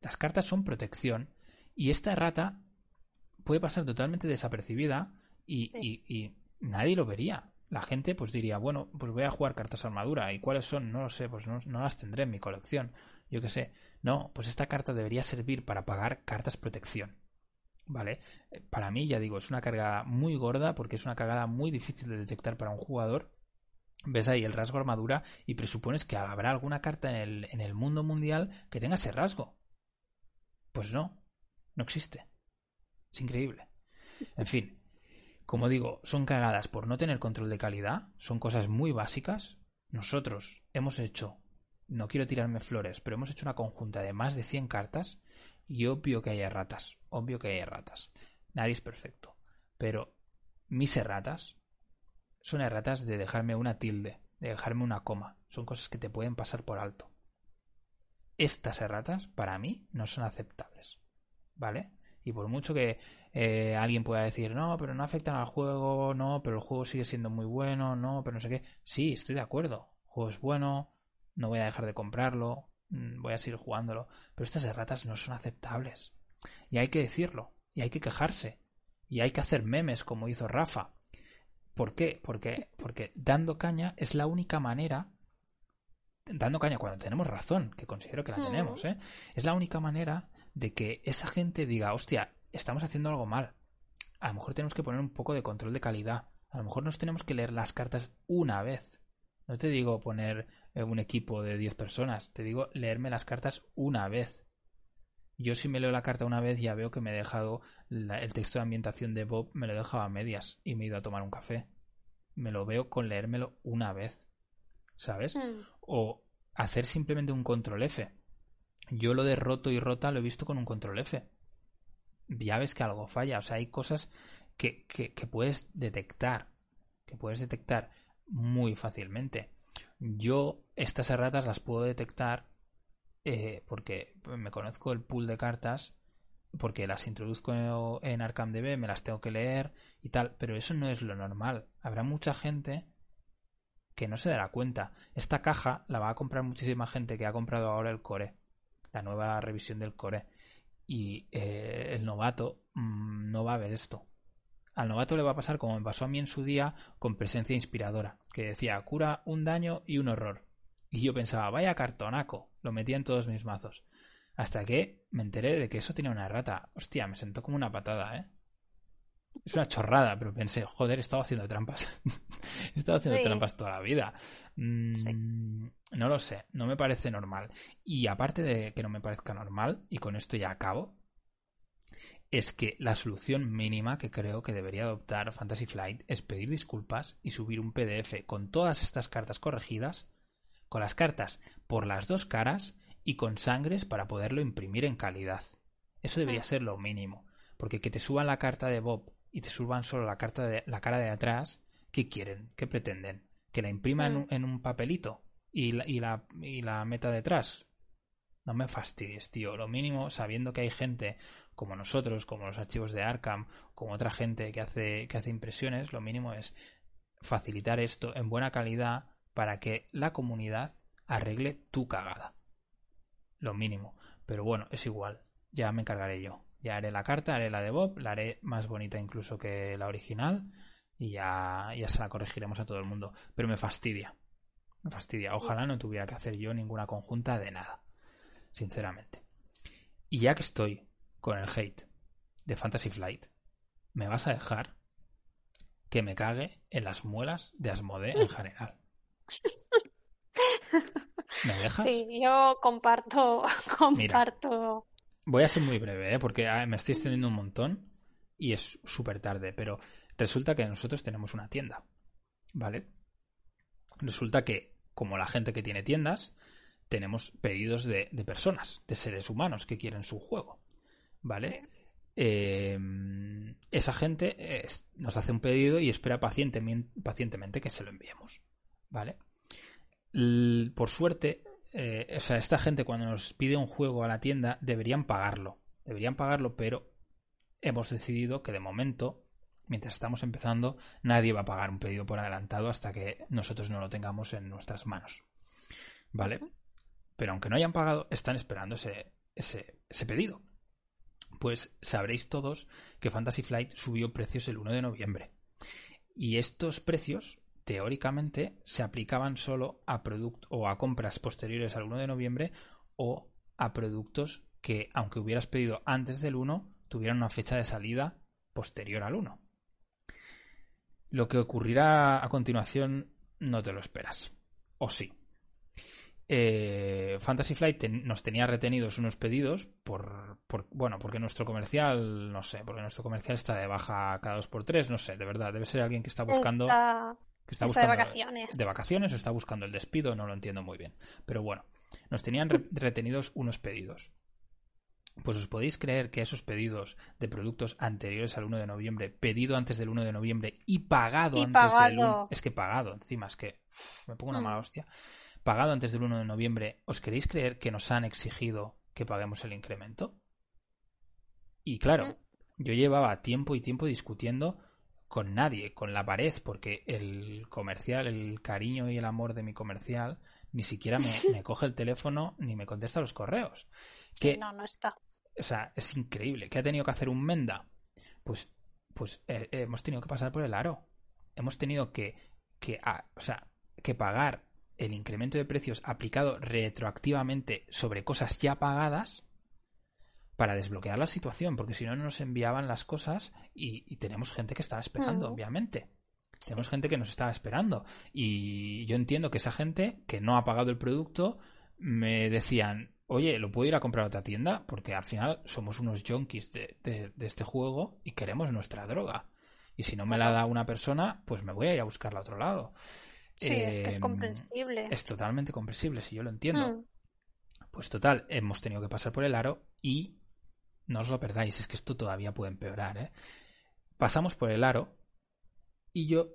Las cartas son protección. Y esta rata puede pasar totalmente desapercibida y, y nadie lo vería la gente pues diría, bueno, pues voy a jugar cartas armadura. ¿Y cuáles son? No lo sé, pues no, las tendré en mi colección. Yo qué sé. No, pues esta carta debería servir para pagar cartas protección. ¿Vale? Eh, para mí, ya digo, es una carga muy gorda porque es una cargada muy difícil de detectar para un jugador. Ves ahí el rasgo armadura y presupones que habrá alguna carta en el, en el mundo mundial que tenga ese rasgo. Pues no, no existe. Es increíble. En fin, como digo, son cagadas por no tener control de calidad, son cosas muy básicas. Nosotros hemos hecho, no quiero tirarme flores, pero hemos hecho una conjunta de más de 100 cartas y obvio que hay erratas, obvio que hay erratas. Nadie es perfecto, pero mis erratas son erratas de dejarme una tilde, de dejarme una coma, son cosas que te pueden pasar por alto. Estas erratas, para mí, no son aceptables. ¿Vale? Y por mucho que eh, alguien pueda decir, no, pero no afectan al juego, no, pero el juego sigue siendo muy bueno, no, pero no sé qué. Sí, estoy de acuerdo. El juego es bueno, no voy a dejar de comprarlo, mm, voy a seguir jugándolo. Pero estas erratas no son aceptables. Y hay que decirlo, y hay que quejarse, y hay que hacer memes como hizo Rafa. ¿Por qué? Porque, porque dando caña es la única manera dando caña cuando tenemos razón, que considero que la tenemos, ¿eh? es la única manera de que esa gente diga, hostia, estamos haciendo algo mal. A lo mejor tenemos que poner un poco de control de calidad. A lo mejor nos tenemos que leer las cartas una vez. No te digo poner eh, un equipo de 10 personas, te digo leerme las cartas una vez. Yo si me leo la carta una vez ya veo que me he dejado el texto de ambientación de Bob, me lo he dejado a medias y me he ido a tomar un café. Me lo veo con leérmelo una vez. ¿Sabes? Hmm. O hacer simplemente un control F. Yo lo de roto y rota lo he visto con un control F. Ya ves que algo falla. O sea, hay cosas que, que, puedes detectar. Que puedes detectar muy fácilmente. Yo estas erratas las puedo detectar eh, porque me conozco el pool de cartas, porque las introduzco en ArcamDB, me las tengo que leer y tal, pero eso no es lo normal. Habrá mucha gente que no se dará cuenta. Esta caja la va a comprar muchísima gente que ha comprado ahora el core la nueva revisión del core. Y eh, el novato mm, no va a ver esto. Al novato le va a pasar como me pasó a mí en su día con presencia inspiradora, que decía cura un daño y un horror. Y yo pensaba, vaya cartonaco, lo metía en todos mis mazos. Hasta que me enteré de que eso tenía una rata. Hostia, me sentó como una patada, ¿eh? Es una chorrada, pero pensé, joder, he estado haciendo trampas. he estado haciendo trampas toda la vida. Mm, no lo sé, no me parece normal. Y aparte de que no me parezca normal, y con esto ya acabo, es que la solución mínima que creo que debería adoptar Fantasy Flight es pedir disculpas y subir un PDF con todas estas cartas corregidas, con las cartas por las dos caras y con sangres para poderlo imprimir en calidad. Eso debería mm. ser lo mínimo, porque que te suban la carta de Bob y te suban solo la, carta de, la cara de atrás, ¿qué quieren? ¿Qué pretenden? ¿Que la impriman en, un papelito y la, y, la, y la meta detrás? No me fastidies, tío. Lo mínimo, sabiendo que hay gente como nosotros, como los archivos de Arkham, como otra gente que hace, que hace impresiones, lo mínimo es facilitar esto en buena calidad para que la comunidad arregle tu cagada. Lo mínimo. Pero bueno, es igual. Ya me encargaré yo. Ya haré la carta, haré la de Bob, la haré más bonita incluso que la original y ya, ya se la corregiremos a todo el mundo. Pero me fastidia. Me fastidia. Ojalá no tuviera que hacer yo ninguna conjunta de nada. Sinceramente. Y ya que estoy con el hate de Fantasy Flight, ¿me vas a dejar que me cague en las muelas de Asmode en general? ¿Me dejas? Sí, yo comparto, comparto voy a ser muy breve, ¿eh? porque me estoy extendiendo un montón y es súper tarde, pero resulta que nosotros tenemos una tienda, ¿vale? Resulta que, como la gente que tiene tiendas, tenemos pedidos de, personas, de seres humanos que quieren su juego, ¿vale? Eh, esa gente nos hace un pedido y espera pacientemente, que se lo enviemos, ¿vale? por suerte, eh, o sea, esta gente cuando nos pide un juego a la tienda deberían pagarlo, deberían pagarlo, pero hemos decidido que de momento, mientras estamos empezando, nadie va a pagar un pedido por adelantado hasta que nosotros no lo tengamos en nuestras manos, ¿vale? Pero aunque no hayan pagado, están esperando ese, ese, pedido. Pues sabréis todos que Fantasy Flight subió precios el 1 de noviembre. Y estos precios, teóricamente, se aplicaban solo a productos o a compras posteriores al 1 de noviembre o a productos que, aunque hubieras pedido antes del 1, tuvieran una fecha de salida posterior al 1. Lo que ocurrirá a continuación no te lo esperas. O sí. Eh, Fantasy Flight nos tenía retenidos unos pedidos por, bueno porque nuestro comercial no sé porque nuestro comercial está de baja cada dos por tres no sé de verdad debe ser alguien que está buscando que está buscando de vacaciones de vacaciones o está buscando el despido no lo entiendo muy bien pero bueno nos tenían retenidos unos pedidos pues os podéis creer que esos pedidos de productos anteriores al 1 de noviembre, pedido antes del 1 de noviembre y pagado antes del 1, es que pagado, encima es que me pongo una mm. mala hostia pagado antes del 1 de noviembre, ¿os queréis creer que nos han exigido que paguemos el incremento? Y claro, mm. yo llevaba tiempo y tiempo discutiendo con nadie, con la pared, porque el comercial, el cariño y el amor de mi comercial, ni siquiera me, coge el teléfono ni me contesta los correos. Que, no, no está. O sea, es increíble. ¿Qué ha tenido que hacer un Menda? Pues, pues eh, hemos tenido que pasar por el aro. Hemos tenido que, que, ah, o sea, que pagar el incremento de precios aplicado retroactivamente sobre cosas ya pagadas para desbloquear la situación, porque si no, nos enviaban las cosas y, tenemos gente que estaba esperando, obviamente. Tenemos gente que nos estaba esperando. Y yo entiendo que esa gente que no ha pagado el producto me decían, oye, ¿lo puedo ir a comprar a otra tienda? Porque al final somos unos junkies de, de este juego y queremos nuestra droga. Y si no me la da una persona, pues me voy a ir a buscarla a otro lado. Sí, es que es em, comprensible. Es totalmente comprensible, si yo lo entiendo. Hmm. Pues total, hemos tenido que pasar por el aro y no os lo perdáis, es que esto todavía puede empeorar. ¿eh? Pasamos por el aro y yo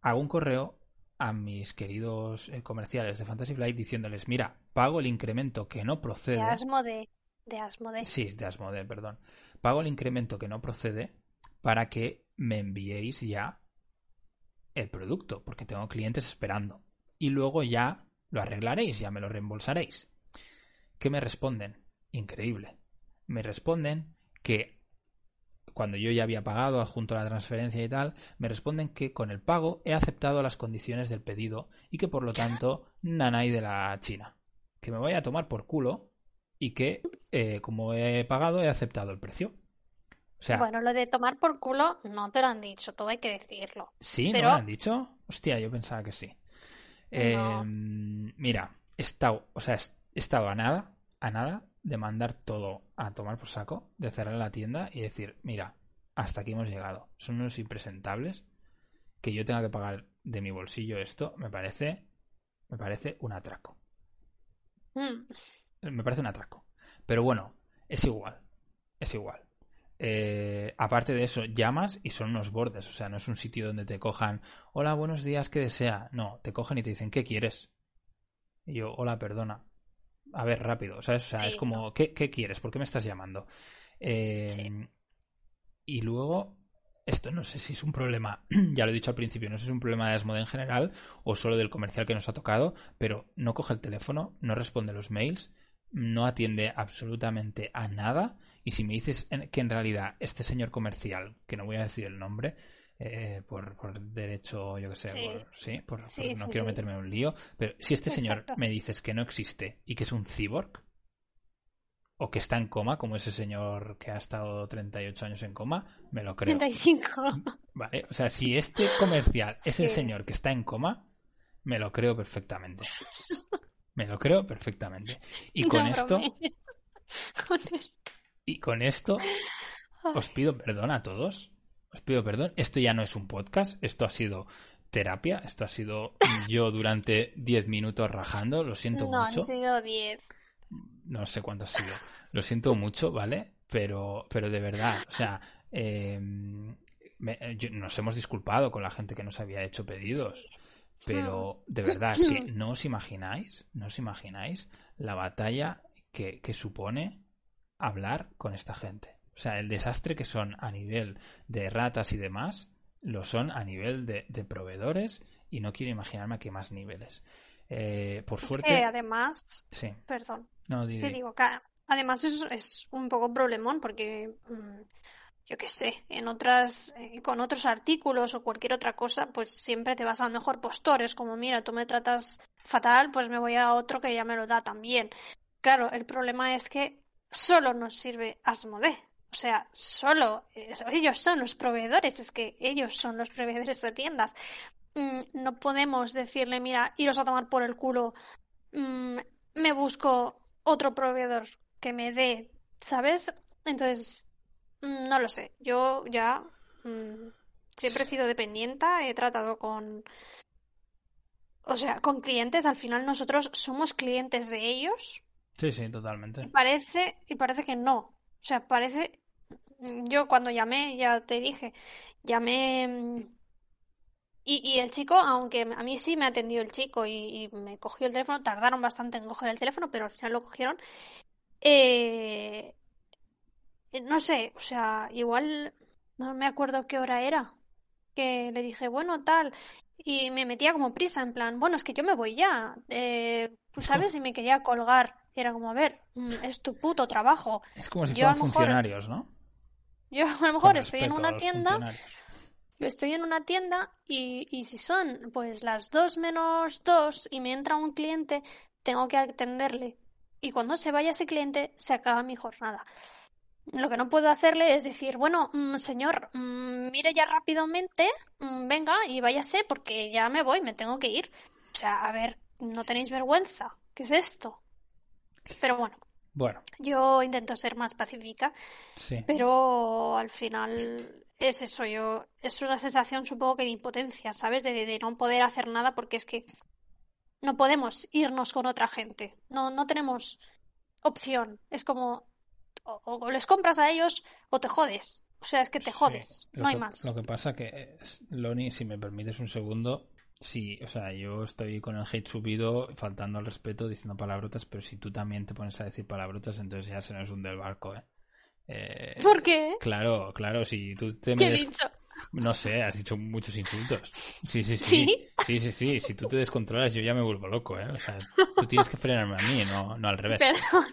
hago un correo a mis queridos eh, comerciales de Fantasy Flight diciéndoles, mira, pago el incremento que no procede. De Asmode. De Asmode. Sí, de Asmode, perdón. Pago el incremento que no procede para que me enviéis ya el producto, porque tengo clientes esperando. Y luego ya lo arreglaréis, ya me lo reembolsaréis. ¿Qué me responden? Increíble. Me responden que cuando yo ya había pagado junto a la transferencia y tal, me responden que con el pago he aceptado las condiciones del pedido y que por lo tanto nanay de la China. Que me voy a tomar por culo y que eh, como he pagado he aceptado el precio bueno, lo de tomar por culo no te lo han dicho, todo hay que decirlo. ¿Sí? ¿No lo han dicho? Hostia, yo pensaba que sí. Em, mira, he estado, o sea, he estado a nada, a nada de mandar todo a tomar por saco, de cerrar la tienda y decir, mira, hasta aquí hemos llegado. Son unos impresentables que yo tenga que pagar de mi bolsillo esto, me parece, me parece un atraco. Mm. Me parece un atraco. Pero bueno, es igual, es igual. Eh, aparte de eso, llamas y son unos bordes. O sea, no es un sitio donde te cojan, hola, buenos días, ¿qué desea? No, te cogen y te dicen, ¿qué quieres? Y yo, hola, perdona. A ver, rápido, ¿sabes? O sea, es como, ¿qué, quieres? ¿Por qué me estás llamando? Eh, y luego, esto no sé si es un problema, ya lo he dicho al principio, no sé si es un problema de Asmode en general o solo del comercial que nos ha tocado, pero no coge el teléfono, no responde los mails no atiende absolutamente a nada. Y si me dices que en realidad este señor comercial, que no voy a decir el nombre, eh, por, derecho, yo que sé, sí, por, no quiero meterme en un lío, pero si este señor me dices que no existe y que es un cyborg, o que está en coma, como ese señor que ha estado 38 años en coma, me lo creo. 35. Vale, o sea, si este comercial es el señor que está en coma, me lo creo perfectamente. Me lo creo perfectamente. Y con esto. Y con esto os pido perdón a todos. Os pido perdón. Esto ya no es un podcast. Esto ha sido terapia. Esto ha sido yo durante 10 minutos rajando. Lo siento No, mucho. han sido 10. No sé cuánto ha sido. Lo siento mucho, ¿vale? Pero, pero de verdad, o sea, eh, me- yo- nos hemos disculpado con la gente que nos había hecho pedidos. Pero de verdad, es que no os imagináis, no os imagináis la batalla que, que supone hablar con esta gente. O sea, el desastre que son a nivel de ratas y demás, lo son a nivel de, de proveedores y no quiero imaginarme a qué más niveles. Eh, por Es suerte, que además, sí. perdón, No, di- te di. digo que además es, es un poco problemón porque, mm, yo qué sé, en otras, eh, con otros artículos o cualquier otra cosa, pues siempre te vas al mejor postor. Es como, mira, tú me tratas fatal, pues me voy a otro que ya me lo da también. Claro, el problema es que solo nos sirve Asmodee. O sea, solo ellos son los proveedores, es que ellos son los proveedores de tiendas. Mm, No podemos decirle, mira, iros a tomar por el culo, mm, me busco otro proveedor que me dé, ¿sabes? Entonces, mm, no lo sé. Yo ya siempre he sido dependiente, he tratado con, o sea, con clientes. Al final nosotros somos clientes de ellos Sí, sí, totalmente. y parece, y parece que no. O sea, parece, yo cuando llamé, ya te dije, llamé mm, y, y el chico, aunque a mí sí me atendió el chico y, y me cogió el teléfono, tardaron bastante en coger el teléfono, pero al final lo cogieron. Eh, no sé, o sea, igual no me acuerdo qué hora era, que le dije, bueno, tal, y me metía como prisa, en plan, bueno, es que yo me voy ya, eh, ¿sabes? Y me quería colgar. Era como, a ver, mm, es tu puto trabajo. Es como si Yo fueran mejor- funcionarios, ¿no? Yo a lo mejor estoy en una tienda, yo estoy en una tienda y, y si son pues las dos menos dos y me entra un cliente, tengo que atenderle. Y cuando se vaya ese cliente, se acaba mi jornada. Lo que no puedo hacerle es decir, bueno, mm, señor, mm, mire ya rápidamente, mm, venga y váyase porque ya me voy, me tengo que ir. O sea, a ver, ¿no tenéis vergüenza? ¿Qué es esto? Pero bueno, Bueno, yo intento ser más pacífica. sí. Pero al final es eso, yo, es una sensación supongo que de impotencia, ¿sabes? De, de no poder hacer nada porque es que no podemos irnos con otra gente, no, no tenemos opción, es como o, o les compras a ellos o te jodes, o sea, es que te jodes, no hay más. Lo que pasa que, Loni, si me permites un segundo, sí, o sea, yo estoy con el hate subido, faltando al respeto, diciendo palabrotas, pero si tú también te pones a decir palabrotas, entonces ya se nos hunde el barco, ¿eh? Eh, ¿Por qué? Claro, claro, si tú te ¿Qué me he dicho? No sé, has dicho muchos insultos. Sí, sí, sí. ¿Sí? Sí, sí, sí. Si tú te descontrolas, yo ya me vuelvo loco, ¿eh? O sea, tú tienes que frenarme a mí, no, no al revés. Perdón.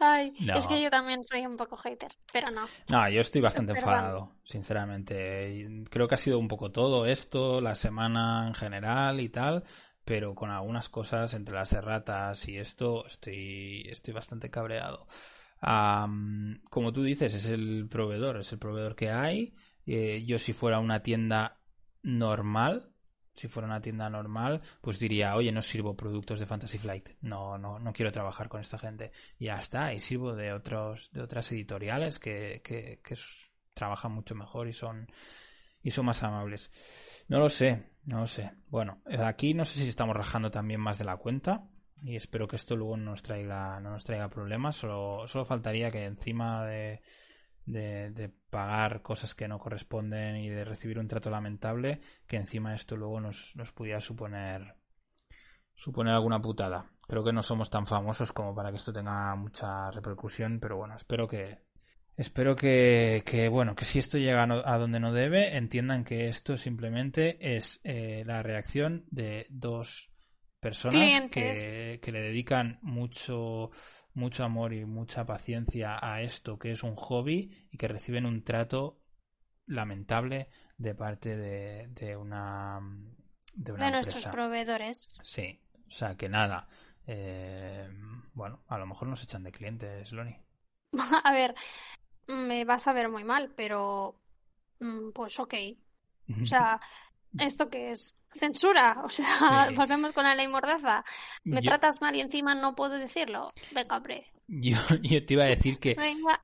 Ay, No. es que yo también soy un poco hater, pero no. No, yo estoy bastante Perdón. enfadado, sinceramente. Creo que ha sido un poco todo esto, la semana en general y tal, pero con algunas cosas entre las erratas y esto estoy, estoy bastante cabreado. Como tú dices, es el proveedor, es el proveedor que hay. Eh, yo si fuera una tienda normal, si fuera una tienda normal, pues diría, oye, no sirvo productos de Fantasy Flight, no, no, no quiero trabajar con esta gente. Y ya está, y sirvo de otros, de otras editoriales que, que, que trabajan mucho mejor y son, y son más amables. No lo sé, no lo sé. Bueno, eh, aquí no sé si estamos rajando también más de la cuenta. Y espero que esto luego no nos traiga, no nos traiga problemas. Solo, solo faltaría que encima de, de, de pagar cosas que no corresponden y de recibir un trato lamentable, que encima esto luego nos, nos pudiera suponer suponer alguna putada. Creo que no somos tan famosos como para que esto tenga mucha repercusión, pero bueno, espero que espero que, que bueno, que si esto llega a, donde no debe, entiendan que esto simplemente es eh, la reacción de dos personas que, que le dedican mucho mucho amor y mucha paciencia a esto que es un hobby y que reciben un trato lamentable de parte de, de una de una De nuestros proveedores. Sí, o sea que nada. eh, bueno, a lo mejor nos echan de clientes, Loni. A ver, me vas a ver muy mal, pero mm, pues ok. O sea, ¿Esto qué es? ¿Censura? O sea, Sí. volvemos con la ley mordaza. ¿Me Yo- tratas mal y encima no puedo decirlo? Venga, hombre. Yo, yo te iba a decir que, Venga,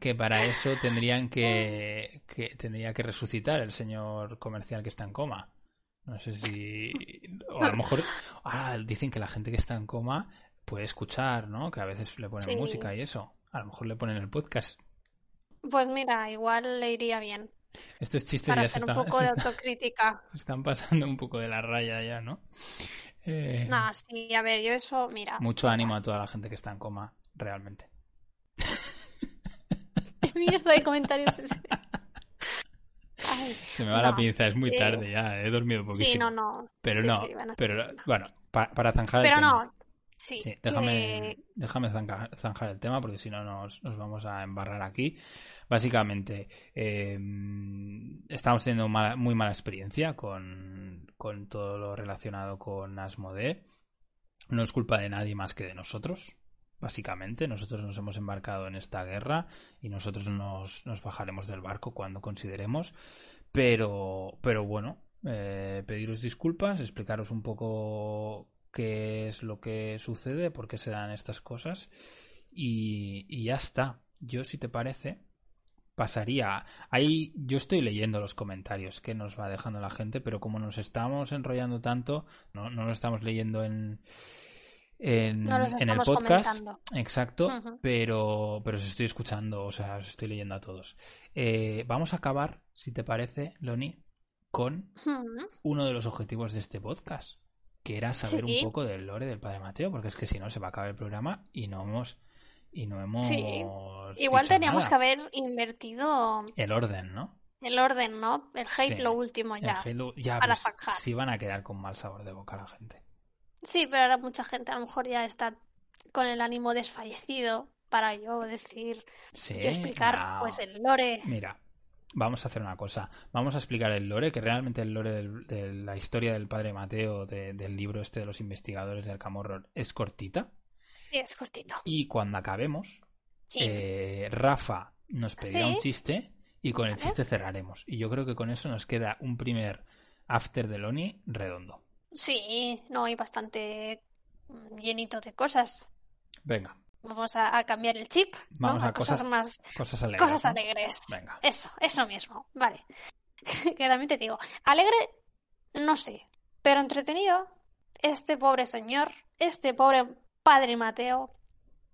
que, para eso tendrían que, que tendría que resucitar el señor comercial que está en coma. No sé si o a lo mejor ah, dicen que la gente que está en coma puede escuchar, ¿no? Que a veces le ponen Sí. música y eso. A lo mejor le ponen el podcast. Pues mira, igual le iría bien. Estos chistes Para ya se hacer un están, poco de están- autocrítica. están pasando un poco de la raya ya, ¿no? Eh, No, sí, a ver, yo eso, mira. mucho ánimo a toda la gente que está en coma, realmente. ¿Qué mierda de comentarios es ese? Ay, Se me va la pinza, es muy eh, tarde ya, he dormido poquísimo. sí, no, no. Pero Sí, no, sí, ser pero bueno, pa- para zanjar el Pero tema. no, sí, Sí, déjame, que- déjame zanjar el tema porque si no nos, nos vamos a embarrar aquí. Básicamente, eh, estamos teniendo mala- muy mala experiencia con, con todo lo relacionado con Asmodee. No es culpa de nadie más que de nosotros. Básicamente, nosotros nos hemos embarcado en esta guerra y nosotros nos, nos bajaremos del barco cuando consideremos. Pero, pero bueno, eh, pediros disculpas, explicaros un poco qué es lo que sucede, por qué se dan estas cosas y, y ya está. Yo, si te parece, pasaría. Ahí yo estoy leyendo los comentarios que nos va dejando la gente, pero como nos estamos enrollando tanto, no, no lo estamos leyendo en, en, No en el podcast. comentando. Exacto, pero, pero os estoy escuchando, o sea, os estoy leyendo a todos. Eh, vamos a acabar, si te parece, Loni, con uno de los objetivos de este podcast, que era saber Sí. un poco del lore del Padre Mateo, porque es que si no se va a acabar el programa y no hemos y no hemos Sí. Igual teníamos nada. que haber invertido el orden, ¿no? el orden, ¿no? El hate Sí. lo último El ya. Halo- ya para pues, sí van a quedar con mal sabor de boca la gente. Sí, pero ahora mucha gente a lo mejor ya está con el ánimo desfallecido para yo decir, Sí, yo explicar no. pues el lore. Mira, vamos a hacer una cosa. Vamos a explicar el lore, que realmente el lore del- de la historia del Padre Mateo, de- del libro este de los investigadores del Camorro, es cortita. Sí, es cortito. Y cuando acabemos, Sí. eh, Rafa nos pedirá Sí. un chiste y con el chiste cerraremos. Y yo creo que con eso nos queda un primer after de Loni redondo. Sí, no, y bastante mm, llenito de cosas. Venga, Vamos a, a cambiar el chip, ¿no? Vamos a cosas, cosas- más, cosas alegres. cosas ¿no? alegres. Venga. Eso, eso mismo. Vale. que también te digo, alegre, no sé, pero entretenido, este pobre señor, este pobre padre Mateo,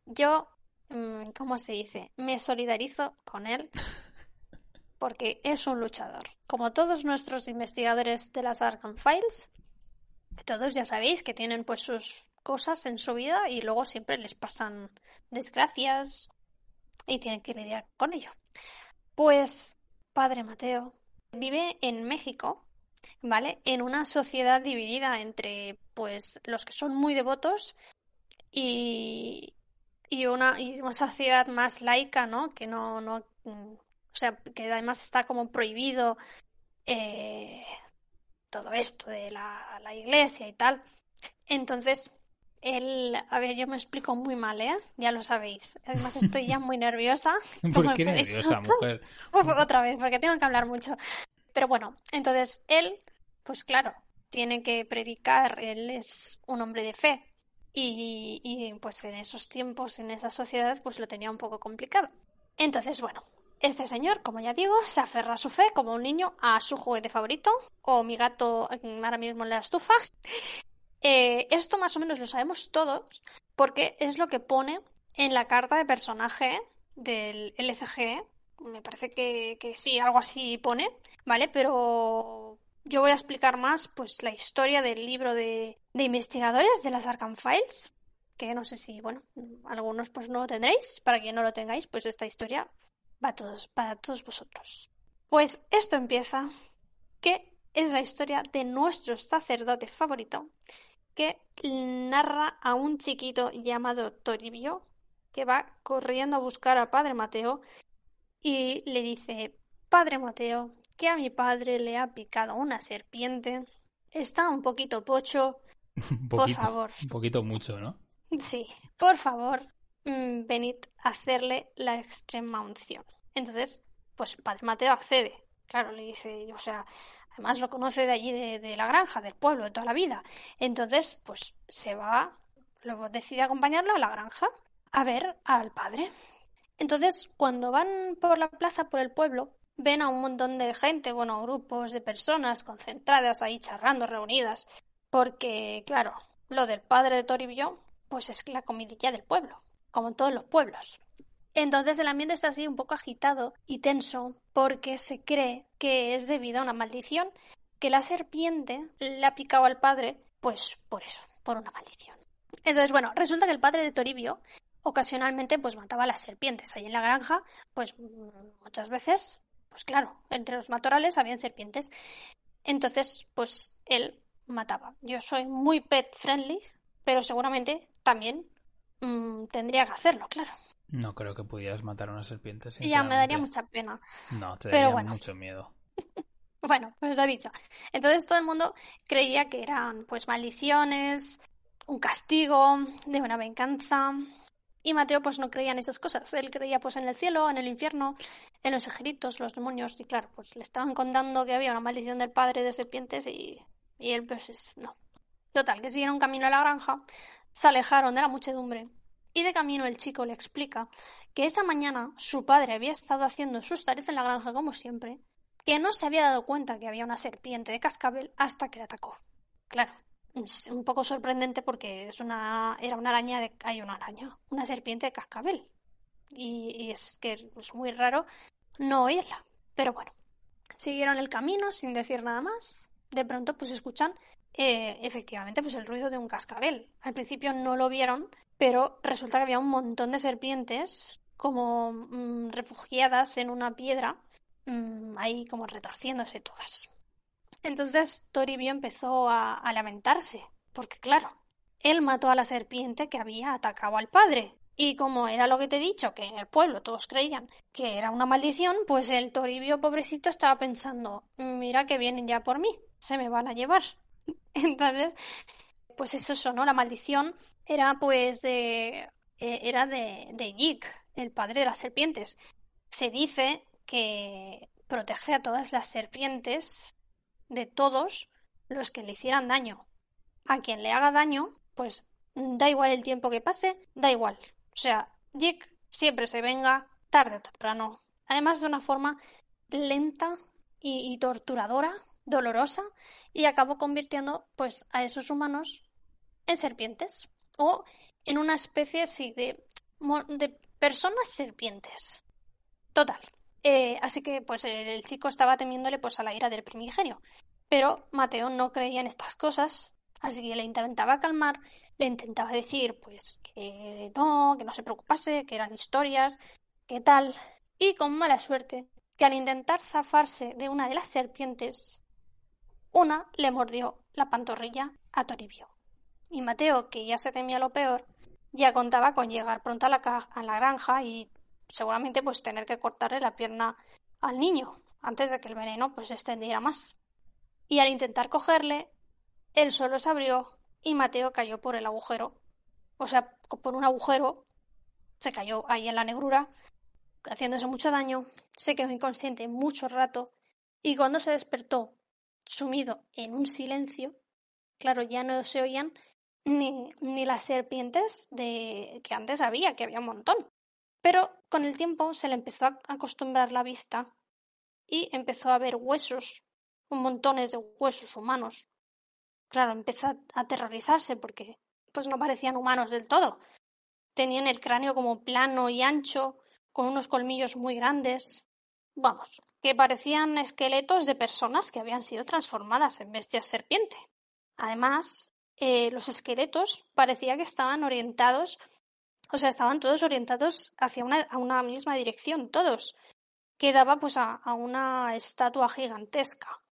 yo, mm, ¿cómo se dice? Me solidarizo con él porque es un luchador. Como todos nuestros investigadores de las Arkham Files, todos ya sabéis que tienen pues sus cosas en su vida y luego siempre les pasan desgracias y tienen que lidiar con ello. Pues Padre Mateo vive en México, ¿vale? En una sociedad dividida entre pues los que son muy devotos y, y una, y una sociedad más laica, ¿no? Que no, no, o sea, que además está como prohibido eh, todo esto de la, la iglesia y tal. Entonces, él, a ver, yo me explico muy mal, ¿eh? Ya lo sabéis. Además estoy ya muy nerviosa. ¿Por qué nerviosa, mujer? Uf, otra vez, porque tengo que hablar mucho. Pero bueno, entonces él, pues claro, tiene que predicar, él es un hombre de fe. Y, y, pues en esos tiempos, en esa sociedad, pues lo tenía un poco complicado. Entonces, bueno, este señor, como ya digo, se aferra a su fe como un niño a su juguete favorito, o mi gato mm, ahora mismo en la estufa. Eh, esto más o menos lo sabemos todos, porque es lo que pone en la carta de personaje del LCG. Me parece que, que sí, algo así pone, ¿vale? Pero yo voy a explicar más pues la historia del libro de, de investigadores de las Arkham Files, que no sé si, bueno, algunos pues no lo tendréis, para quien no lo tengáis, pues esta historia va todos, para todos vosotros. Pues esto empieza, que es la historia de nuestro sacerdote favorito, que narra a un chiquito llamado Toribio, que va corriendo a buscar a Padre Mateo y le dice, Padre Mateo, que a mi padre le ha picado una serpiente, está un poquito pocho, Un por favor. un poquito mucho, ¿no? Sí, por favor, mm, venid a hacerle la extrema unción. Entonces, pues Padre Mateo accede. Claro, le dice, o sea, además lo conoce de allí, de, la granja, del pueblo, de toda la vida. Entonces, pues se va, luego decide acompañarlo a la granja a ver al padre. Entonces, cuando van por la plaza, por el pueblo, ven a un montón de gente, bueno, grupos de personas concentradas ahí charrando, reunidas, porque, claro, lo del padre de Toribio, pues es la comidilla del pueblo, como en todos los pueblos. Entonces el ambiente está así un poco agitado y tenso porque se cree que es debido a una maldición, que la serpiente le ha picado al padre, pues por eso, por una maldición. Entonces, bueno, resulta que el padre de Toribio ocasionalmente pues mataba a las serpientes. Ahí en la granja, pues muchas veces, pues claro, entre los matorrales habían serpientes. Entonces, pues él mataba. Yo soy muy pet friendly, pero seguramente también mm, tendría que hacerlo, claro. No creo que pudieras matar a una serpiente. Ya, me daría mucha pena. No, te daría mucho miedo. bueno, pues lo he dicho. Entonces todo el mundo creía que eran pues maldiciones, un castigo, de una venganza. Y Mateo pues no creía en esas cosas. Él creía pues en el cielo, en el infierno, en los ejércitos, los demonios. Y claro, pues le estaban contando que había una maldición del padre de serpientes y, y él pues no. Total, que siguieron camino a la granja, se alejaron de la muchedumbre y de camino el chico le explica que esa mañana su padre había estado haciendo sus tareas en la granja como siempre, que no se había dado cuenta que había una serpiente de cascabel hasta que le atacó. Claro, es un poco sorprendente porque es una, era una araña de, hay una araña, una serpiente de cascabel. Y, es que es muy raro no oírla. Pero bueno, siguieron el camino sin decir nada más. De pronto pues escuchan eh, efectivamente pues el ruido de un cascabel. Al principio no lo vieron pero resulta que había un montón de serpientes como mm, refugiadas en una piedra, mm, ahí como retorciéndose todas. Entonces Toribio empezó a, lamentarse, porque claro, él mató a la serpiente que había atacado al padre. Y como era lo que te he dicho, que en el pueblo todos creían que era una maldición, pues el Toribio pobrecito estaba pensando, mira que vienen ya por mí, se me van a llevar. Entonces, pues eso sonó la maldición era pues de, eh, era de, de el padre de las serpientes. Se dice que protege a todas las serpientes de todos los que le hicieran daño. A quien le haga daño, pues da igual el tiempo que pase, da igual. O sea, Jig siempre se venga tarde o temprano. Además de una forma lenta y, y torturadora, dolorosa, y acabó convirtiendo pues a esos humanos en serpientes o en una especie así de, personas serpientes. Total. Eh, así que pues el chico estaba temiéndole pues a la ira del primigenio. Pero Mateo no creía en estas cosas, así que le intentaba calmar, le intentaba decir pues que no, que no se preocupase, que eran historias, que tal. Y con mala suerte, que al intentar zafarse de una de las serpientes, una le mordió la pantorrilla a Toribio y Mateo, que ya se temía lo peor, ya contaba con llegar pronto a la, a la granja y seguramente pues tener que cortarle la pierna al niño antes de que el veneno pues se extendiera más. Y al intentar cogerle, el suelo se abrió y Mateo cayó por el agujero. O sea, por un agujero se cayó ahí en la negrura, haciéndose mucho daño, se quedó inconsciente mucho rato y cuando se despertó, sumido en un silencio, claro, ya no se oían ni, ni las serpientes de que antes había, que había un montón. Pero con el tiempo se le empezó a acostumbrar la vista y empezó a ver huesos, un montones de huesos humanos. Claro, empezó a aterrorizarse porque pues no parecían humanos del todo. Tenían el cráneo como plano y ancho, con unos colmillos muy grandes. Vamos, que parecían esqueletos de personas que habían sido transformadas en bestias serpiente. Además, eh, los esqueletos parecía que estaban orientados, o sea, estaban todos orientados hacia una, misma dirección, todos, que daba pues a, a una estatua gigantesca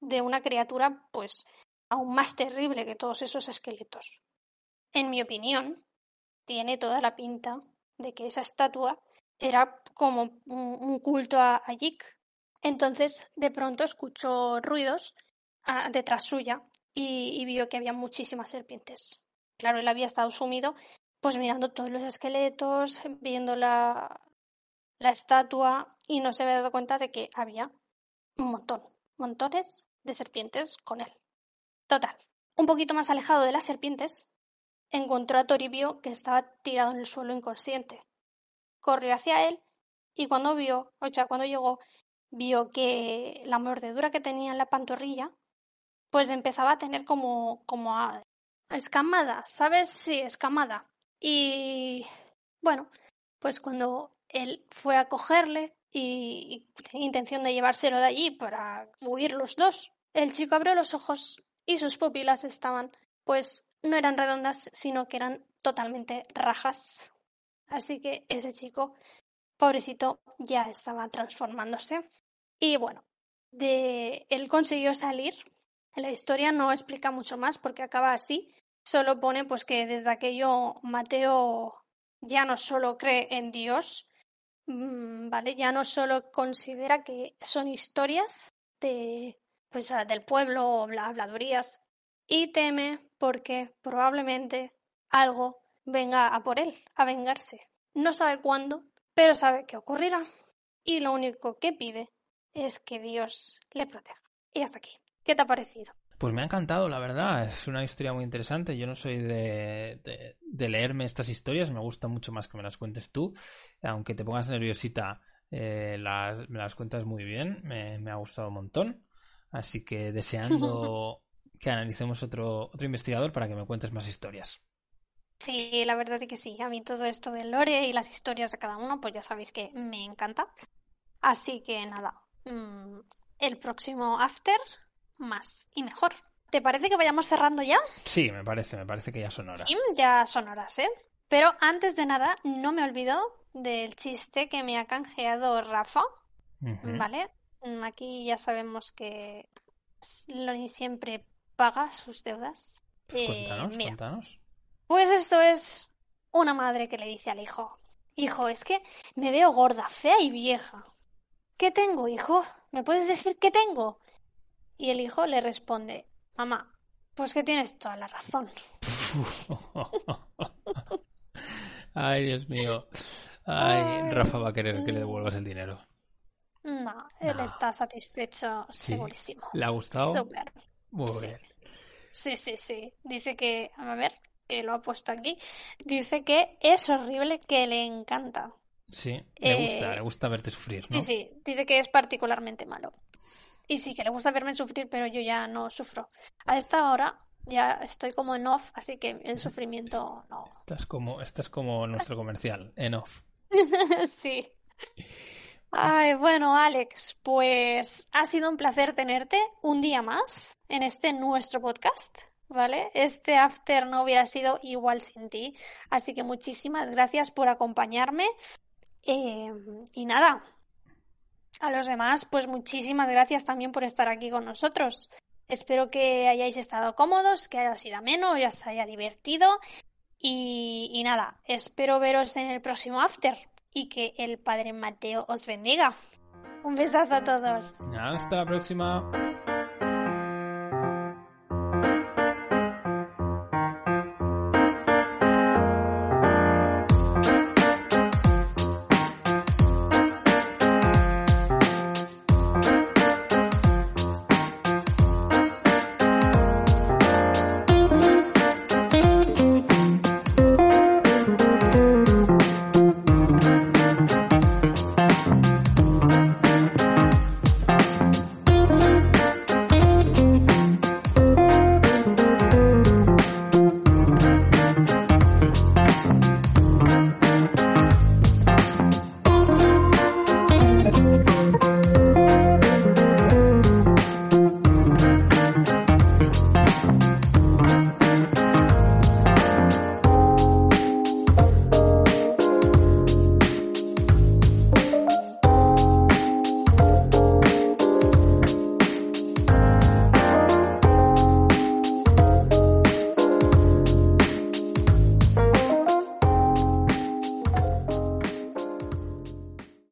de una criatura pues aún más terrible que todos esos esqueletos. En mi opinión, tiene toda la pinta de que esa estatua era como un, culto a, a Entonces, de pronto escuchó ruidos ah, detrás suya y, vio que había muchísimas serpientes. Claro, él había estado sumido, pues mirando todos los esqueletos, viendo la, la estatua y no se había dado cuenta de que había un montón, montones de serpientes con él. Total, un poquito más alejado de las serpientes, encontró a Toribio que estaba tirado en el suelo inconsciente. Corrió hacia él y cuando vio, o sea, cuando llegó, vio que la mordedura que tenía en la pantorrilla, pues empezaba a tener como, como a, escamada, ¿sabes? Sí, escamada. Y bueno, pues cuando él fue a cogerle y, tenía intención de llevárselo de allí para huir los dos, el chico abrió los ojos y sus pupilas estaban, pues no eran redondas, sino que eran totalmente rajas. Así que ese chico, pobrecito, ya estaba transformándose. Y bueno, de él consiguió salir. La historia no explica mucho más porque acaba así. Solo pone pues que desde aquello Mateo ya no solo cree en Dios, mm, ¿vale? Ya no solo considera que son historias de pues del pueblo o habladurías y teme porque probablemente algo venga a por él, a vengarse. No sabe cuándo, pero sabe que ocurrirá y lo único que pide es que Dios le proteja. Y hasta aquí. ¿Qué te ha parecido? Pues me ha encantado, la verdad. Es una historia muy interesante. Yo no soy de, de, leerme estas historias. Me gusta mucho más que me las cuentes tú. Aunque te pongas nerviosita, eh, las, me las cuentas muy bien. Me, me, ha gustado un montón. Así que deseando que analicemos otro, otro investigador para que me cuentes más historias. Sí, la verdad es que sí. A mí todo esto del lore y las historias de cada uno, pues ya sabéis que me encanta. Así que nada, mm, el próximo after más y mejor. ¿Te parece que vayamos cerrando ya? Sí, me parece, me parece que ya son horas. Sí, ya son horas, ¿eh? Pero antes de nada, no me olvido del chiste que me ha canjeado Rafa, ¿vale? Mm, aquí ya sabemos que Loni siempre paga sus deudas. Pues cuéntanos, cuéntanos. Pues esto es una madre que le dice al hijo, hijo, es que me veo gorda, fea y vieja. ¿Qué tengo, hijo? ¿Me puedes decir qué tengo? Y el hijo le responde, mamá, pues que tienes toda la razón. Ay, Dios mío. Ay, Rafa va a querer que le devuelvas el dinero. No, él está satisfecho, segurísimo. ¿Le ha gustado? Súper. Muy bien. Sí, sí, sí. Dice que, a ver, que lo ha puesto aquí. Dice que es horrible, que le encanta. Sí, le gusta, eh, le gusta verte sufrir, ¿no? Sí, sí, dice que es particularmente malo. Y sí, que le gusta verme sufrir, pero yo ya no sufro. A esta hora ya estoy como en off, así que el sufrimiento no. Estás como, estás como nuestro comercial, en off. sí. Ay, bueno, Alex, pues ha sido un placer tenerte un día más en este nuestro podcast, ¿vale? Este after no hubiera sido igual sin ti, así que muchísimas gracias por acompañarme. Eh, y nada, a los demás, pues muchísimas gracias también por estar aquí con nosotros. Espero que hayáis estado cómodos, que haya sido ameno, ya os haya divertido. Y, y nada, espero veros en el próximo After y que el Padre Mateo os bendiga. Un besazo a todos. Hasta la próxima.